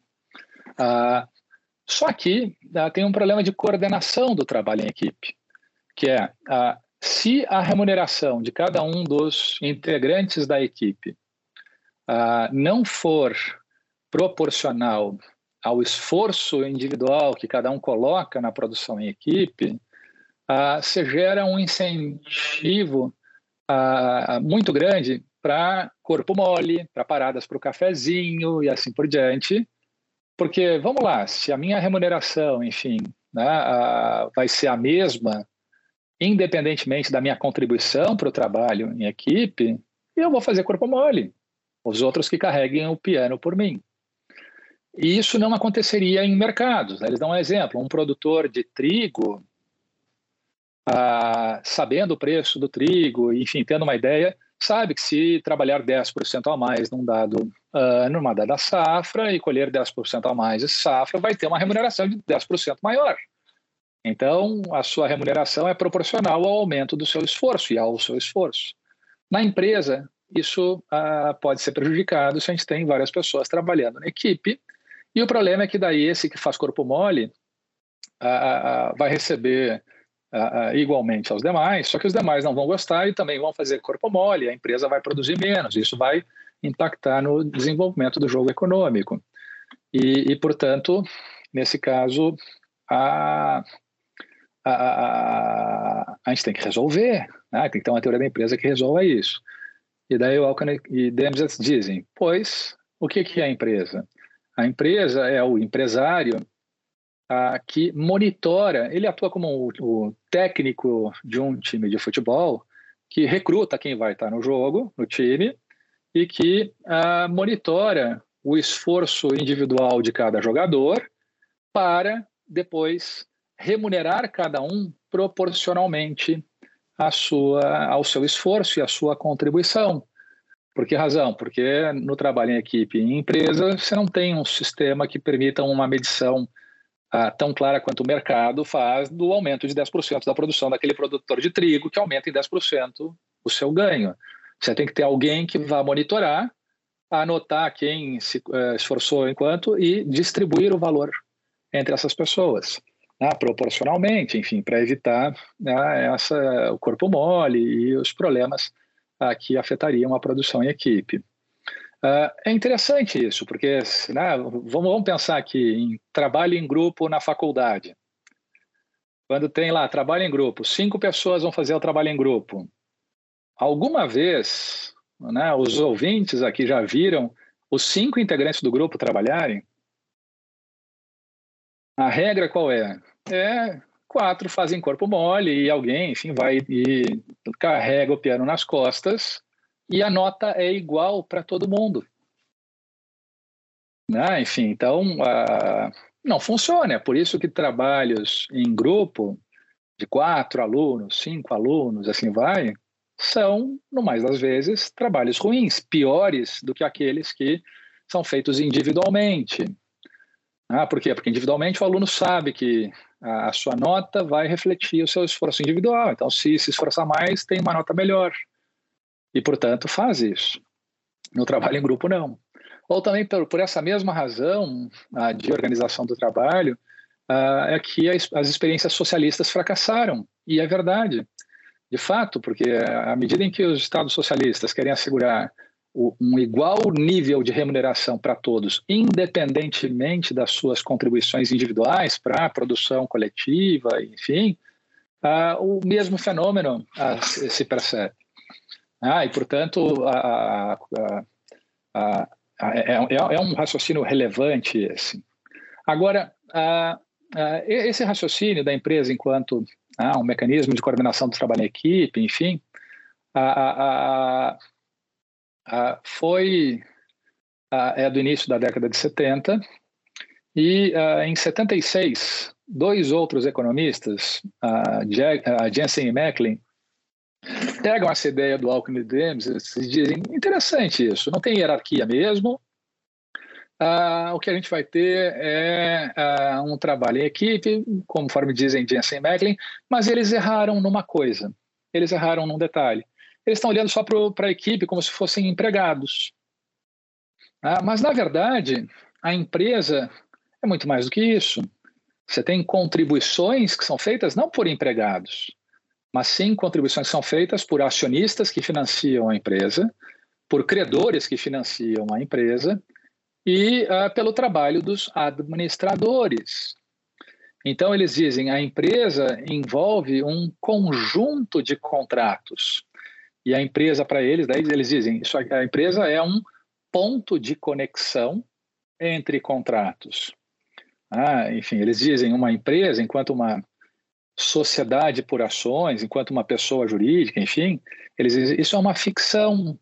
só que tem um problema de coordenação do trabalho em equipe, que é se a remuneração de cada um dos integrantes da equipe não for proporcional ao esforço individual que cada um coloca na produção em equipe, uh, se gera um incentivo uh, muito grande para corpo mole, para paradas para o cafezinho e assim por diante. Porque, vamos lá, se a minha remuneração, enfim, né, uh, vai ser a mesma, independentemente da minha contribuição para o trabalho em equipe, eu vou fazer corpo mole. Os outros que carreguem o piano por mim. E isso não aconteceria em mercados. Né? Eles dão um exemplo: um produtor de trigo, ah, sabendo o preço do trigo, enfim, tendo uma ideia, sabe que se trabalhar 10% a mais num dado ano, numa dada safra, e colher 10% a mais de safra, vai ter uma remuneração de 10% maior. Então, a sua remuneração é proporcional ao aumento do seu esforço e ao seu esforço. Na empresa, isso ah, pode ser prejudicado se a gente tem várias pessoas trabalhando na equipe e o problema é que daí esse que faz corpo mole vai receber igualmente aos demais, só que os demais não vão gostar e também vão fazer corpo mole, a empresa vai produzir menos, isso vai impactar no desenvolvimento do jogo econômico. E, e portanto, nesse caso, a, a, a, a, gente tem que resolver, né? tem que ter uma teoria da empresa que resolva isso. E daí o Alckmin e Dembs dizem, pois, o que, que é a empresa? A empresa é o empresário que monitora, ele atua como o, o, técnico de um time de futebol que recruta quem vai estar no jogo, no time, e que monitora o esforço individual de cada jogador para depois remunerar cada um proporcionalmente sua, ao seu esforço e à sua contribuição. Por que razão? Porque no trabalho em equipe em empresa, você não tem um sistema que permita uma medição ah, tão clara quanto o mercado faz do aumento de 10% da produção daquele produtor de trigo, que aumenta em 10% o seu ganho. Você tem que ter alguém que vá monitorar, anotar quem se uh, esforçou enquanto e distribuir o valor entre essas pessoas, né, proporcionalmente, enfim, para evitar né, essa, o corpo mole e os problemas uh, que afetariam a produção em equipe. Uh, é interessante isso, porque né, vamos, vamos pensar aqui em trabalho em grupo na faculdade. Quando tem lá trabalho em grupo, cinco pessoas vão fazer o trabalho em grupo. Alguma vez, né, os ouvintes aqui já viram os cinco integrantes do grupo trabalharem? A regra qual é? É quatro fazem corpo mole e alguém, enfim, vai e carrega o piano nas costas e a nota é igual para todo mundo. Né? Enfim, então uh, não funciona. É por isso que trabalhos em grupo de quatro alunos, cinco alunos, assim vai, são, no mais das vezes, trabalhos ruins, piores do que aqueles que são feitos individualmente. Ah, por quê? Porque individualmente o aluno sabe que a sua nota vai refletir o seu esforço individual. Então, se se esforçar mais, tem uma nota melhor. E, portanto, faz isso. No trabalho em grupo, não. Ou também por, por essa mesma razão ah, de organização do trabalho, é que as, as experiências socialistas fracassaram. E é verdade. De fato, porque à medida em que os estados socialistas querem assegurar um igual nível de remuneração para todos, independentemente das suas contribuições individuais para a produção coletiva, enfim, uh, o mesmo fenômeno uh, se percebe. Ah, e, portanto, a, a, a, é, é, é, um raciocínio relevante esse. Agora, esse raciocínio da empresa enquanto um mecanismo de coordenação do trabalho em equipe, enfim, a, ah, foi ah, é do início da década de 70 e ah, em 76 dois outros economistas, a Jensen e Macklin, pegam essa ideia do Alckmin e Dems e dizem interessante isso, não tem hierarquia mesmo. O que a gente vai ter é um trabalho em equipe, conforme dizem Jensen e Macklin, mas eles erraram numa coisa, eles erraram num detalhe eles estão olhando só para a equipe como se fossem empregados. Ah, mas, na verdade, a empresa é muito mais do que isso. Você tem contribuições que são feitas não por empregados, mas sim contribuições que são feitas por acionistas que financiam a empresa, por credores que financiam a empresa e uh, pelo trabalho dos administradores. Então, eles dizem a empresa envolve um conjunto de contratos. E a empresa, para eles, daí eles dizem isso, a empresa é um ponto de conexão entre contratos. Ah, enfim, eles dizem uma empresa, enquanto uma sociedade por ações, enquanto uma pessoa jurídica, enfim, eles dizem isso é uma ficção,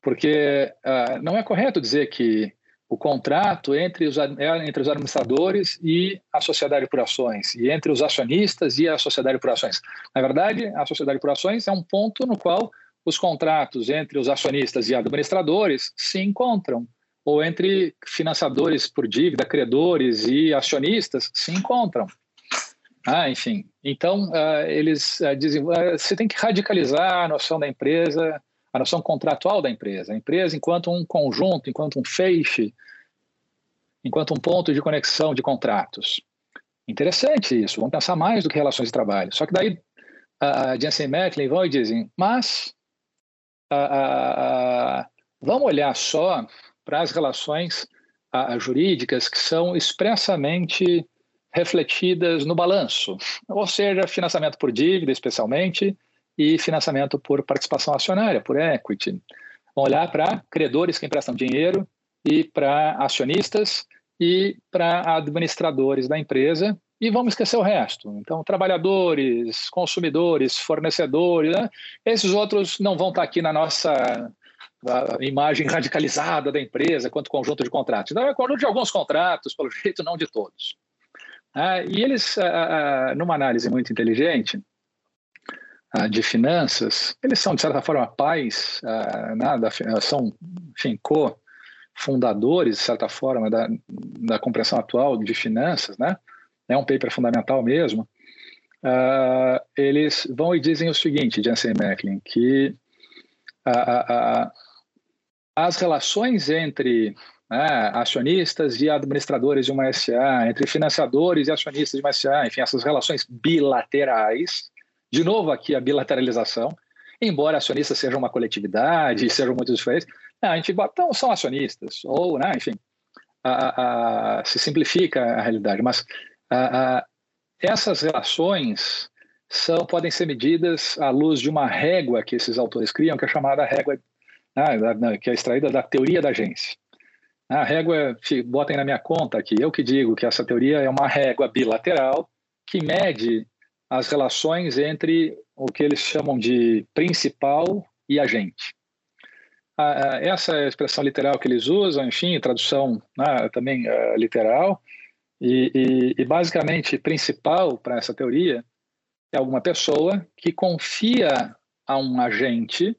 porque ah, não é correto dizer que o contrato entre os, é entre os administradores e a sociedade por ações, e entre os acionistas e a sociedade por ações. Na verdade, a sociedade por ações é um ponto no qual os contratos entre os acionistas e administradores se encontram, ou entre financiadores por dívida, credores e acionistas se encontram. Ah, enfim, então uh, eles uh, dizem uh, você tem que radicalizar a noção da empresa, a noção contratual da empresa. A empresa enquanto um conjunto, enquanto um feixe, enquanto um ponto de conexão de contratos. Interessante isso, vamos pensar mais do que relações de trabalho. Só que daí a Jensen Macklin vão e dizem, mas vamos olhar só para as relações jurídicas que são expressamente refletidas no balanço, ou seja, financiamento por dívida, especialmente, e financiamento por participação acionária, por equity. Vamos olhar para credores que emprestam dinheiro e para acionistas e para administradores da empresa e vamos esquecer o resto. Então, trabalhadores, consumidores, fornecedores, né? esses outros não vão estar aqui na nossa imagem radicalizada da empresa quanto conjunto de contratos. Então, é conjunto de alguns contratos, pelo jeito, não de todos. Ah, e eles, ah, ah, numa análise muito inteligente de finanças, eles são, de certa forma, pais, nada, são, enfim, co-fundadores, de certa forma, da, da compreensão atual de finanças, né? É um paper fundamental mesmo. eles vão e dizem o seguinte, Jansen Macklin, que as relações entre né, acionistas e administradores de uma SA, entre financiadores e acionistas de uma SA, enfim, essas relações bilaterais. De novo, aqui a bilateralização, embora acionistas sejam uma coletividade, sejam muito diferentes, não, a gente então, são acionistas, ou, né, enfim, a, a, se simplifica a realidade, mas a, essas relações são, podem ser medidas à luz de uma régua que esses autores criam, que é chamada régua, né, que é extraída da teoria da agência. A régua, botem na minha conta aqui, eu que digo que essa teoria é uma régua bilateral que mede as relações entre o que eles chamam de principal e agente. Essa é a expressão literal que eles usam, enfim, tradução né, também uh, literal, e, e, e basicamente principal para essa teoria é alguma pessoa que confia a um agente,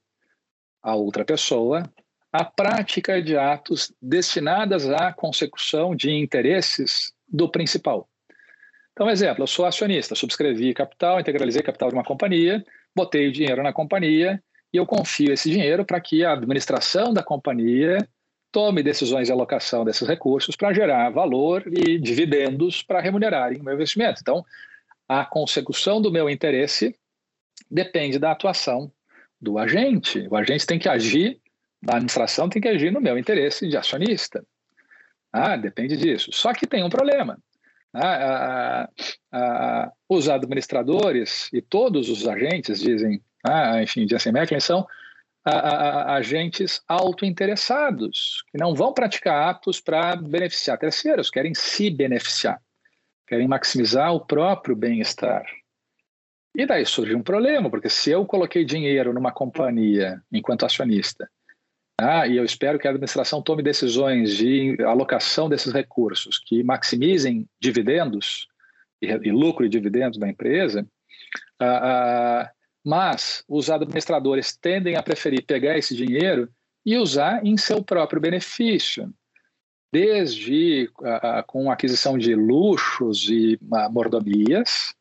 a outra pessoa, a prática de atos destinados à consecução de interesses do principal. Então, exemplo, eu sou acionista, subscrevi capital, integralizei capital de uma companhia, botei o dinheiro na companhia e eu confio esse dinheiro para que a administração da companhia tome decisões de alocação desses recursos para gerar valor e dividendos para remunerarem o meu investimento. Então, a consecução do meu interesse depende da atuação do agente. O agente tem que agir a administração tem que agir no meu interesse de acionista. Ah, depende disso. Só que tem um problema. Ah, ah, ah, os administradores e todos os agentes dizem, ah, enfim, Jensen Macklin são agentes autointeressados, que não vão praticar atos para beneficiar terceiros, querem se beneficiar, querem maximizar o próprio bem-estar. E daí surge um problema, porque se eu coloquei dinheiro numa companhia enquanto acionista ah, e eu espero que a administração tome decisões de alocação desses recursos que maximizem dividendos e lucro e dividendos da empresa, ah, ah, mas os administradores tendem a preferir pegar esse dinheiro e usar em seu próprio benefício, desde ah, com aquisição de luxos e ah, mordomias,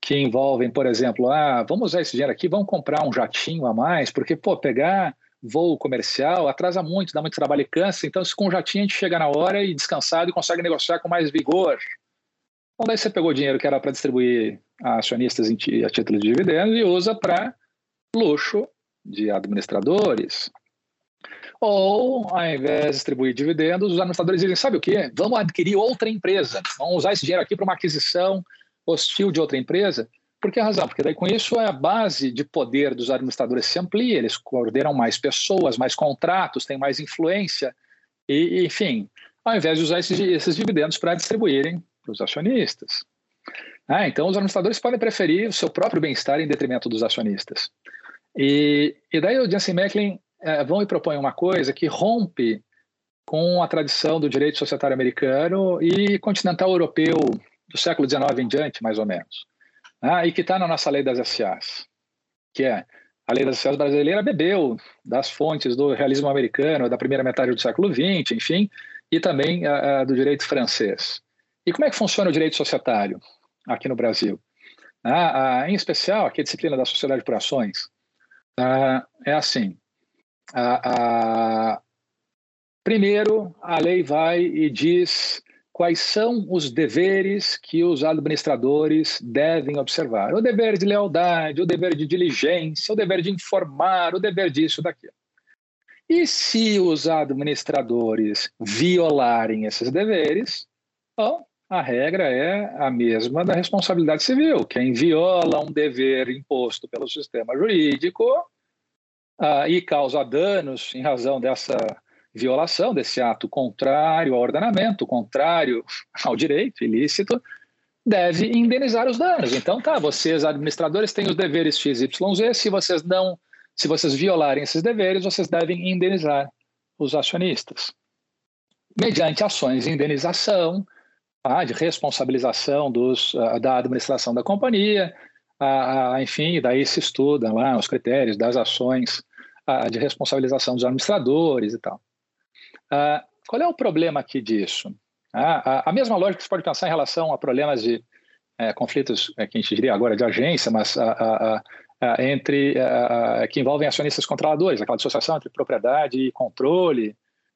que envolvem, por exemplo, ah, vamos usar esse dinheiro aqui, vamos comprar um jatinho a mais, porque, pô, pegar voo comercial, atrasa muito, dá muito trabalho e cansa. Então, se com o jatinho a gente chega na hora e descansado e consegue negociar com mais vigor. Então, daí você pegou o dinheiro que era para distribuir a acionistas a título de dividendos e usa para luxo de administradores. Ou, ao invés de distribuir dividendos, os administradores dizem: sabe o quê? Vamos adquirir outra empresa. Vamos usar esse dinheiro aqui para uma aquisição hostil de outra empresa. Por que razão? Porque daí com isso é a base de poder dos administradores se amplia, eles coordenam mais pessoas, mais contratos, têm mais influência, e, enfim, ao invés de usar esses, esses dividendos para distribuírem para os acionistas. Ah, então, os administradores podem preferir o seu próprio bem-estar em detrimento dos acionistas. E, e daí o Jansen Macklin é, vão e propõem uma coisa que rompe com a tradição do direito societário americano e continental europeu do século XIX em diante, mais ou menos ah, e que está na nossa lei das SAs, que é a lei das SAs brasileira bebeu das fontes do realismo americano, da primeira metade do século XX, enfim, e também uh, do direito francês. E como é que funciona o direito societário aqui no Brasil? Ah, em especial, aqui a disciplina da sociedade por ações, é assim, primeiro a lei vai e diz quais são os deveres que os administradores devem observar. O dever de lealdade, o dever de diligência, o dever de informar, o dever disso, daquilo. E se os administradores violarem esses deveres, bom, a regra é a mesma da responsabilidade civil. Quem viola um dever imposto pelo sistema jurídico uh, e causa danos em razão dessa violação desse ato contrário ao ordenamento, contrário ao direito ilícito, deve indenizar os danos. Então, tá, vocês administradores têm os deveres XYZ, se vocês não, se vocês violarem esses deveres, vocês devem indenizar os acionistas. Mediante ações de indenização, tá, de responsabilização dos, uh, da administração da companhia, uh, enfim, daí se estudam lá os critérios das ações de responsabilização dos administradores e tal. Uh, qual é o problema aqui disso? Ah, a, a, mesma lógica você pode pensar em relação a problemas de é, conflitos, é, que a gente diria agora de agência, mas a, a, entre que envolvem acionistas controladores, aquela dissociação entre propriedade e controle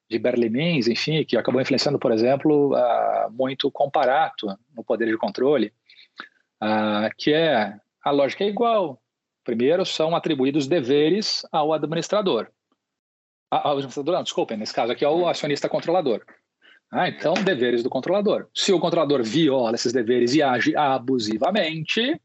de Berlimins, enfim, que acabou influenciando, por exemplo, muito o comparato no poder de controle, que é a lógica é igual. Primeiro, são atribuídos deveres ao administrador ao administrador, não, desculpem, nesse caso aqui é o acionista controlador. Ah, então, deveres do controlador. Se o controlador viola esses deveres e age abusivamente,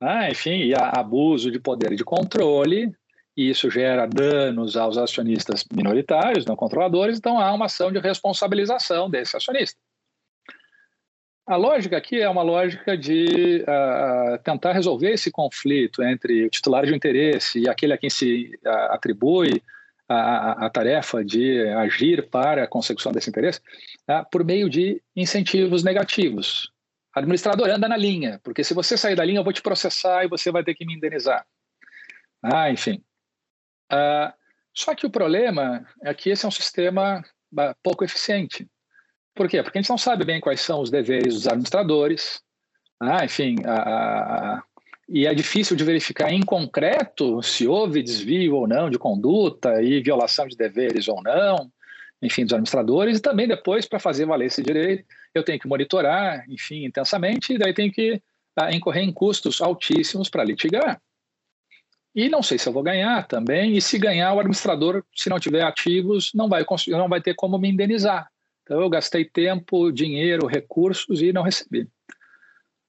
ah, enfim, e há abuso de poder de controle, e isso gera danos aos acionistas minoritários, não controladores, então há uma ação de responsabilização desse acionista. A lógica aqui é uma lógica de uh, tentar resolver esse conflito entre o titular de interesse e aquele a quem se uh, atribui a, a, tarefa de agir para a consecução desse interesse tá? por meio de incentivos negativos. Administrador anda na linha, porque se você sair da linha, eu vou te processar e você vai ter que me indenizar. Ah, enfim. Ah, só que o problema é que esse é um sistema pouco eficiente. Por quê? Porque a gente não sabe bem quais são os deveres dos administradores. Ah, enfim, a, e é difícil de verificar em concreto se houve desvio ou não de conduta e violação de deveres ou não, enfim, dos administradores, e também depois, para fazer valer esse direito, eu tenho que monitorar, enfim, intensamente, e daí tenho que ah, incorrer em custos altíssimos para litigar. E não sei se eu vou ganhar também, e se ganhar, o administrador, se não tiver ativos, não vai, não vai ter como me indenizar. Então, eu gastei tempo, dinheiro, recursos e não recebi.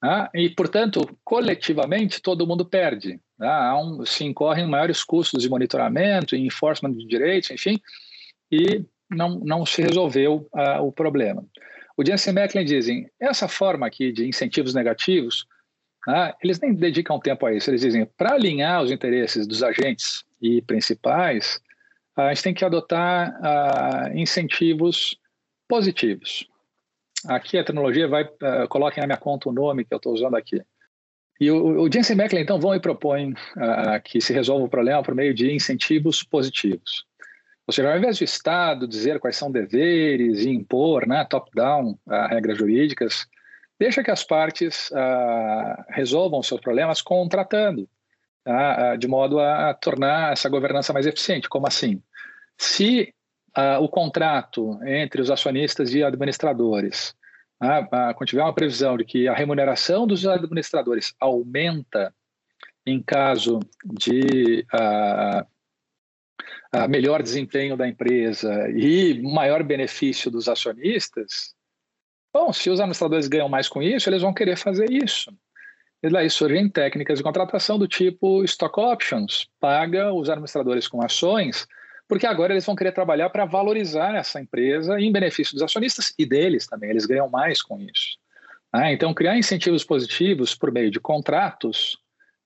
Né? E, portanto, coletivamente, todo mundo perde. Né? Um, se incorrem maiores custos de monitoramento, enforcement de direitos, enfim, e não, não se resolveu uh, o problema. O Jensen Macklin dizem, essa forma aqui de incentivos negativos, uh, eles nem dedicam tempo a isso. Eles dizem, para alinhar os interesses dos agentes e principais, a gente tem que adotar uh, incentivos positivos. Aqui a tecnologia vai, uh, coloquem na minha conta o nome que eu estou usando aqui. E o, o Jensen Macklin, então, vão e propõem uh, que se resolva o problema por meio de incentivos positivos. Ou seja, ao invés do Estado dizer quais são deveres e impor, né, top-down, regras jurídicas, deixa que as partes uh, resolvam seus problemas contratando, uh, de modo a, tornar essa governança mais eficiente. Como assim? Se uh, o contrato entre os acionistas e administradores ah, quando tiver uma previsão de que a remuneração dos administradores aumenta em caso de ah, ah, melhor desempenho da empresa e maior benefício dos acionistas, bom, se os administradores ganham mais com isso, eles vão querer fazer isso. E daí surgem técnicas de contratação do tipo stock options, paga os administradores com ações, porque agora eles vão querer trabalhar para valorizar essa empresa em benefício dos acionistas e deles também, eles ganham mais com isso. Ah, então, criar incentivos positivos por meio de contratos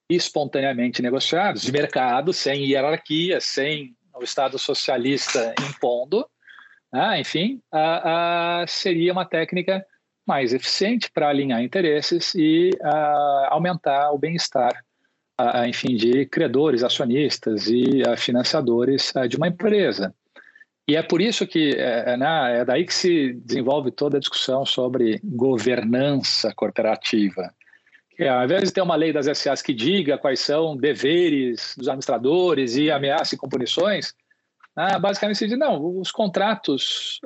espontaneamente negociados, de mercado, sem hierarquia, sem o Estado socialista impondo, ah, enfim, ah, ah, seria uma técnica mais eficiente para alinhar interesses e aumentar o bem-estar, enfim, de credores, acionistas e financiadores de uma empresa. E é por isso que é, é, né, é daí que se desenvolve toda a discussão sobre governança corporativa. Que, ao invés de ter uma lei das SAs que diga quais são deveres dos administradores e ameace com punições, né, basicamente se diz, não, os contratos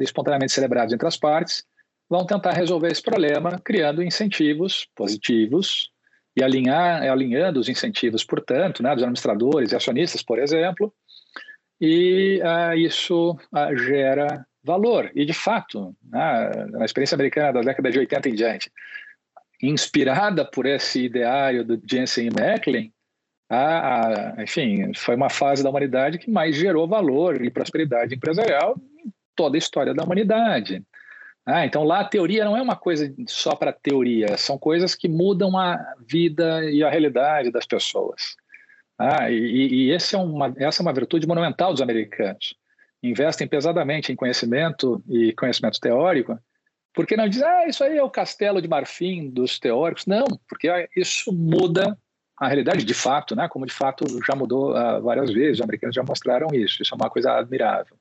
espontaneamente celebrados entre as partes vão tentar resolver esse problema criando incentivos positivos e alinhar, alinhando os incentivos, portanto, né, dos administradores e acionistas, por exemplo, e uh, isso uh, gera valor. E, de fato, né, na experiência americana da década de 80 em diante, inspirada por esse ideário do Jensen e Macklin, a, a, enfim, foi uma fase da humanidade que mais gerou valor e prosperidade empresarial em toda a história da humanidade. Ah, então lá a teoria não é uma coisa só para teoria, são coisas que mudam a vida e a realidade das pessoas. Ah, e, e é uma, essa é uma virtude monumental dos americanos. Investem pesadamente em conhecimento e conhecimento teórico, porque não dizem, ah, isso aí é o castelo de marfim dos teóricos. Não, porque isso muda a realidade de fato, né? como de fato já mudou uh, várias vezes, os americanos já mostraram isso, isso é uma coisa admirável.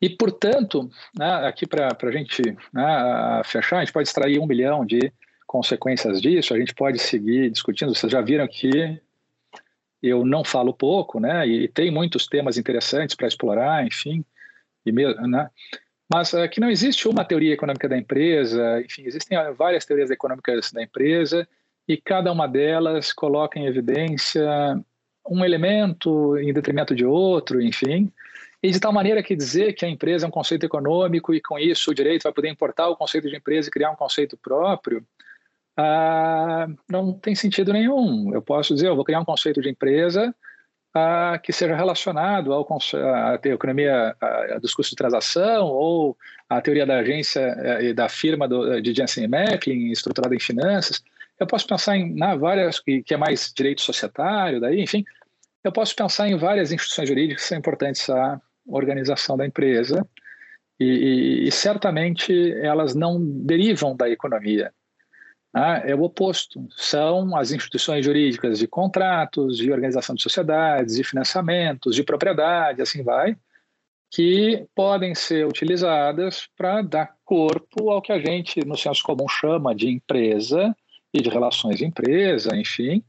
E, portanto, né, aqui para a gente né, fechar, a gente pode extrair um milhão de consequências disso, a gente pode seguir discutindo. Vocês já viram que eu não falo pouco, né, e tem muitos temas interessantes para explorar, enfim, e mesmo, né, mas aqui não existe uma teoria econômica da empresa, enfim, existem várias teorias econômicas da empresa e cada uma delas coloca em evidência um elemento em detrimento de outro, enfim, e de tal maneira que dizer que a empresa é um conceito econômico e com isso o direito vai poder importar o conceito de empresa e criar um conceito próprio, ah, não tem sentido nenhum. Eu posso dizer, eu vou criar um conceito de empresa ah, que seja relacionado ao, à economia à, dos custos de transação ou à teoria da agência eh, e da firma do, de Jensen Macklin, estruturada em finanças. Eu posso pensar em na, várias, que, que é mais direito societário, daí, enfim, eu posso pensar em várias instituições jurídicas que são importantes à organização da empresa e, e, e certamente elas não derivam da economia. Ah, é o oposto. São as instituições jurídicas de contratos, de organização de sociedades, de financiamentos, de propriedade, assim vai, que podem ser utilizadas para dar corpo ao que a gente, no senso comum, chama de empresa e de relações empresa, enfim,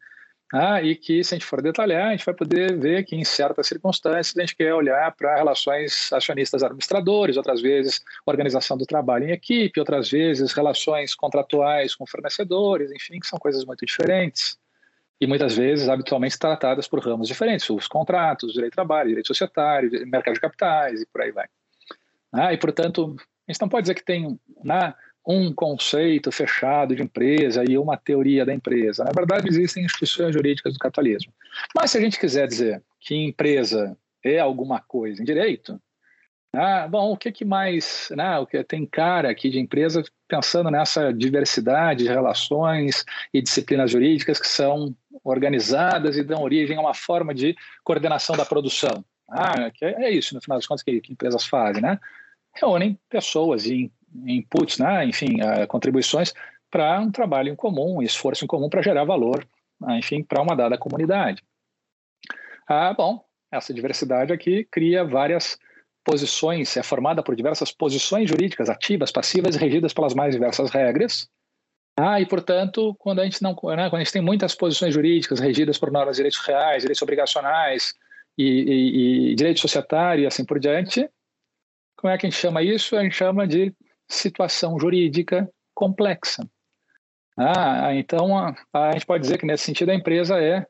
ah, e que, se a gente for detalhar, a gente vai poder ver que, em certas circunstâncias, a gente quer olhar para relações acionistas-administradores, outras vezes, organização do trabalho em equipe, outras vezes, relações contratuais com fornecedores, enfim, que são coisas muito diferentes. E muitas vezes, habitualmente, tratadas por ramos diferentes: os contratos, direito de trabalho, direito societário, mercado de capitais e por aí vai. Ah, e, portanto, a gente não pode dizer que tem. Né, um conceito fechado de empresa e uma teoria da empresa. Na verdade, existem instituições jurídicas do capitalismo. Mas se a gente quiser dizer que empresa é alguma coisa em direito, ah, bom, o que, que mais, né, o que tem cara aqui de empresa pensando nessa diversidade de relações e disciplinas jurídicas que são organizadas e dão origem a uma forma de coordenação da produção. Ah, é isso, no final das contas, que, que empresas fazem, né? Reúnem pessoas em inputs, né? enfim, uh, contribuições para um trabalho em comum, um esforço em comum para gerar valor, uh, enfim, para uma dada comunidade. Ah, bom, essa diversidade aqui cria várias posições, é formada por diversas posições jurídicas ativas, passivas regidas pelas mais diversas regras. Ah, e portanto, quando a gente não, né, quando a gente tem muitas posições jurídicas regidas por normas de direitos reais, direitos obrigacionais e, e, e direito societário e assim por diante, como é que a gente chama isso? A gente chama de situação jurídica complexa. Ah, então, a, a, gente pode dizer que, nesse sentido, a empresa é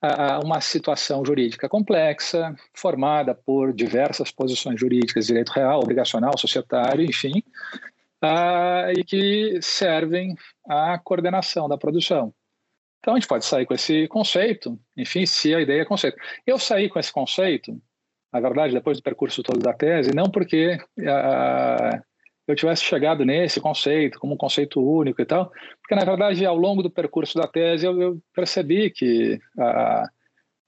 a, uma situação jurídica complexa, formada por diversas posições jurídicas, direito real, obrigacional, societário, enfim, ah, e que servem à coordenação da produção. Então, a gente pode sair com esse conceito, enfim, se a ideia é conceito. Eu saí com esse conceito, na verdade, depois do percurso todo da tese, não porque ah, eu tivesse chegado nesse conceito como um conceito único e tal, porque, na verdade, ao longo do percurso da tese, eu, eu percebi que ah,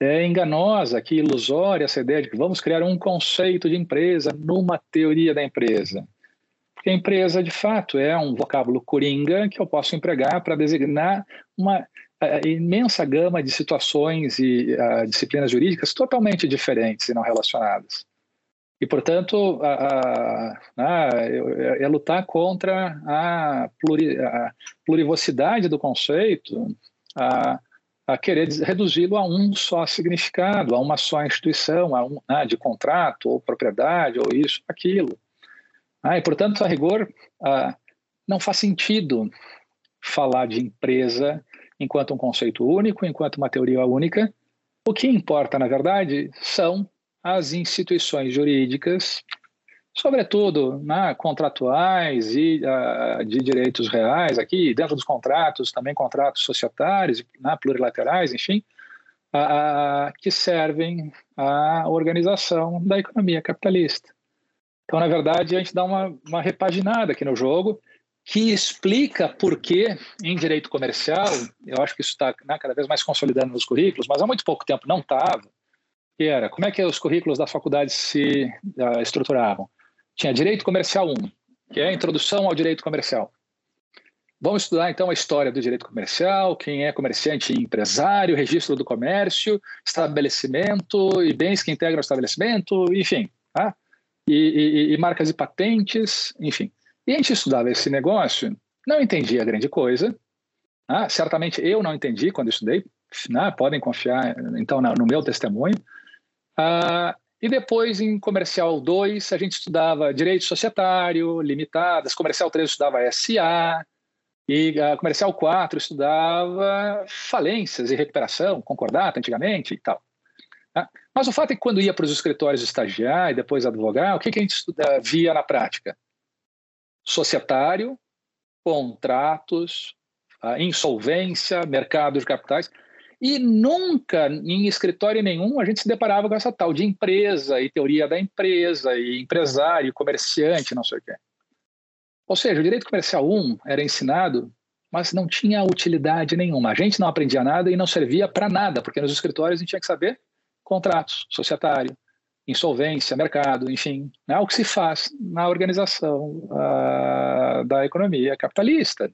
é enganosa, que ilusória essa ideia de que vamos criar um conceito de empresa numa teoria da empresa. Porque a empresa, de fato, é um vocábulo coringa que eu posso empregar para designar uma imensa gama de situações e uh, disciplinas jurídicas totalmente diferentes e não relacionadas. E, portanto, a, a, a, é, é lutar contra a, pluri, a plurivocidade do conceito, a, a querer reduzi-lo a um só significado, a uma só instituição, a um, ah, de contrato, ou propriedade, ou isso, aquilo. Ah, e, portanto, a rigor, ah, não faz sentido falar de empresa enquanto um conceito único, enquanto uma teoria única. O que importa, na verdade, são as instituições jurídicas, sobretudo né, contratuais e uh, de direitos reais, aqui dentro dos contratos, também contratos societários, né, plurilaterais, enfim, que servem à organização da economia capitalista. Então, na verdade, a gente dá uma, uma repaginada aqui no jogo que explica por que, em direito comercial, eu acho que isso está né, cada vez mais consolidando nos currículos, mas há muito pouco tempo não estava, que era como é que os currículos da faculdade se uh, estruturavam. Tinha direito comercial 1, que é a introdução ao direito comercial. Vamos estudar então a história do direito comercial, quem é comerciante e empresário, registro do comércio, estabelecimento e bens que integram o estabelecimento, enfim, tá? e, e, e marcas e patentes, enfim. E a gente estudava esse negócio, não entendia grande coisa. Ah, certamente eu não entendi quando estudei, né? podem confiar então no meu testemunho. Ah, e depois, em Comercial 2, a gente estudava Direito Societário, Limitadas, Comercial 3 estudava SA, e a Comercial 4 estudava falências e recuperação, concordata antigamente e tal. Ah, mas o fato é que quando ia para os escritórios estagiar e depois advogar, o que, que a gente estuda, via na prática? societário, contratos, insolvência, mercado de capitais. E nunca, em escritório nenhum, a gente se deparava com essa tal de empresa e teoria da empresa, e empresário, comerciante, não sei o quê. Ou seja, o direito comercial 1 era ensinado, mas não tinha utilidade nenhuma. A gente não aprendia nada e não servia para nada, porque nos escritórios a gente tinha que saber contratos, societário, insolvência, mercado, enfim, né, o que se faz na organização uh, da economia capitalista.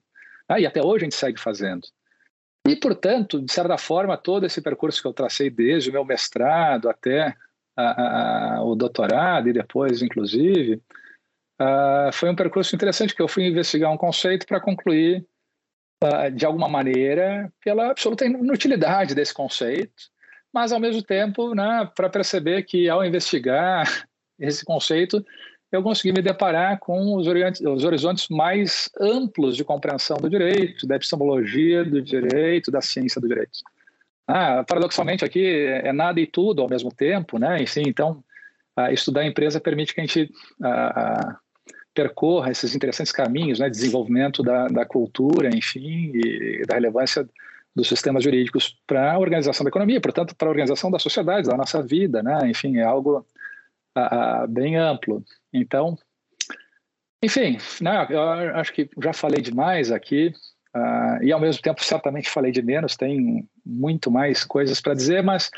Né, e até hoje a gente segue fazendo. E, portanto, de certa forma, todo esse percurso que eu tracei desde o meu mestrado até o doutorado e depois, inclusive, uh, foi um percurso interessante que eu fui investigar um conceito para concluir, uh, de alguma maneira, pela absoluta inutilidade desse conceito, mas ao mesmo tempo, né, para perceber que ao investigar esse conceito, eu consegui me deparar com os os horizontes mais amplos de compreensão do direito, da epistemologia do direito, da ciência do direito. Ah, paradoxalmente aqui é nada e tudo ao mesmo tempo, né? Enfim, então estudar a empresa permite que a gente percorra esses interessantes caminhos, né? Desenvolvimento da, da cultura, enfim, e da relevância dos sistemas jurídicos para a organização da economia, portanto, para a organização da sociedade, da nossa vida, né? Enfim, é algo bem amplo. Então, enfim, né, eu acho que já falei demais aqui uh, e, ao mesmo tempo, certamente falei de menos, tem muito mais coisas para dizer, mas,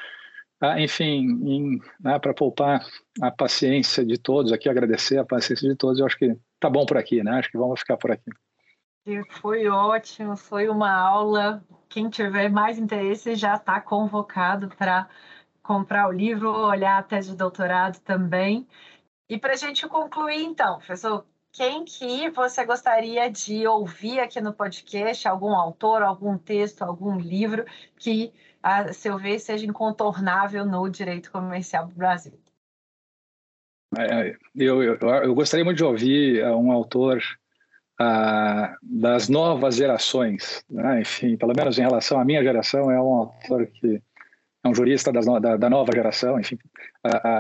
uh, enfim, né, para poupar a paciência de todos aqui, agradecer a paciência de todos, eu acho que tá bom por aqui, né? Acho que vamos ficar por aqui. Foi ótimo, foi uma aula. Quem tiver mais interesse já está convocado para comprar o livro, olhar a tese de doutorado também. E para a gente concluir, então, professor, quem que você gostaria de ouvir aqui no podcast? Algum autor, algum texto, algum livro que, a seu ver, seja incontornável no direito comercial do Brasil? É, eu, eu, eu, gostaria muito de ouvir é, um autor ah, das novas gerações, né? enfim, pelo menos em relação à minha geração, é um autor que é um jurista das, da, da, nova geração, enfim,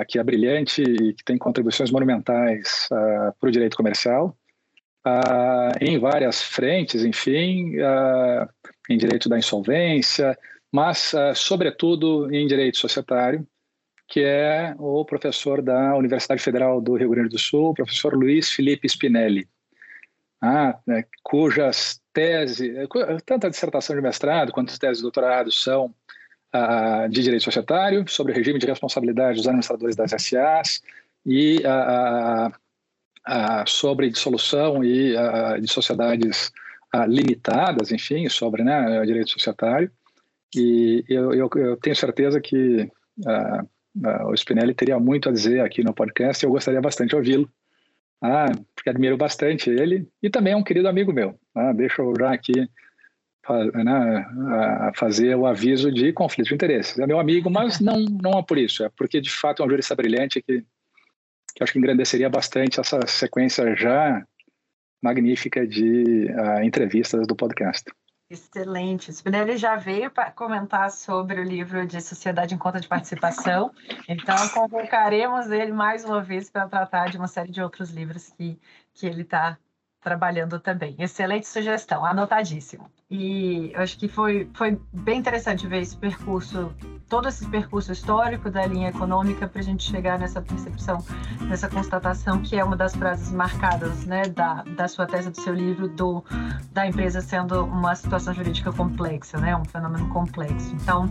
que é brilhante e que tem contribuições monumentais para o direito comercial, em várias frentes, enfim, em direito da insolvência, mas, sobretudo, em direito societário, que é o professor da Universidade Federal do Rio Grande do Sul, professor Luiz Felipe Spinelli, né, cujas teses, tanto a dissertação de mestrado quanto as teses de doutorado são de direito societário, sobre o regime de responsabilidade dos administradores das SAs e sobre dissolução e de sociedades limitadas, enfim, sobre né, direito societário. E eu, eu, eu tenho certeza que o Spinelli teria muito a dizer aqui no podcast e eu gostaria bastante de ouvi-lo. Ah, porque admiro bastante ele e também é um querido amigo meu. Ah, deixa eu já aqui né, fazer o aviso de conflito de interesses. É meu amigo, mas não, não é por isso, é porque de fato é um jurista brilhante que, que acho que engrandeceria bastante essa sequência já magnífica de uh, entrevistas do podcast. Excelente. Spinelli já veio para comentar sobre o livro de Sociedade em Conta de Participação, então convocaremos ele mais uma vez para tratar de uma série de outros livros que, que ele está trabalhando também. Excelente sugestão, anotadíssimo. E acho que foi, foi bem interessante ver esse percurso, todo esse percurso histórico da linha econômica para a gente chegar nessa percepção, nessa constatação que é uma das frases marcadas né, da, da sua tese, do seu livro, do, da empresa sendo uma situação jurídica complexa, né, um fenômeno complexo. Então,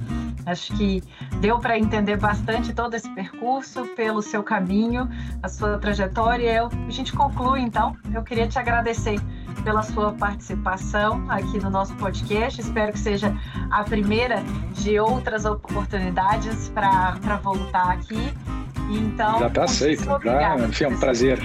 acho que deu para entender bastante todo esse percurso pelo seu caminho, a sua trajetória. Eu, a gente conclui, então. Eu queria te agradecer pela sua participação aqui no nosso podcast. Espero que seja a primeira de outras oportunidades para voltar aqui. Então, já está aceito. Já, enfim, é um prazer.